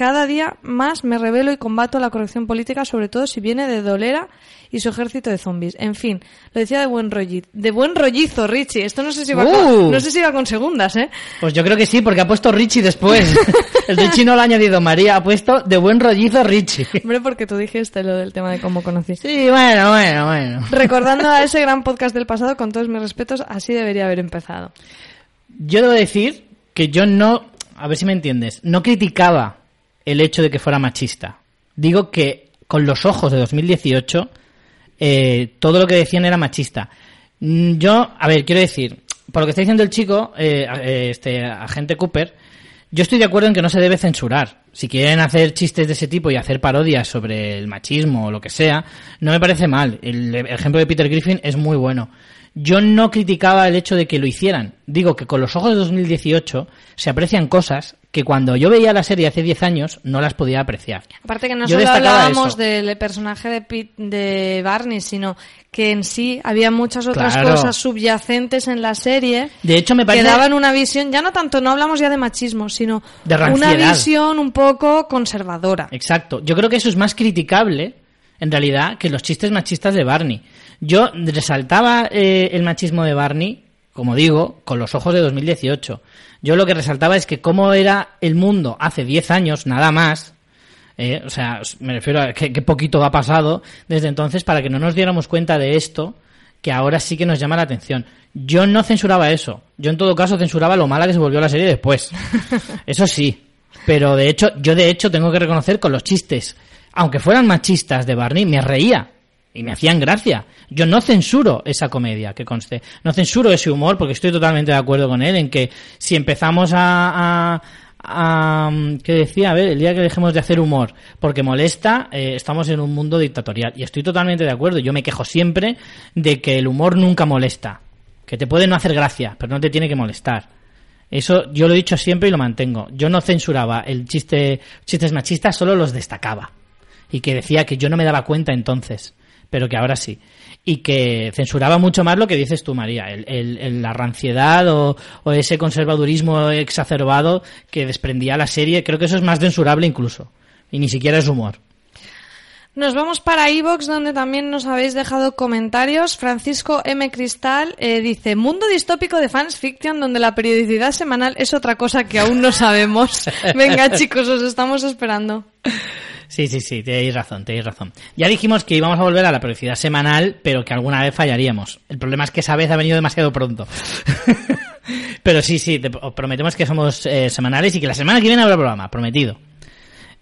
cada día más me revelo y combato la corrección política, sobre todo si viene de Dolera y su ejército de zombies. En fin, lo decía de buen rollizo. De buen rollizo, Richie. Esto no sé si va, Uh. con, no sé si va con segundas, ¿eh? Pues yo creo que sí, porque ha puesto Richie después. El Richie no lo ha añadido María, ha puesto de buen rollizo Richie. Hombre, porque tú dijiste lo del tema de cómo conocí. Sí, bueno, bueno, bueno. Recordando a ese gran podcast del pasado, con todos mis respetos, así debería haber empezado. Yo debo decir que yo no, a ver si me entiendes, no criticaba el hecho de que fuera machista. Digo que con los ojos de 2018 eh, todo lo que decían era machista. Mm, Yo, a ver, quiero decir, por lo que está diciendo el chico, eh, eh, este agente Cooper, yo estoy de acuerdo en que no se debe censurar. Si quieren hacer chistes de ese tipo y hacer parodias sobre el machismo o lo que sea, no me parece mal. El ejemplo de Peter Griffin es muy bueno. Yo no criticaba el hecho de que lo hicieran. Digo que con los ojos de 2018 se aprecian cosas que cuando yo veía la serie hace 10 años no las podía apreciar. Aparte que no Yo solo hablábamos eso. del personaje de, Pete- de Barney, sino que en sí había muchas otras Claro. cosas subyacentes en la serie De hecho, me que parece... daban una visión, ya no tanto, no hablamos ya de machismo, sino De una visión un poco conservadora. Exacto. Yo creo que eso es más criticable, en realidad, que los chistes machistas de Barney. Yo resaltaba eh, el machismo de Barney, como digo, con los ojos de 2018. Yo lo que resaltaba es que cómo era el mundo hace 10 años, nada más. eh, o sea, me refiero a que, que poquito ha pasado desde entonces para que no nos diéramos cuenta de esto, que ahora sí que nos llama la atención. Yo no censuraba eso. Yo en todo caso censuraba lo mala que se volvió la serie después. Eso sí. Pero de hecho, yo de hecho tengo que reconocer con los chistes, aunque fueran machistas de Barney, me reía y me hacían gracia. Yo no censuro esa comedia, que conste. No censuro ese humor porque estoy totalmente de acuerdo con él en que si empezamos a... a a- ¿Qué decía? A ver, el día que dejemos de hacer humor porque molesta, eh, estamos en un mundo dictatorial. Y estoy totalmente de acuerdo. Yo me quejo siempre de que el humor nunca molesta. Que te puede no hacer gracia, pero no te tiene que molestar. Eso yo lo he dicho siempre y lo mantengo. Yo no censuraba el chiste, chistes machistas, solo los destacaba. Y que decía que yo no me daba cuenta entonces, pero que ahora sí. Y que censuraba mucho más lo que dices tú, María, el, la ranciedad o, o ese conservadurismo exacerbado que desprendía la serie. Creo que eso es más censurable incluso. Y ni siquiera es humor. Nos vamos para Evox, donde también nos habéis dejado comentarios. Francisco M. Cristal eh, dice, mundo distópico de fans fiction donde la periodicidad semanal es otra cosa que aún no sabemos. Venga chicos, os estamos esperando. Sí, sí, sí, tenéis razón, tenéis razón. Ya dijimos que íbamos a volver a la periodicidad semanal, pero que alguna vez fallaríamos. El problema es que esa vez ha venido demasiado pronto. pero sí, sí, te- os prometemos que somos eh, semanales y que la semana que viene habrá programa, prometido.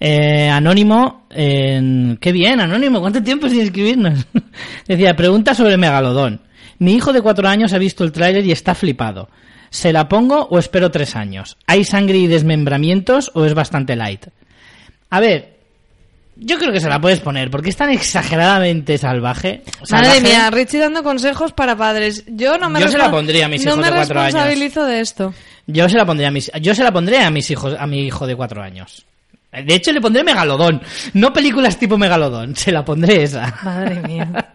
Eh, Anónimo, en- qué bien, Anónimo, ¿cuánto tiempo sin escribirnos? Decía, pregunta sobre Megalodón. Mi hijo de cuatro años ha visto el tráiler y está flipado. ¿Se la pongo o espero tres años? ¿Hay sangre y desmembramientos o es bastante light? A ver, yo creo que se la puedes poner porque es tan exageradamente salvaje. Madre mía, Richie dando consejos para padres. Yo no me Yo se la pondría a mis no hijos me de cuatro años. responsabilizo de esto. Yo se la pondría a mis, yo se la pondré a mis hijos, a mi hijo de cuatro años. De hecho, le pondré Megalodón. No películas tipo Megalodón. Se la pondré esa. Madre mía.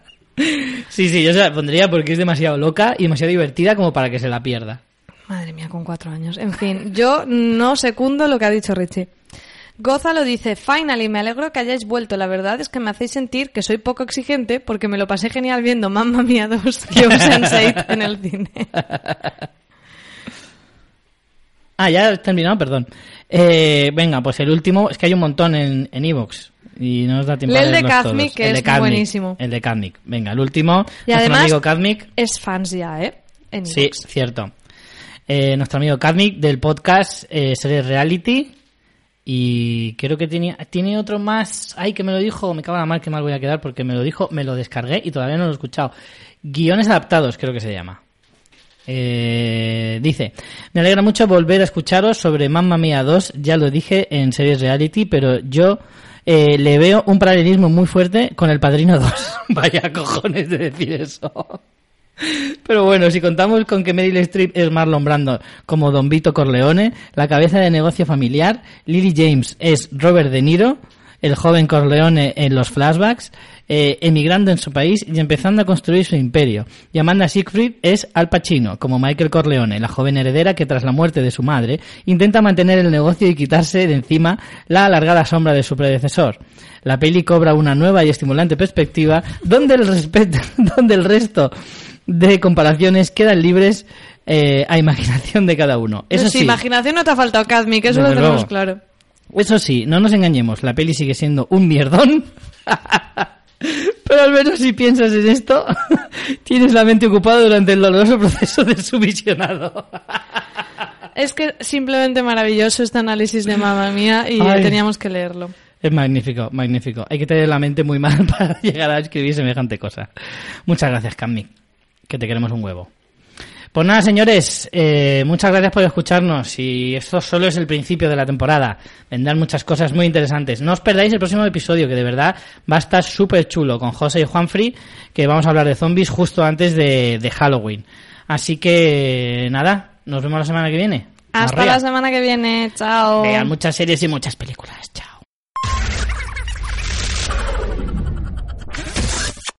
Sí, sí, yo se la pondría porque es demasiado loca y demasiado divertida como para que se la pierda. Madre mía, con cuatro años. En fin, yo no secundo lo que ha dicho Richie. Gózalo dice, finally, me alegro que hayáis vuelto. La verdad es que me hacéis sentir que soy poco exigente porque me lo pasé genial viendo Mamma Mía 2 y Sense8 en el cine. Ah, ya has terminado, perdón. Eh, venga, pues el último, es que hay un montón en en Evox y no nos da tiempo Lee el de Kazmik, que El es Kazmik, buenísimo. El de Kazmik. Venga, el último, Y además amigo Kazmik. es fans ya, ¿eh? En Sí, cierto. Eh, nuestro amigo Kazmik del podcast eh, Series Reality. Y creo que tiene, tiene otro más. Ay, que me lo dijo. Me cago en la mal que mal voy a quedar porque me lo dijo, me lo descargué y todavía no lo he escuchado. Guiones adaptados, creo que se llama. Eh, dice, me alegra mucho volver a escucharos sobre Mamma Mía 2, ya lo dije en series reality, pero yo eh, le veo un paralelismo muy fuerte con El Padrino 2. Vaya cojones de decir eso. Pero bueno, si contamos con que Meryl Streep es Marlon Brando como Don Vito Corleone, la cabeza de negocio familiar, Lily James es Robert De Niro, el joven Corleone en los flashbacks, eh, emigrando en su país y empezando a construir su imperio. Y Amanda Siegfried es Al Pacino, como Michael Corleone, la joven heredera que tras la muerte de su madre intenta mantener el negocio y quitarse de encima la alargada sombra de su predecesor. La peli cobra una nueva y estimulante perspectiva donde el, respeto, donde el resto de comparaciones quedan libres eh, a imaginación de cada uno. Eso Pues sí, imaginación no te ha faltado, Kazmi, que eso Desde lo tenemos luego. claro. eso sí, no nos engañemos, la peli sigue siendo un mierdón. Pero al menos si piensas en esto, tienes la mente ocupada durante el doloroso proceso de su visionado. Es que simplemente maravilloso este análisis de mamá mía y Ay. teníamos que leerlo. Es magnífico, magnífico. Hay que tener la mente muy mal para llegar a escribir semejante cosa. Muchas gracias, Cammi, que te queremos un huevo. Pues nada, señores, eh, muchas gracias por escucharnos y esto solo es el principio de la temporada. Vendrán muchas cosas muy interesantes. No os perdáis el próximo episodio, que de verdad va a estar súper chulo con José y Juanfrey, que vamos a hablar de zombies justo antes de, de Halloween. Así que nada, nos vemos la semana que viene. Hasta la semana que viene. Chao. Vean muchas series y muchas películas. Chao.